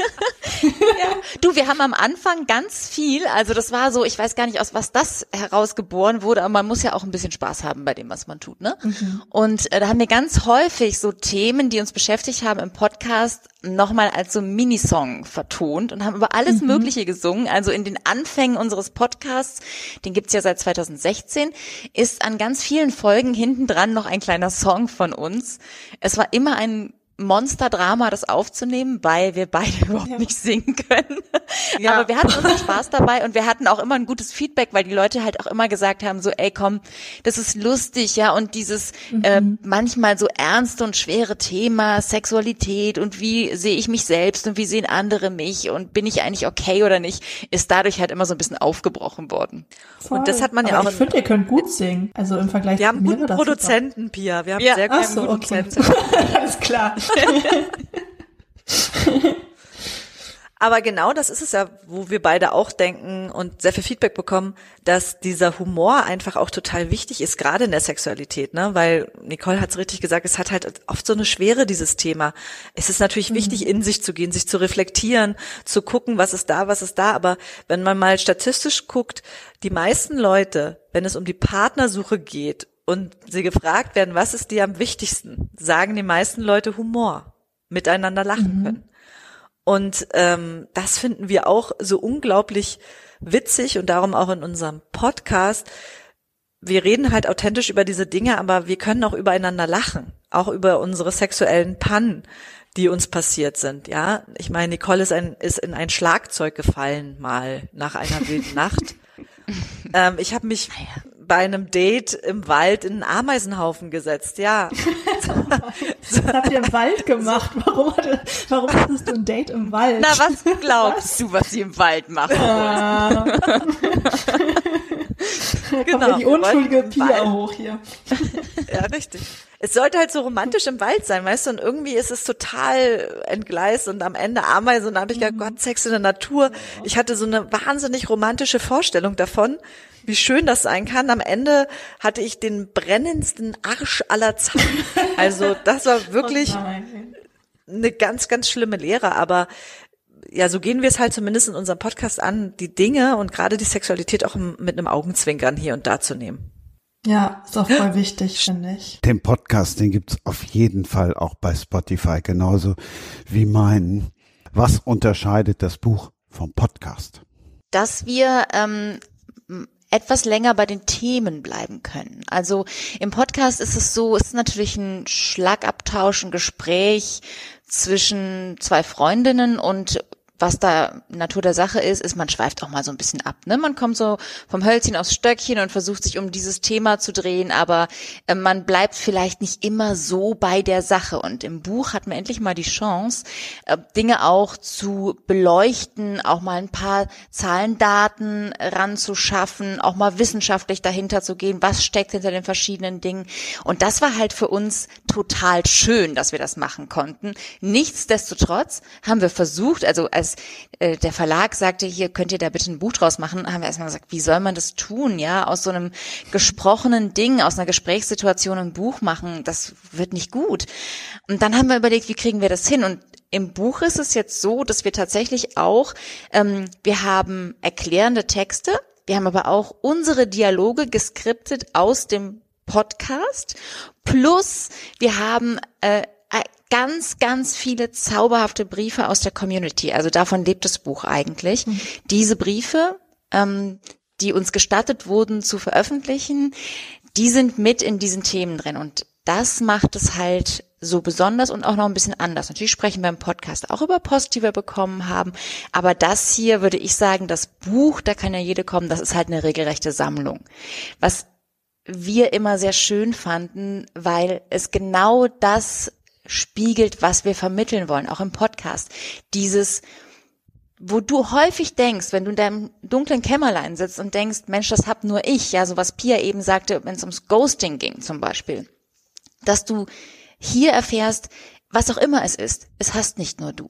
Ja. Du, wir haben am Anfang ganz viel, also das war so, ich weiß gar nicht, aus was das herausgeboren wurde, aber man muss ja auch ein bisschen Spaß haben bei dem, was man tut, ne? Mhm. Und äh, da haben wir ganz häufig so Themen, die uns beschäftigt haben im Podcast, nochmal als so Minisong vertont und haben über alles mhm. Mögliche gesungen. Also in den Anfängen unseres Podcasts, den gibt's ja seit 2016, ist an ganz vielen Folgen hinten dran noch ein kleiner Song von uns. Es war immer ein Monsterdrama, das aufzunehmen, weil wir beide überhaupt ja. nicht singen können. Ja. Aber wir hatten unseren Spaß dabei und wir hatten auch immer ein gutes Feedback, weil die Leute halt auch immer gesagt haben, so, ey, komm, das ist lustig, ja, und dieses mhm. äh, manchmal so ernste und schwere Thema, Sexualität und wie sehe ich mich selbst und wie sehen andere mich und bin ich eigentlich okay oder nicht, ist dadurch halt immer so ein bisschen aufgebrochen worden. Voll. Und das hat man Aber ja auch. Ich finde, ihr könnt gut singen. Also im Vergleich wir zu mir. Wir haben guten Produzenten. Pia. Wir haben ja. sehr guten so, Produzenten. Okay. Alles klar. Aber genau das ist es ja, wo wir beide auch denken und sehr viel Feedback bekommen, dass dieser Humor einfach auch total wichtig ist, gerade in der Sexualität, ne? Weil Nicole hat es richtig gesagt, es hat halt oft so eine Schwere, dieses Thema. Es ist natürlich mhm. wichtig, in sich zu gehen, sich zu reflektieren, zu gucken, was ist da, was ist da. Aber wenn man mal statistisch guckt, die meisten Leute, wenn es um die Partnersuche geht und sie gefragt werden, was ist dir am wichtigsten, sagen die meisten Leute Humor. miteinander lachen mhm. können. Und ähm, das finden wir auch so unglaublich witzig und darum auch in unserem Podcast. Wir reden halt authentisch über diese Dinge, aber wir können auch übereinander lachen, auch über unsere sexuellen Pannen, die uns passiert sind. Ja, ich meine, Nicole ist, ein, ist in ein Schlagzeug gefallen mal nach einer wilden Nacht. ähm, ich habe mich ah bei einem Date im Wald in einen Ameisenhaufen gesetzt, ja. was habt ihr im Wald gemacht? Warum, warum hattest du ein Date im Wald? Na, was glaubst was? du, was sie im Wald machen? Ah. genau. Die unschuldige Pia hoch hier. ja, richtig. Es sollte halt so romantisch im Wald sein, weißt du, und irgendwie ist es total entgleist und am Ende Ameisen und da habe ich gedacht, mhm. Gott, Sex in der Natur. Ich hatte so eine wahnsinnig romantische Vorstellung davon wie schön das sein kann. Am Ende hatte ich den brennendsten Arsch aller Zeiten. Also das war wirklich eine ganz, ganz schlimme Lehre. Aber ja, so gehen wir es halt zumindest in unserem Podcast an, die Dinge und gerade die Sexualität auch mit einem Augenzwinkern hier und da zu nehmen. Ja, ist auch voll wichtig, finde ich. Den Podcast, den gibt's auf jeden Fall auch bei Spotify, genauso wie meinen. Was unterscheidet das Buch vom Podcast? Dass wir ähm, etwas länger bei den Themen bleiben können. Also im Podcast ist es so, ist natürlich ein Schlagabtausch, ein Gespräch zwischen zwei Freundinnen und was da Natur der Sache ist, ist, man schweift auch mal so ein bisschen ab. Ne? Man kommt so vom Hölzchen aufs Stöckchen und versucht sich um dieses Thema zu drehen, aber äh, man bleibt vielleicht nicht immer so bei der Sache. Und im Buch hat man endlich mal die Chance, äh, Dinge auch zu beleuchten, auch mal ein paar Zahlen, Daten ranzuschaffen, auch mal wissenschaftlich dahinter zu gehen, was steckt hinter den verschiedenen Dingen. Und das war halt für uns total schön, dass wir das machen konnten. Nichtsdestotrotz haben wir versucht, also als äh, der Verlag sagte, hier könnt ihr da bitte ein Buch draus machen, haben wir erstmal gesagt, wie soll man das tun, ja, aus so einem gesprochenen Ding, aus einer Gesprächssituation ein Buch machen, das wird nicht gut. Und dann haben wir überlegt, wie kriegen wir das hin? Und im Buch ist es jetzt so, dass wir tatsächlich auch, ähm, wir haben erklärende Texte, wir haben aber auch unsere Dialoge geskriptet aus dem Podcast. Plus wir haben äh, ganz, ganz viele zauberhafte Briefe aus der Community. Also davon lebt das Buch eigentlich. Mhm. Diese Briefe, ähm, die uns gestattet wurden zu veröffentlichen, die sind mit in diesen Themen drin. Und das macht es halt so besonders und auch noch ein bisschen anders. Natürlich sprechen wir im Podcast auch über Post, die wir bekommen haben. Aber das hier würde ich sagen, das Buch, da kann ja jede kommen, das ist halt eine regelrechte Sammlung. Was wir immer sehr schön fanden, weil es genau das spiegelt, was wir vermitteln wollen, auch im Podcast. Dieses, wo du häufig denkst, wenn du in deinem dunklen Kämmerlein sitzt und denkst, Mensch, das hab nur ich, ja, so was Pia eben sagte, wenn es ums Ghosting ging zum Beispiel, dass du hier erfährst, was auch immer es ist, es hast nicht nur du.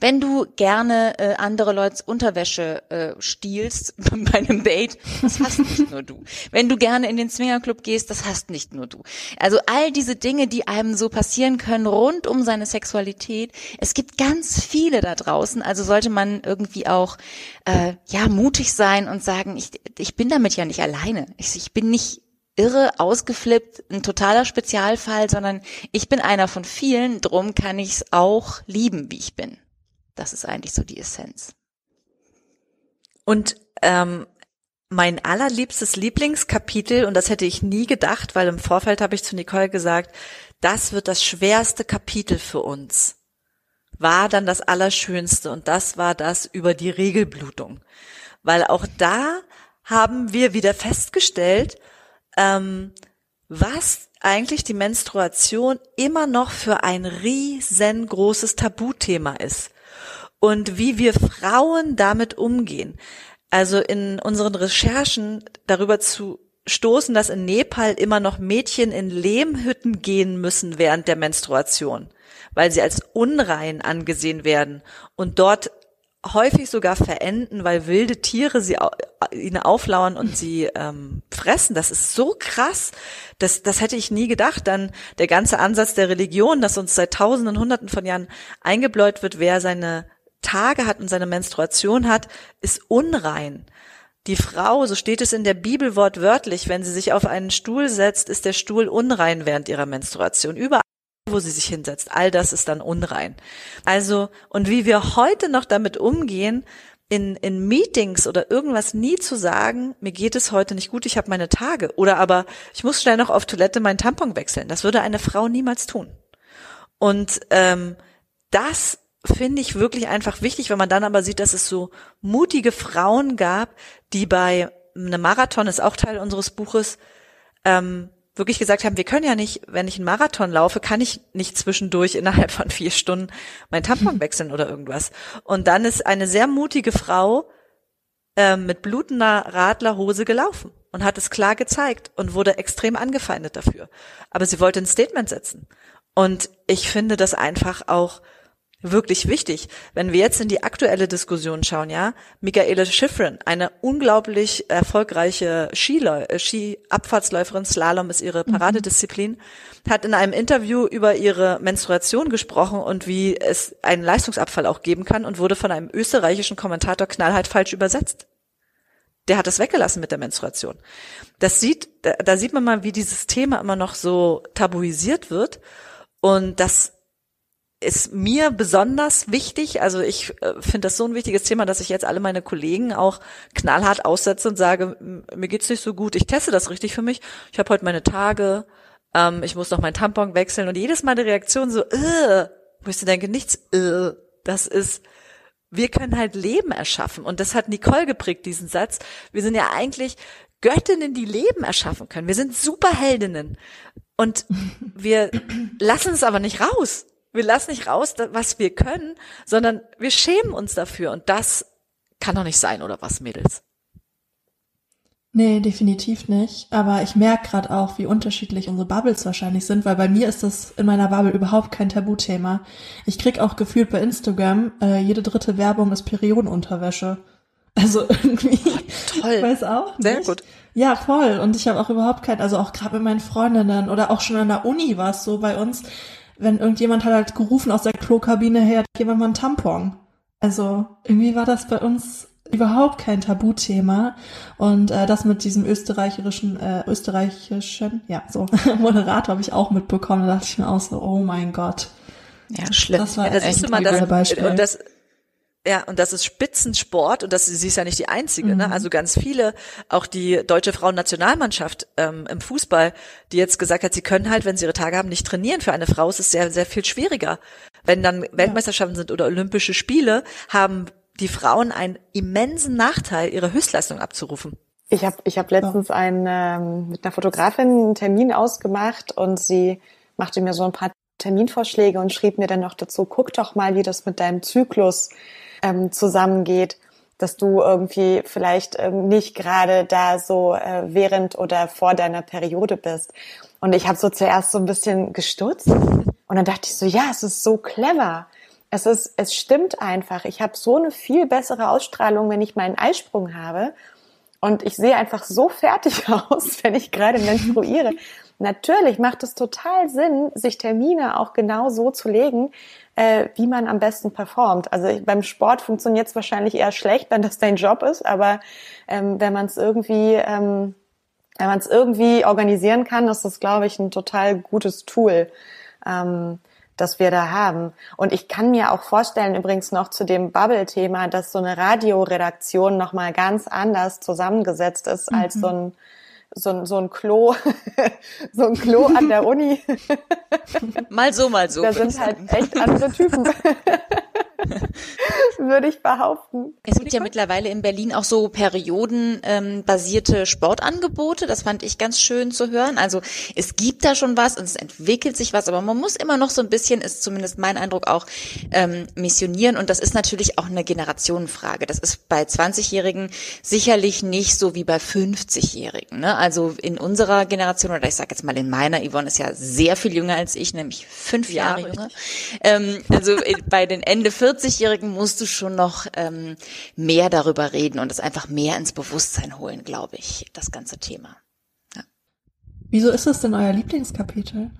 Wenn du gerne äh, andere Leute's Unterwäsche äh, stiehlst bei einem Date, das hast nicht nur du. Wenn du gerne in den Swingerclub gehst, das hast nicht nur du. Also all diese Dinge, die einem so passieren können rund um seine Sexualität, es gibt ganz viele da draußen. Also sollte man irgendwie auch äh, ja mutig sein und sagen, ich, ich bin damit ja nicht alleine. Ich, ich bin nicht irre, ausgeflippt, ein totaler Spezialfall, sondern ich bin einer von vielen, drum kann ich es auch lieben, wie ich bin. Das ist eigentlich so die Essenz. Und ähm, mein allerliebstes Lieblingskapitel, und das hätte ich nie gedacht, weil im Vorfeld habe ich zu Nicole gesagt, das wird das schwerste Kapitel für uns, war dann das Allerschönste und das war das über die Regelblutung. Weil auch da haben wir wieder festgestellt, ähm, was eigentlich die Menstruation immer noch für ein riesengroßes Tabuthema ist und wie wir Frauen damit umgehen. Also in unseren Recherchen darüber zu stoßen, dass in Nepal immer noch Mädchen in Lehmhütten gehen müssen während der Menstruation, weil sie als unrein angesehen werden und dort häufig sogar verenden, weil wilde Tiere sie ihnen auflauern und sie ähm, fressen. Das ist so krass. Das, das hätte ich nie gedacht. Dann der ganze Ansatz der Religion, dass uns seit Tausenden, Hunderten von Jahren eingebläut wird, wer seine Tage hat und seine Menstruation hat, ist unrein. Die Frau, so steht es in der Bibel wortwörtlich, wenn sie sich auf einen Stuhl setzt, ist der Stuhl unrein während ihrer Menstruation. Überall wo sie sich hinsetzt. All das ist dann unrein. Also, und wie wir heute noch damit umgehen, in, in Meetings oder irgendwas nie zu sagen, mir geht es heute nicht gut, ich habe meine Tage. Oder aber ich muss schnell noch auf Toilette meinen Tampon wechseln. Das würde eine Frau niemals tun. Und ähm, das finde ich wirklich einfach wichtig, wenn man dann aber sieht, dass es so mutige Frauen gab, die bei einem Marathon ist auch Teil unseres Buches, ähm, wirklich gesagt haben, wir können ja nicht, wenn ich einen Marathon laufe, kann ich nicht zwischendurch innerhalb von vier Stunden mein Tampon wechseln oder irgendwas. Und dann ist eine sehr mutige Frau äh, mit blutender Radlerhose gelaufen und hat es klar gezeigt und wurde extrem angefeindet dafür. Aber sie wollte ein Statement setzen. Und ich finde das einfach auch wirklich wichtig. Wenn wir jetzt in die aktuelle Diskussion schauen, ja, Michaela Schifrin, eine unglaublich erfolgreiche Skilä äh, Ski-Abfahrtsläuferin, Slalom ist ihre mhm. Paradedisziplin, mhm. hat in einem Interview über ihre Menstruation gesprochen und wie es einen Leistungsabfall auch geben kann und wurde von einem österreichischen Kommentator knallhart falsch übersetzt. Der hat es weggelassen mit der Menstruation. Das sieht, da, da sieht man mal, wie dieses Thema immer noch so tabuisiert wird und das ist mir besonders wichtig. Also ich äh, finde das so ein wichtiges Thema, dass ich jetzt alle meine Kollegen auch knallhart aussetze und sage, mir geht's nicht so gut. Ich teste das richtig für mich. Ich habe heute meine Tage. Ähm, ich muss noch meinen Tampon wechseln und jedes Mal die Reaktion so, äh, wo ich so denke, nichts, äh, das ist, wir können halt Leben erschaffen. Und das hat Nicole geprägt, diesen Satz. Wir sind ja eigentlich Göttinnen, die Leben erschaffen können. Wir sind Superheldinnen. Und wir lassen es aber nicht raus wir lassen nicht raus, was wir können, sondern wir schämen uns dafür. Und das kann doch nicht sein, oder was, Mädels? Nee, definitiv nicht. Aber ich merke gerade auch, wie unterschiedlich unsere Bubbles wahrscheinlich sind, weil bei mir ist das in meiner Bubble überhaupt kein Tabuthema. Ich krieg auch gefühlt bei Instagram, äh, jede dritte Werbung ist Periodenunterwäsche. Also irgendwie. Toll. Ich weiß auch. Nicht. Sehr gut. Ja, voll. Und ich habe auch überhaupt kein, also auch gerade mit meinen Freundinnen oder auch schon an der Uni war es so bei uns, wenn irgendjemand hat halt gerufen aus der Klokabine her, hat jemand mal einen Tampon. Also irgendwie war das bei uns überhaupt kein Tabuthema und äh, das mit diesem österreichischen äh, österreichischen ja so Moderator habe ich auch mitbekommen da dachte ich mir auch so oh mein Gott ja schlimm das war ja, das echt ist immer das, Beispiel. und das ja, und das ist Spitzensport und das, sie ist ja nicht die einzige, ne? mhm. ne? Also ganz viele, auch die deutsche Frauennationalmannschaft ähm, im Fußball, die jetzt gesagt hat, sie können halt, wenn sie ihre Tage haben, nicht trainieren. Für eine Frau ist es sehr, sehr viel schwieriger. Wenn dann Weltmeisterschaften sind oder Olympische Spiele, haben die Frauen einen immensen Nachteil, ihre Höchstleistung abzurufen. Ich habe ich hab letztens einen, ähm, mit einer Fotografin einen Termin ausgemacht und sie machte mir so ein paar Terminvorschläge und schrieb mir dann noch dazu, guck doch mal, wie das mit deinem Zyklus ähm, zusammengeht, dass du irgendwie vielleicht ähm, nicht gerade da so äh, während oder vor deiner Periode bist. Und ich habe so zuerst so ein bisschen gestutzt und dann dachte ich so, ja, es ist so clever. Es ist, es stimmt einfach. Ich habe so eine viel bessere Ausstrahlung, wenn ich meinen Eisprung habe. Und ich sehe einfach so fertig aus, wenn ich gerade menstruiere. Natürlich macht es total Sinn, sich Termine auch genau so zu legen, äh, wie man am besten performt. Also ich, beim Sport funktioniert es wahrscheinlich eher schlecht, wenn das dein Job ist, aber ähm, wenn man es irgendwie, ähm, wenn man es irgendwie organisieren kann, ist das, glaube ich, ein total gutes Tool. Ähm, das wir da haben. Und ich kann mir auch vorstellen, übrigens noch zu dem Bubble-Thema, dass so eine Radioredaktion nochmal ganz anders zusammengesetzt ist mhm. als so ein so ein, so ein Klo, so ein Klo an der Uni. Mal so, mal so. Da sind halt echt andere Typen. würde ich behaupten. Es gibt ja mittlerweile in Berlin auch so periodenbasierte ähm, Sportangebote. Das fand ich ganz schön zu hören. Also es gibt da schon was und es entwickelt sich was, aber man muss immer noch so ein bisschen, ist zumindest mein Eindruck auch, ähm, missionieren. Und das ist natürlich auch eine Generationenfrage. Das ist bei 20-Jährigen sicherlich nicht so wie bei 50-Jährigen. Ne? Also in unserer Generation, oder ich sage jetzt mal in meiner, Yvonne ist ja sehr viel jünger als ich, nämlich fünf ja, Jahre jünger. Ähm, also bei den Ende 40-Jährigen musst du schon noch ähm, mehr darüber reden und es einfach mehr ins Bewusstsein holen, glaube ich, das ganze Thema. Ja. Wieso ist das denn euer Lieblingskapitel?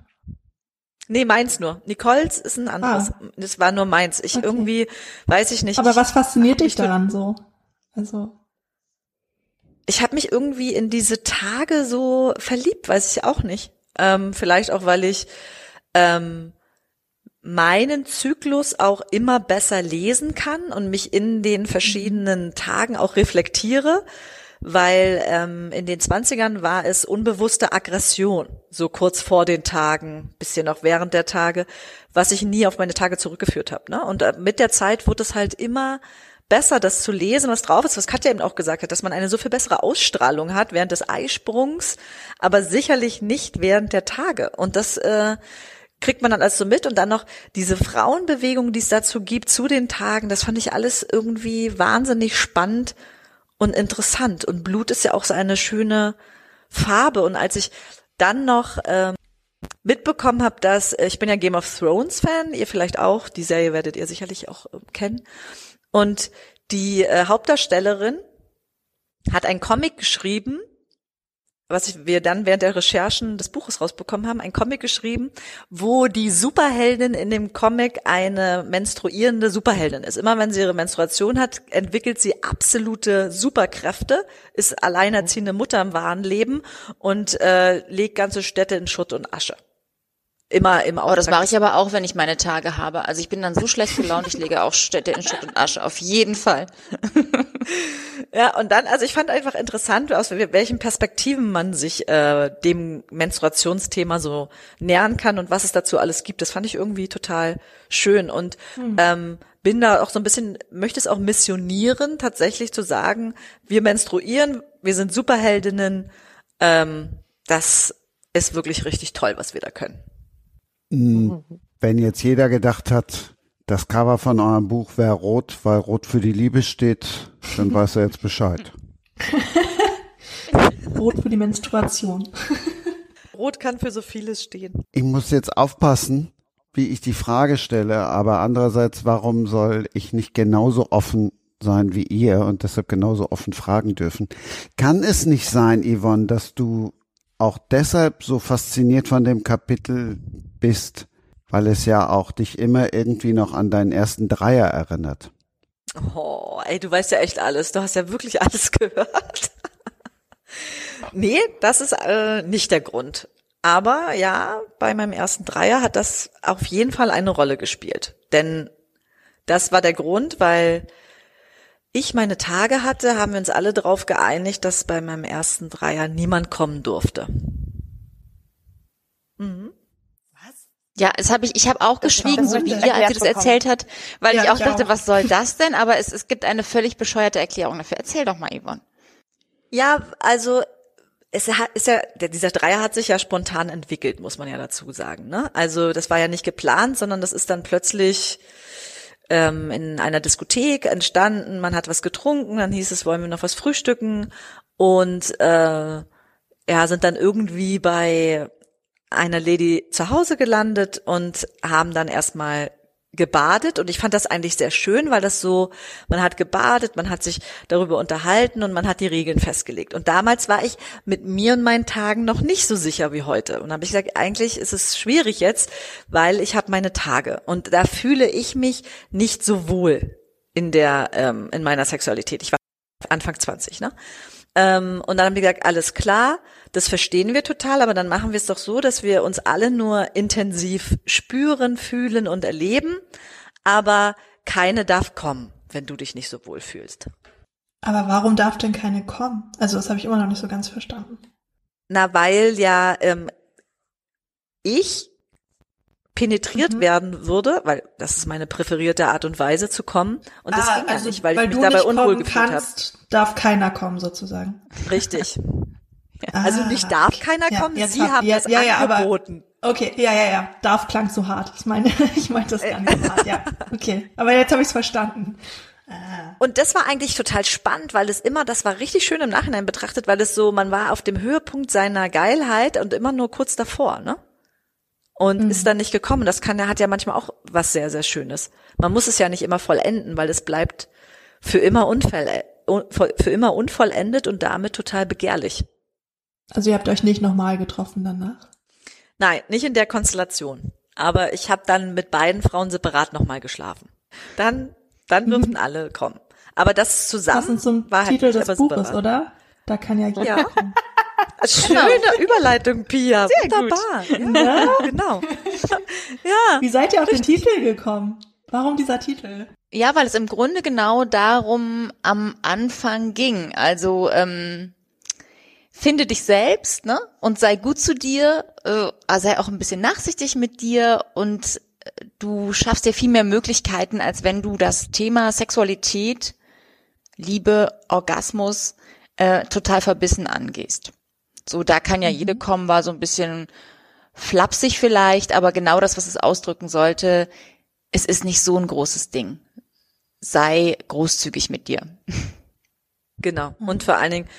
Nee, meins nur. Nicoles ist ein anderes. Ah. Das war nur meins. Ich okay. irgendwie, weiß ich nicht. Aber was fasziniert dich daran so? Also. Ich habe mich irgendwie in diese Tage so verliebt, weiß ich auch nicht. Ähm, vielleicht auch, weil ich ähm, meinen Zyklus auch immer besser lesen kann und mich in den verschiedenen Tagen auch reflektiere, weil ähm, in den Zwanzigern war es unbewusste Aggression, so kurz vor den Tagen, bisschen noch während der Tage, was ich nie auf meine Tage zurückgeführt habe. Ne? Und äh, mit der Zeit wurde es halt immer besser, das zu lesen, was drauf ist, was Katja eben auch gesagt hat, dass man eine so viel bessere Ausstrahlung hat während des Eisprungs, aber sicherlich nicht während der Tage. Und das äh, kriegt man dann alles so mit und dann noch diese Frauenbewegung, die es dazu gibt zu den Tagen, das fand ich alles irgendwie wahnsinnig spannend und interessant. Und Blut ist ja auch so eine schöne Farbe. Und als ich dann noch ähm, mitbekommen habe, dass äh, ich bin ja Game of Thrones Fan, ihr vielleicht auch, die Serie werdet ihr sicherlich auch äh, kennen. Und die äh, Hauptdarstellerin hat einen Comic geschrieben, was wir dann während der Recherchen des Buches rausbekommen haben, ein Comic geschrieben, wo die Superheldin in dem Comic eine menstruierende Superheldin ist. Immer wenn sie ihre Menstruation hat, entwickelt sie absolute Superkräfte, ist alleinerziehende Mutter im wahren Leben und äh, legt ganze Städte in Schutt und Asche immer im Auftrag. Oh, das mache ich aber auch, wenn ich meine Tage habe. Also ich bin dann so schlecht gelaunt, ich lege auch Städte in Schutt und Asche, auf jeden Fall. ja, und dann, also ich fand einfach interessant, aus welchen Perspektiven man sich äh, dem Menstruationsthema so nähern kann und was es dazu alles gibt. Das fand ich irgendwie total schön und hm. ähm, bin da auch so ein bisschen, möchte es auch missionieren, tatsächlich zu sagen, wir menstruieren, wir sind Superheldinnen, ähm, das ist wirklich richtig toll, was wir da können. Wenn jetzt jeder gedacht hat, das Cover von eurem Buch wäre rot, weil rot für die Liebe steht, dann weiß er jetzt Bescheid. rot für die Menstruation. Rot kann für so vieles stehen. Ich muss jetzt aufpassen, wie ich die Frage stelle, aber andererseits, warum soll ich nicht genauso offen sein wie ihr und deshalb genauso offen fragen dürfen? Kann es nicht sein, Yvonne, dass du auch deshalb so fasziniert von dem Kapitel bist, weil es ja auch dich immer irgendwie noch an deinen ersten Dreier erinnert. Oh, ey, du weißt ja echt alles. Du hast ja wirklich alles gehört. nee, das ist äh, nicht der Grund. Aber ja, bei meinem ersten Dreier hat das auf jeden Fall eine Rolle gespielt. Denn das war der Grund, weil ich meine Tage hatte, haben wir uns alle darauf geeinigt, dass bei meinem ersten Dreier niemand kommen durfte. Mhm. Ja, es habe ich, ich habe auch das geschwiegen, so wie ihr, als sie das erzählt hat, weil ja, ich auch ich dachte, auch. was soll das denn? Aber es, es gibt eine völlig bescheuerte Erklärung dafür. Erzähl doch mal, Yvonne. Ja, also es ist ja, dieser Dreier hat sich ja spontan entwickelt, muss man ja dazu sagen. Ne? Also das war ja nicht geplant, sondern das ist dann plötzlich ähm, in einer Diskothek entstanden. Man hat was getrunken, dann hieß es, wollen wir noch was frühstücken und äh, ja, sind dann irgendwie bei einer Lady zu Hause gelandet und haben dann erstmal gebadet und ich fand das eigentlich sehr schön, weil das so, man hat gebadet, man hat sich darüber unterhalten und man hat die Regeln festgelegt. Und damals war ich mit mir und meinen Tagen noch nicht so sicher wie heute. Und habe ich gesagt, eigentlich ist es schwierig jetzt, weil ich habe meine Tage und da fühle ich mich nicht so wohl in der ähm, in meiner Sexualität. Ich war Anfang 20, ne? Ähm, und dann haben wir gesagt, alles klar, das verstehen wir total, aber dann machen wir es doch so, dass wir uns alle nur intensiv spüren, fühlen und erleben, aber keine darf kommen, wenn du dich nicht so wohl fühlst. Aber warum darf denn keine kommen? Also das habe ich immer noch nicht so ganz verstanden. Na, weil ja ähm, ich penetriert mhm. werden würde, weil das ist meine präferierte Art und Weise zu kommen. Und das ah, ging also, ja nicht, weil, weil ich mich dabei unwohl gefühlt habe. Darf keiner kommen sozusagen. Richtig. Ah, also nicht darf keiner ja, kommen, Sie hab, haben ja, das ja, angeboten. Aber, okay, ja, ja, ja. Darf klang zu hart. Ich meine, ich meine das gar nicht so hart. Ja, okay. Aber jetzt habe ich es verstanden. Ah. Und das war eigentlich total spannend, weil es immer, das war richtig schön im Nachhinein betrachtet, weil es so, man war auf dem Höhepunkt seiner Geilheit und immer nur kurz davor, ne? und mhm. ist dann nicht gekommen. Das kann, hat ja manchmal auch was sehr, sehr Schönes. Man muss es ja nicht immer vollenden, weil es bleibt für immer, unvoll, für immer unvollendet und damit total begehrlich. Also ihr habt euch nicht nochmal getroffen danach? Nein, nicht in der Konstellation. Aber ich habe dann mit beiden Frauen separat nochmal geschlafen. Dann, dann durften mhm. alle kommen. Aber das zusammen Passend zum war halt Titel des Buches, separat. oder? Da kann ja jeder ja. kommen. Schöne Überleitung, Pia. Sehr Wunderbar. Gut. Ja, genau. ja. Wie seid ihr auf den Titel gekommen? Warum dieser Titel? Ja, weil es im Grunde genau darum am Anfang ging. Also ähm, finde dich selbst, ne? Und sei gut zu dir, äh, sei auch ein bisschen nachsichtig mit dir und äh, du schaffst dir viel mehr Möglichkeiten, als wenn du das Thema Sexualität, Liebe, Orgasmus äh, total verbissen angehst. So, da kann ja mhm. jede kommen, war so ein bisschen flapsig vielleicht, aber genau das, was es ausdrücken sollte, es ist nicht so ein großes Ding. Sei großzügig mit dir. Genau. Und vor allen Dingen,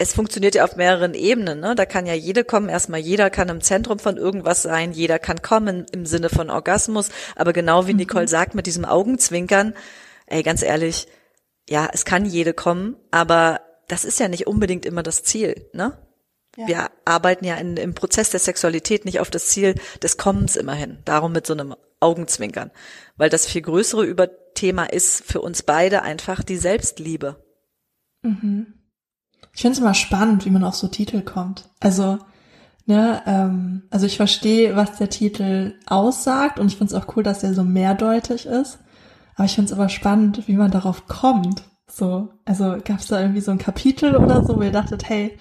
es funktioniert ja auf mehreren Ebenen. Ne? Da kann ja jede kommen. Erstmal jeder kann im Zentrum von irgendwas sein. Jeder kann kommen im Sinne von Orgasmus. Aber genau wie mhm. Nicole sagt mit diesem Augenzwinkern, ey, ganz ehrlich, ja, es kann jede kommen, aber das ist ja nicht unbedingt immer das Ziel. Ne? Ja. Wir arbeiten ja in, im Prozess der Sexualität nicht auf das Ziel des Kommens immerhin. Darum mit so einem Augenzwinkern. Weil das viel größere Überthema ist für uns beide einfach die Selbstliebe. Mhm. Ich finde es immer spannend, wie man auf so Titel kommt. Also, ne, ähm, also ich verstehe, was der Titel aussagt und ich finde es auch cool, dass der so mehrdeutig ist. Aber ich finde es immer spannend, wie man darauf kommt. So, also gab es da irgendwie so ein Kapitel oder so, wo ihr dachtet, hey,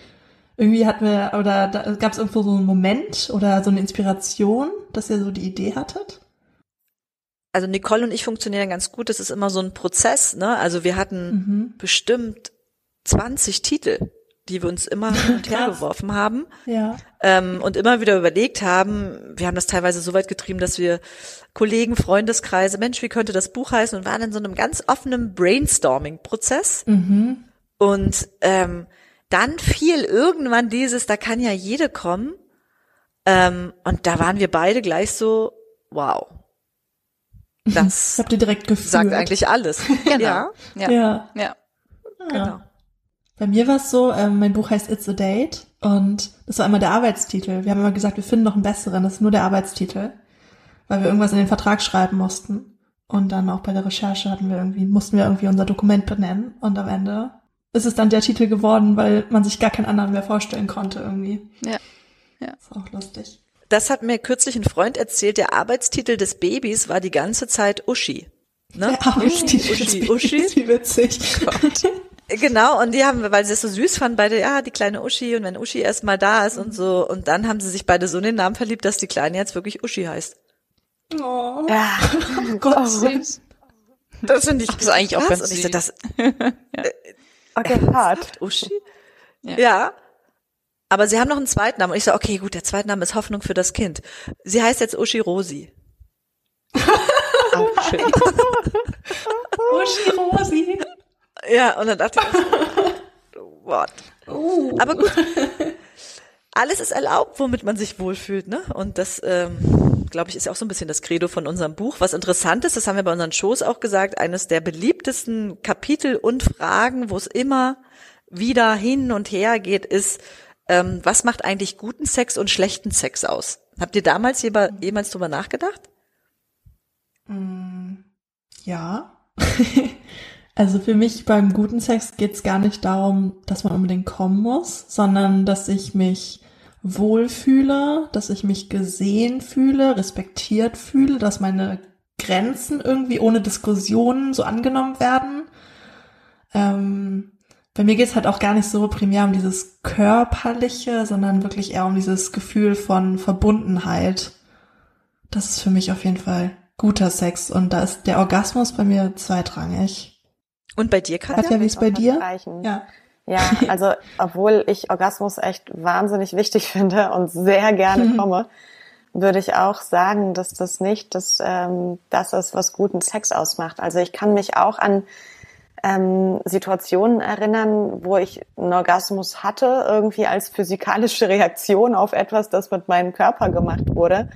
irgendwie hatten wir, oder gab es irgendwo so einen Moment oder so eine Inspiration, dass ihr so die Idee hattet? Also Nicole und ich funktionieren ganz gut. Das ist immer so ein Prozess, ne? Also wir hatten mhm. bestimmt 20 Titel, die wir uns immer hin und her geworfen haben. Ja. Ähm, und immer wieder überlegt haben, wir haben das teilweise so weit getrieben, dass wir Kollegen, Freundeskreise, Mensch, wie könnte das Buch heißen? Und waren in so einem ganz offenen Brainstorming-Prozess. Mhm. Und ähm, dann fiel irgendwann dieses, da kann ja jede kommen. Ähm, und da waren wir beide gleich so, wow. Das Habt ihr direkt gefühlt. sagt eigentlich alles. genau. Ja. Ja. ja. ja. Genau. Bei mir war es so, ähm, mein Buch heißt It's a Date und das war immer der Arbeitstitel. Wir haben immer gesagt, wir finden noch einen besseren, das ist nur der Arbeitstitel, weil wir irgendwas in den Vertrag schreiben mussten. Und dann auch bei der Recherche hatten wir irgendwie, mussten wir irgendwie unser Dokument benennen und am Ende ist es dann der Titel geworden, weil man sich gar keinen anderen mehr vorstellen konnte irgendwie. Ja. Ja. Ist auch lustig. Das hat mir kürzlich ein Freund erzählt, der Arbeitstitel des Babys war die ganze Zeit Uschi. Ne? Der Arbeitstitel Uschi, Uschi. Babys, wie witzig. Genau, und die haben, weil sie es so süß fanden, beide, ja, die kleine Uschi und wenn Uschi erstmal da ist und so, und dann haben sie sich beide so in den Namen verliebt, dass die Kleine jetzt wirklich Uschi heißt. Oh. Ja. oh Gott, oh. süß. Das finde ich, das ist eigentlich auch ganz und ich süß. so, das, Okay, hart. Uschi? Ja. ja. Aber sie haben noch einen zweiten Namen. Und ich so, okay, gut, der zweite Name ist Hoffnung für das Kind. Sie heißt jetzt Uschi Rosi. Schön. Uschi Rosi. Ja, und dann dachte ich, what? Uh. Aber gut. Alles ist erlaubt, womit man sich wohlfühlt, ne? Und das, ähm, glaube ich, ist auch so ein bisschen das Credo von unserem Buch. Was interessant ist, das haben wir bei unseren Shows auch gesagt, eines der beliebtesten Kapitel und Fragen, wo es immer wieder hin und her geht, ist, ähm, was macht eigentlich guten Sex und schlechten Sex aus? Habt ihr damals jemals drüber nachgedacht? Mm, ja. also für mich beim guten Sex geht es gar nicht darum, dass man unbedingt kommen muss, sondern dass ich mich wohlfühle, dass ich mich gesehen fühle, respektiert fühle, dass meine Grenzen irgendwie ohne Diskussionen so angenommen werden. Ähm, bei mir geht es halt auch gar nicht so primär um dieses körperliche, sondern wirklich eher um dieses Gefühl von Verbundenheit. Das ist für mich auf jeden Fall guter Sex und da ist der Orgasmus bei mir zweitrangig. Und bei dir, Katja? Katja, wie ist bei dir? Ja. Ja, also obwohl ich Orgasmus echt wahnsinnig wichtig finde und sehr gerne komme, würde ich auch sagen, dass das nicht das, ähm, das ist, was guten Sex ausmacht. Also ich kann mich auch an ähm, Situationen erinnern, wo ich einen Orgasmus hatte, irgendwie als physikalische Reaktion auf etwas, das mit meinem Körper gemacht wurde,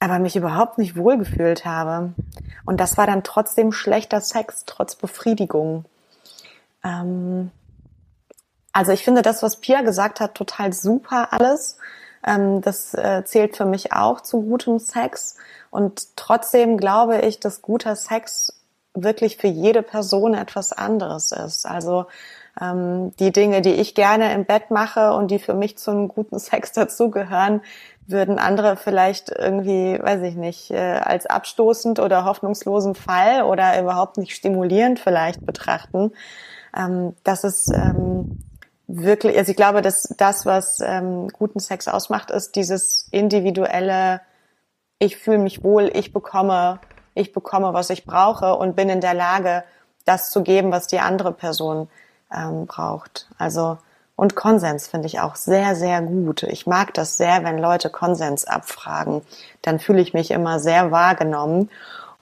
aber mich überhaupt nicht wohlgefühlt habe. Und das war dann trotzdem schlechter Sex, trotz Befriedigung. Ähm, also ich finde das, was Pia gesagt hat, total super alles. Ähm, das äh, zählt für mich auch zu gutem Sex. Und trotzdem glaube ich, dass guter Sex wirklich für jede Person etwas anderes ist. Also Ähm, die Dinge, die ich gerne im Bett mache und die für mich zum guten Sex dazugehören, würden andere vielleicht irgendwie, weiß ich nicht, äh, als abstoßend oder hoffnungslosen Fall oder überhaupt nicht stimulierend vielleicht betrachten. Ähm, das ist ähm, wirklich, also ich glaube, dass das, was ähm, guten Sex ausmacht, ist dieses individuelle, ich fühle mich wohl, ich bekomme, ich bekomme, was ich brauche und bin in der Lage, das zu geben, was die andere Person ähm, braucht. Also und Konsens finde ich auch sehr, sehr gut. Ich mag das sehr, wenn Leute Konsens abfragen. Dann fühle ich mich immer sehr wahrgenommen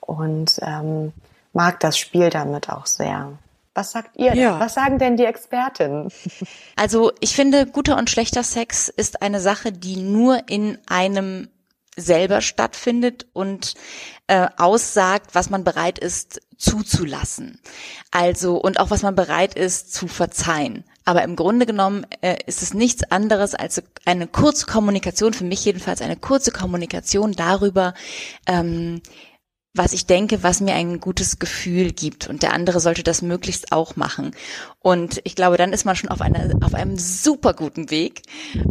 und ähm, mag das Spiel damit auch sehr. Was sagt ihr? Ja. Was sagen denn die Expertinnen? Also ich finde, guter und schlechter Sex ist eine Sache, die nur in einem selber stattfindet und äh, aussagt, was man bereit ist zuzulassen. Also und auch was man bereit ist zu verzeihen. Aber im Grunde genommen äh, ist es nichts anderes als eine kurze Kommunikation, für mich jedenfalls eine kurze Kommunikation darüber, ähm, was ich denke, was mir ein gutes Gefühl gibt. Und der andere sollte das möglichst auch machen. Und ich glaube, dann ist man schon auf, einer, auf einem super guten Weg,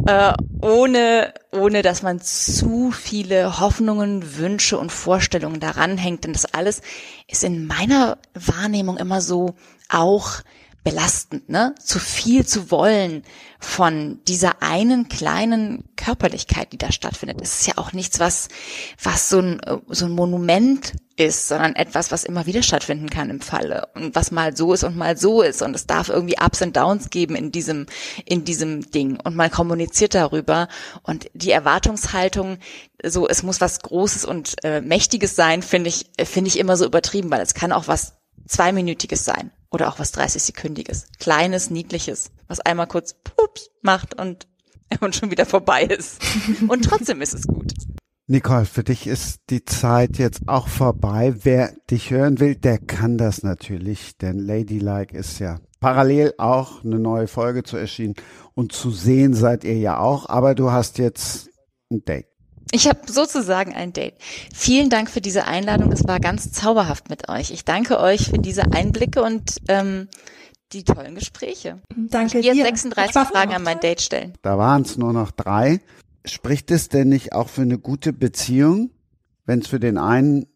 äh, ohne, ohne dass man zu viele Hoffnungen, Wünsche und Vorstellungen daran hängt. Denn das alles ist in meiner Wahrnehmung immer so auch belastend, ne? Zu viel zu wollen von dieser einen kleinen Körperlichkeit, die da stattfindet. Es ist ja auch nichts, was, was so ein, so ein Monument ist, sondern etwas, was immer wieder stattfinden kann im Falle. Und was mal so ist und mal so ist. Und es darf irgendwie Ups und Downs geben in diesem, in diesem Ding. Und man kommuniziert darüber. Und die Erwartungshaltung, so es muss was Großes und äh, Mächtiges sein, finde ich, finde ich immer so übertrieben, weil es kann auch was zweiminütiges sein oder auch was 30-sekündiges, kleines, niedliches, was einmal kurz pups macht und, und schon wieder vorbei ist. Und trotzdem ist es gut. Nicole, für dich ist die Zeit jetzt auch vorbei. Wer dich hören will, der kann das natürlich, denn Ladylike ist ja parallel auch eine neue Folge zu erschienen und zu sehen seid ihr ja auch, aber du hast jetzt ein Date. Ich habe sozusagen ein Date. Vielen Dank für diese Einladung. Es war ganz zauberhaft mit euch. Ich danke euch für diese Einblicke und ähm, die tollen Gespräche. Danke ich dir. 36 Fragen an mein Date stellen. Da waren es nur noch drei. Spricht es denn nicht auch für eine gute Beziehung, wenn es für den einen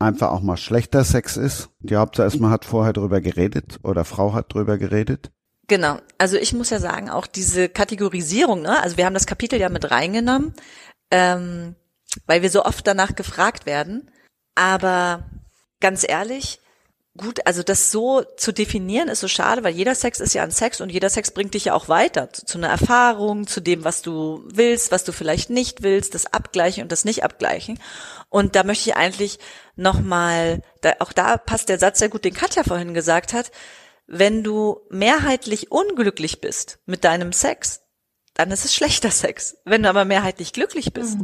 einfach auch mal schlechter Sex ist? Die Hauptsache ist, man hat vorher drüber geredet oder Frau hat drüber geredet. Genau. Also ich muss ja sagen, auch diese Kategorisierung, ne? also wir haben das Kapitel ja mit reingenommen, ähm, weil wir so oft danach gefragt werden. Aber ganz ehrlich, gut, also das so zu definieren ist so schade, weil jeder Sex ist ja ein Sex und jeder Sex bringt dich ja auch weiter zu, zu einer Erfahrung, zu dem, was du willst, was du vielleicht nicht willst, das Abgleichen und das Nicht-Abgleichen. Und da möchte ich eigentlich nochmal, da, auch da passt der Satz sehr gut, den Katja vorhin gesagt hat, wenn du mehrheitlich unglücklich bist mit deinem Sex, dann ist es schlechter Sex. Wenn du aber mehrheitlich glücklich bist,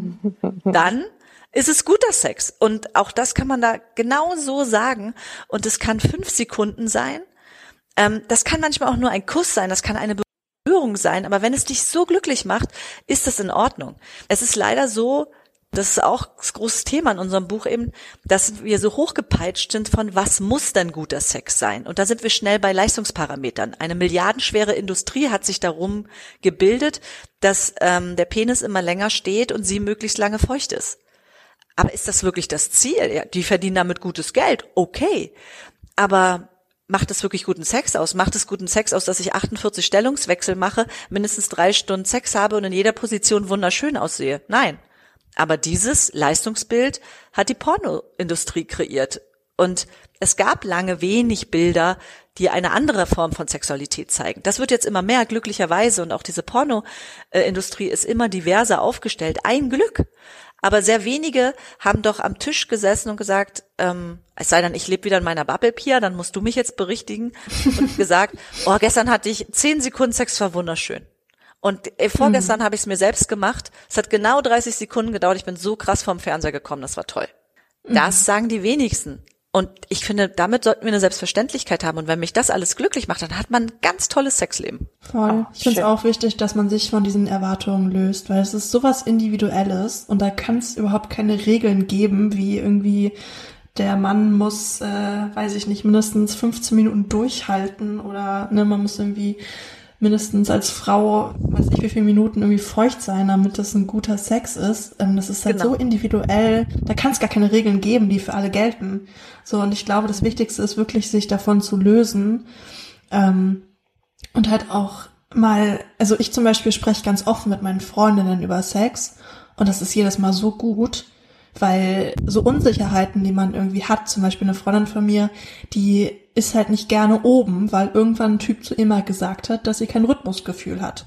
dann ist es guter Sex. Und auch das kann man da genau so sagen. Und es kann fünf Sekunden sein. Ähm, das kann manchmal auch nur ein Kuss sein. Das kann eine Berührung sein. Aber wenn es dich so glücklich macht, ist das in Ordnung. Es ist leider so, das ist auch das große Thema in unserem Buch eben, dass wir so hochgepeitscht sind von was muss denn guter Sex sein? Und da sind wir schnell bei Leistungsparametern. Eine milliardenschwere Industrie hat sich darum gebildet, dass ähm, der Penis immer länger steht und sie möglichst lange feucht ist. Aber ist das wirklich das Ziel? Ja, die verdienen damit gutes Geld. Okay. Aber macht es wirklich guten Sex aus? Macht es guten Sex aus, dass ich 48 Stellungswechsel mache, mindestens drei Stunden Sex habe und in jeder Position wunderschön aussehe? Nein. Aber dieses Leistungsbild hat die Pornoindustrie kreiert. Und es gab lange wenig Bilder, die eine andere Form von Sexualität zeigen. Das wird jetzt immer mehr, glücklicherweise. Und auch diese Pornoindustrie ist immer diverser aufgestellt. Ein Glück. Aber sehr wenige haben doch am Tisch gesessen und gesagt, ähm, es sei denn, ich lebe wieder in meiner Bubble, Pia, dann musst du mich jetzt berichtigen. Und gesagt, oh, gestern hatte ich zehn Sekunden Sex, war wunderschön. Und äh, vorgestern mhm. habe ich es mir selbst gemacht. Es hat genau 30 Sekunden gedauert. Ich bin so krass vom Fernseher gekommen. Das war toll. Mhm. Das sagen die wenigsten. Und ich finde, damit sollten wir eine Selbstverständlichkeit haben. Und wenn mich das alles glücklich macht, dann hat man ein ganz tolles Sexleben. Voll. Oh, ich finde es auch wichtig, dass man sich von diesen Erwartungen löst, weil es ist sowas Individuelles und da kann es überhaupt keine Regeln geben, wie irgendwie der Mann muss, äh, weiß ich nicht, mindestens 15 Minuten durchhalten oder ne, man muss irgendwie mindestens als Frau, weiß ich wie viele Minuten irgendwie feucht sein, damit das ein guter Sex ist. Ähm, das ist halt genau. so individuell, da kann es gar keine Regeln geben, die für alle gelten. So, und ich glaube, das Wichtigste ist wirklich, sich davon zu lösen. Ähm, und halt auch mal, also ich zum Beispiel spreche ganz offen mit meinen Freundinnen über Sex und das ist jedes Mal so gut, weil so Unsicherheiten, die man irgendwie hat, zum Beispiel eine Freundin von mir, die ist halt nicht gerne oben, weil irgendwann ein Typ zu mal gesagt hat, dass sie kein Rhythmusgefühl hat.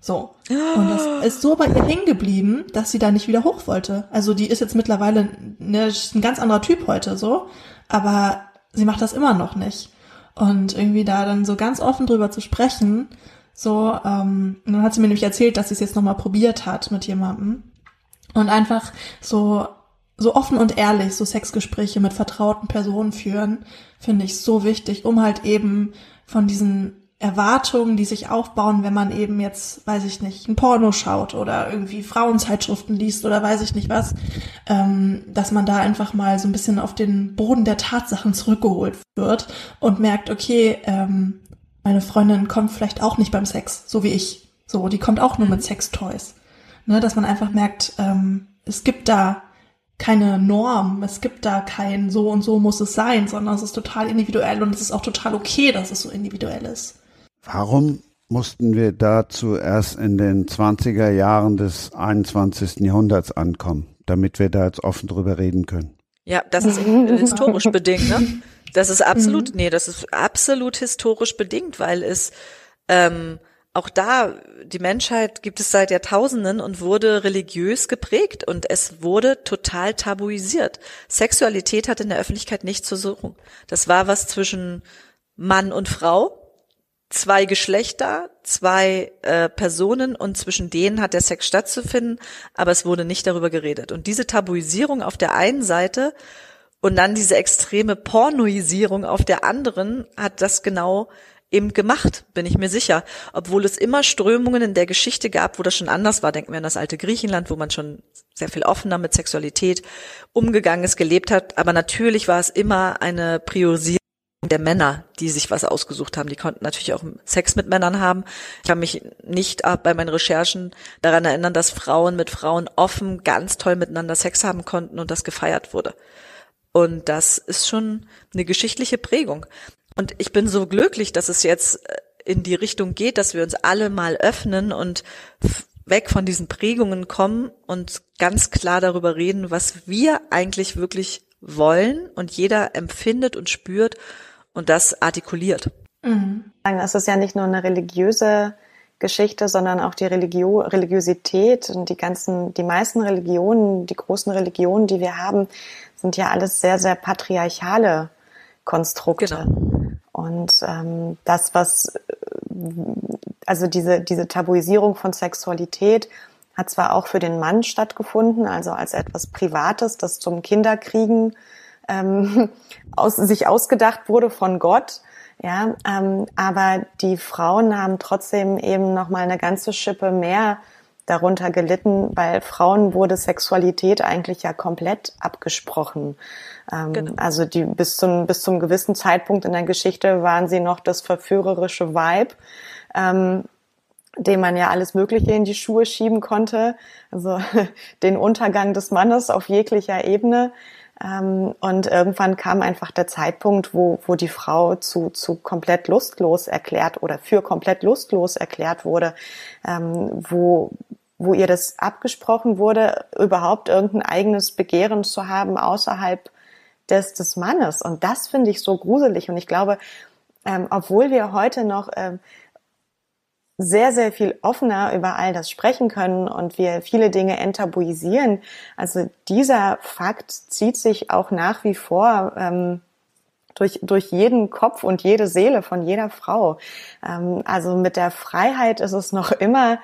So. Und das ist so bei ihr hängen geblieben, dass sie da nicht wieder hoch wollte. Also die ist jetzt mittlerweile ne, ein ganz anderer Typ heute so, aber sie macht das immer noch nicht. Und irgendwie da dann so ganz offen drüber zu sprechen, so, ähm, dann hat sie mir nämlich erzählt, dass sie es jetzt nochmal probiert hat mit jemandem. Und einfach so so offen und ehrlich so Sexgespräche mit vertrauten Personen führen, finde ich so wichtig, um halt eben von diesen Erwartungen, die sich aufbauen, wenn man eben jetzt, weiß ich nicht, ein Porno schaut oder irgendwie Frauenzeitschriften liest oder weiß ich nicht was, ähm, dass man da einfach mal so ein bisschen auf den Boden der Tatsachen zurückgeholt wird und merkt, okay, ähm, meine Freundin kommt vielleicht auch nicht beim Sex, so wie ich. So, die kommt auch nur mit Sextoys. Ne, dass man einfach merkt, ähm, es gibt da keine Norm, es gibt da kein so und so muss es sein, sondern es ist total individuell und es ist auch total okay, dass es so individuell ist. Warum mussten wir dazu erst in den 20er Jahren des 21. Jahrhunderts ankommen, damit wir da jetzt offen drüber reden können? Ja, das ist historisch bedingt, ne? Das ist absolut, mhm. nee, das ist absolut historisch bedingt, weil es ähm, auch da, die Menschheit gibt es seit Jahrtausenden und wurde religiös geprägt und es wurde total tabuisiert. Sexualität hat in der Öffentlichkeit nichts zu suchen. Das war was zwischen Mann und Frau, zwei Geschlechter, zwei äh, Personen und zwischen denen hat der Sex stattzufinden, aber es wurde nicht darüber geredet. Und diese Tabuisierung auf der einen Seite und dann diese extreme Pornoisierung auf der anderen hat das genau eben gemacht, bin ich mir sicher. Obwohl es immer Strömungen in der Geschichte gab, wo das schon anders war. Denken wir an das alte Griechenland, wo man schon sehr viel offener mit Sexualität umgegangen ist, gelebt hat. Aber natürlich war es immer eine Priorisierung der Männer, die sich was ausgesucht haben. Die konnten natürlich auch Sex mit Männern haben. Ich kann mich nicht bei meinen Recherchen daran erinnern, dass Frauen mit Frauen offen ganz toll miteinander Sex haben konnten und das gefeiert wurde. Und das ist schon eine geschichtliche Prägung. Und ich bin so glücklich, dass es jetzt äh, in die Richtung geht, dass wir uns alle mal öffnen und weg von diesen Prägungen kommen und ganz klar darüber reden, was wir eigentlich wirklich wollen und jeder empfindet und spürt und das artikuliert. Mhm. Es ist ja nicht nur eine religiöse Geschichte, sondern auch die Religio Religiosität und die ganzen, die meisten Religionen, die großen Religionen, die wir haben, sind ja alles sehr, sehr patriarchale Konstrukte. Genau. Und ähm, das, was, also diese, diese Tabuisierung von Sexualität hat zwar auch für den Mann stattgefunden, also als etwas Privates, das zum Kinderkriegen ähm, aus, sich ausgedacht wurde von Gott. Ja, ähm, aber die Frauen haben trotzdem eben noch mal eine ganze Schippe mehr darunter gelitten, weil Frauen wurde Sexualität eigentlich ja komplett abgesprochen. Ähm, genau. Also die bis zum bis zum gewissen Zeitpunkt in der Geschichte waren sie noch das verführerische Weib. Ähm, dem man ja alles Mögliche in die Schuhe schieben konnte, also den Untergang des Mannes auf jeglicher Ebene. Ähm, und irgendwann kam einfach der Zeitpunkt, wo, wo die Frau zu, zu komplett lustlos erklärt oder für komplett lustlos erklärt wurde, ähm, wo, wo ihr das abgesprochen wurde, überhaupt irgendein eigenes Begehren zu haben außerhalb des, des Mannes. Und das finde ich so gruselig. Und ich glaube, ähm, obwohl wir heute noch ähm, sehr, sehr viel offener über all das sprechen können und wir viele Dinge enttabuisieren. Also dieser Fakt zieht sich auch nach wie vor ähm, durch, durch jeden Kopf und jede Seele von jeder Frau. Ähm, also mit der Freiheit ist es noch immer,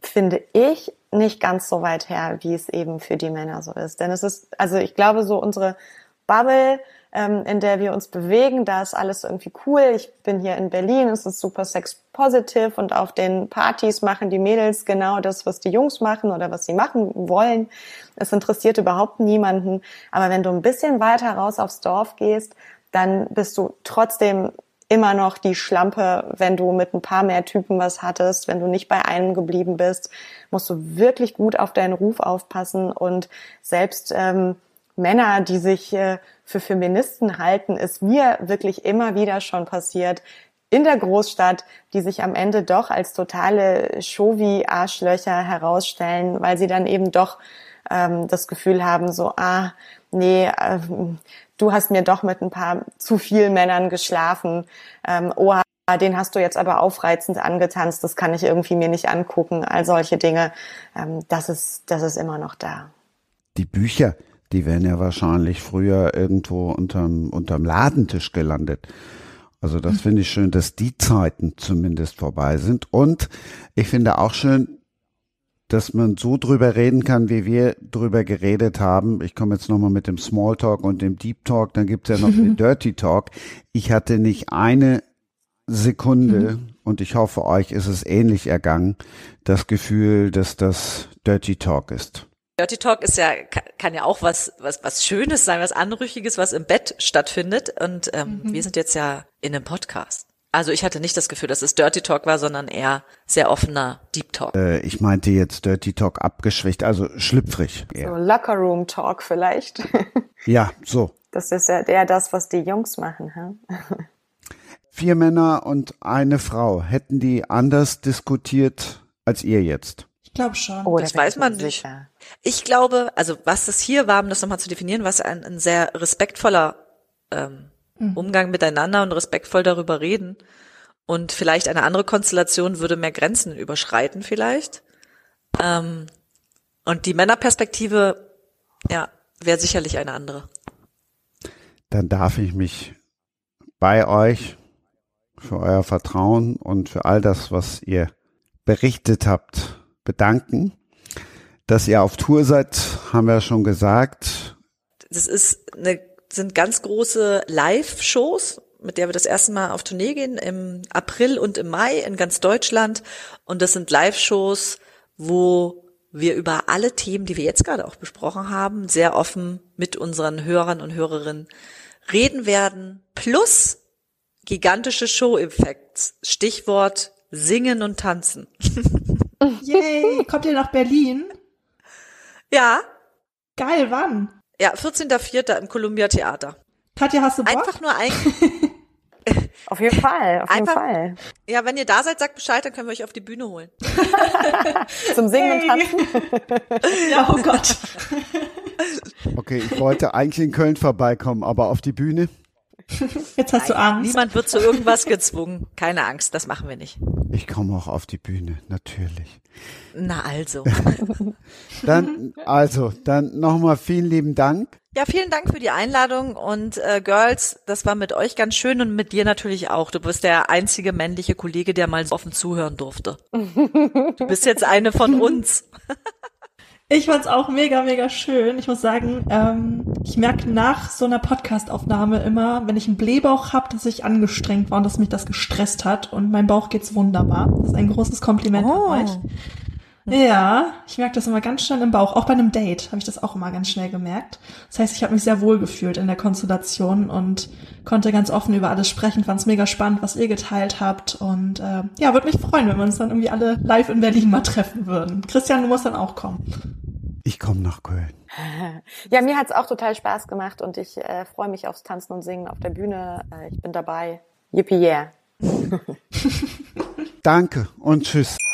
finde ich, nicht ganz so weit her, wie es eben für die Männer so ist. Denn es ist, also ich glaube, so unsere Bubble ähm, in der wir uns bewegen. Da ist alles irgendwie cool. Ich bin hier in Berlin, es ist super sex positive und auf den Partys machen die Mädels genau das, was die Jungs machen oder was sie machen wollen. Es interessiert überhaupt niemanden. Aber wenn du ein bisschen weiter raus aufs Dorf gehst, dann bist du trotzdem immer noch die Schlampe, wenn du mit ein paar mehr Typen was hattest, wenn du nicht bei einem geblieben bist, musst du wirklich gut auf deinen Ruf aufpassen und selbst ähm, Männer, die sich äh, für Feministen halten, ist mir wirklich immer wieder schon passiert in der Großstadt, die sich am Ende doch als totale Shovi-Arschlöcher herausstellen, weil sie dann eben doch ähm, das Gefühl haben, so, ah, nee, äh, du hast mir doch mit ein paar zu viel Männern geschlafen. Ähm, oh, den hast du jetzt aber aufreizend angetanzt, das kann ich irgendwie mir nicht angucken, all solche Dinge. Ähm, das ist, das ist immer noch da. Die Bücher, die wären ja wahrscheinlich früher irgendwo unterm, unterm Ladentisch gelandet. Also das finde ich schön, dass die Zeiten zumindest vorbei sind. Und ich finde auch schön, dass man so drüber reden kann, wie wir drüber geredet haben. Ich komme jetzt nochmal mit dem Smalltalk und dem Deep Talk, dann gibt's ja noch den Dirty Talk. Ich hatte nicht eine Sekunde, mhm. und ich hoffe, euch ist es ähnlich ergangen, das Gefühl, dass das Dirty Talk ist. Dirty Talk ist ja, kann ja auch was, was, was Schönes sein, was Anrüchiges, was im Bett stattfindet. Und ähm, mhm. wir sind jetzt ja in einem Podcast. Also ich hatte nicht das Gefühl, dass es Dirty Talk war, sondern eher sehr offener Deep Talk. Äh, ich meinte jetzt Dirty Talk abgeschwächt, also schlüpfrig. Eher. So Locker Room Talk vielleicht. ja, so. Das ist ja der das, was die Jungs machen. Hm? Vier Männer und eine Frau. Hätten die anders diskutiert als ihr jetzt? Ich glaube schon. Oh, das weiß man nicht. Sicher. Ich glaube, also was das hier war, um das nochmal zu definieren, was ein, ein sehr respektvoller ähm, Mhm. Umgang miteinander und respektvoll darüber reden. Und vielleicht eine andere Konstellation würde mehr Grenzen überschreiten vielleicht. Ähm, und die Männerperspektive, ja, wäre sicherlich eine andere. Dann darf ich mich bei euch für euer Vertrauen und für all das, was ihr berichtet habt, bedanken. Dass ihr auf Tour seid, haben wir schon gesagt. Das ist eine sind ganz große Live-Shows, mit der wir das erste Mal auf Tournee gehen, im April und im Mai in ganz Deutschland. Und das sind Live-Shows, wo wir über alle Themen, die wir jetzt gerade auch besprochen haben, sehr offen mit unseren Hörern und Hörerinnen reden werden. Plus gigantische Show-Effekts. Stichwort Singen und Tanzen. Yay! Kommt ihr nach Berlin? Ja. Geil, wann? Ja, 14.04. im Columbia Theater. Katja, hast du Bock? Einfach nur ein. auf jeden Fall, auf Einfach, jeden Fall. Ja, wenn ihr da seid, sagt Bescheid, dann können wir euch auf die Bühne holen. Zum Singen hey. und Tanzen. ja, oh Gott. Okay, ich wollte eigentlich in Köln vorbeikommen, aber auf die Bühne? Jetzt hast Nein, du Angst. Niemand wird zu irgendwas gezwungen. Keine Angst, das machen wir nicht. Ich komme auch auf die Bühne, natürlich. Na also. dann, also, dann nochmal vielen lieben Dank. Ja, vielen Dank für die Einladung und äh, Girls, das war mit euch ganz schön und mit dir natürlich auch. Du bist der einzige männliche Kollege, der mal so offen zuhören durfte. Du bist jetzt eine von uns. Ich fand's auch mega, mega schön. Ich muss sagen, ähm, ich merke nach so einer Podcastaufnahme immer, wenn ich einen Blähbauch habe, dass ich angestrengt war und dass mich das gestresst hat. Und mein Bauch geht's wunderbar. Das ist ein großes Kompliment oh. an euch. Ja, ich merke das immer ganz schnell im Bauch. Auch bei einem Date habe ich das auch immer ganz schnell gemerkt. Das heißt, ich habe mich sehr wohl gefühlt in der Konstellation und konnte ganz offen über alles sprechen. Fand es mega spannend, was ihr geteilt habt. Und äh, ja, würde mich freuen, wenn wir uns dann irgendwie alle live in Berlin mal treffen würden. Christian, du musst dann auch kommen. Ich komme nach Köln. Ja, mir hat's auch total Spaß gemacht und ich äh, freue mich aufs Tanzen und Singen auf der Bühne. Äh, ich bin dabei. Yippie yeah. Danke und tschüss.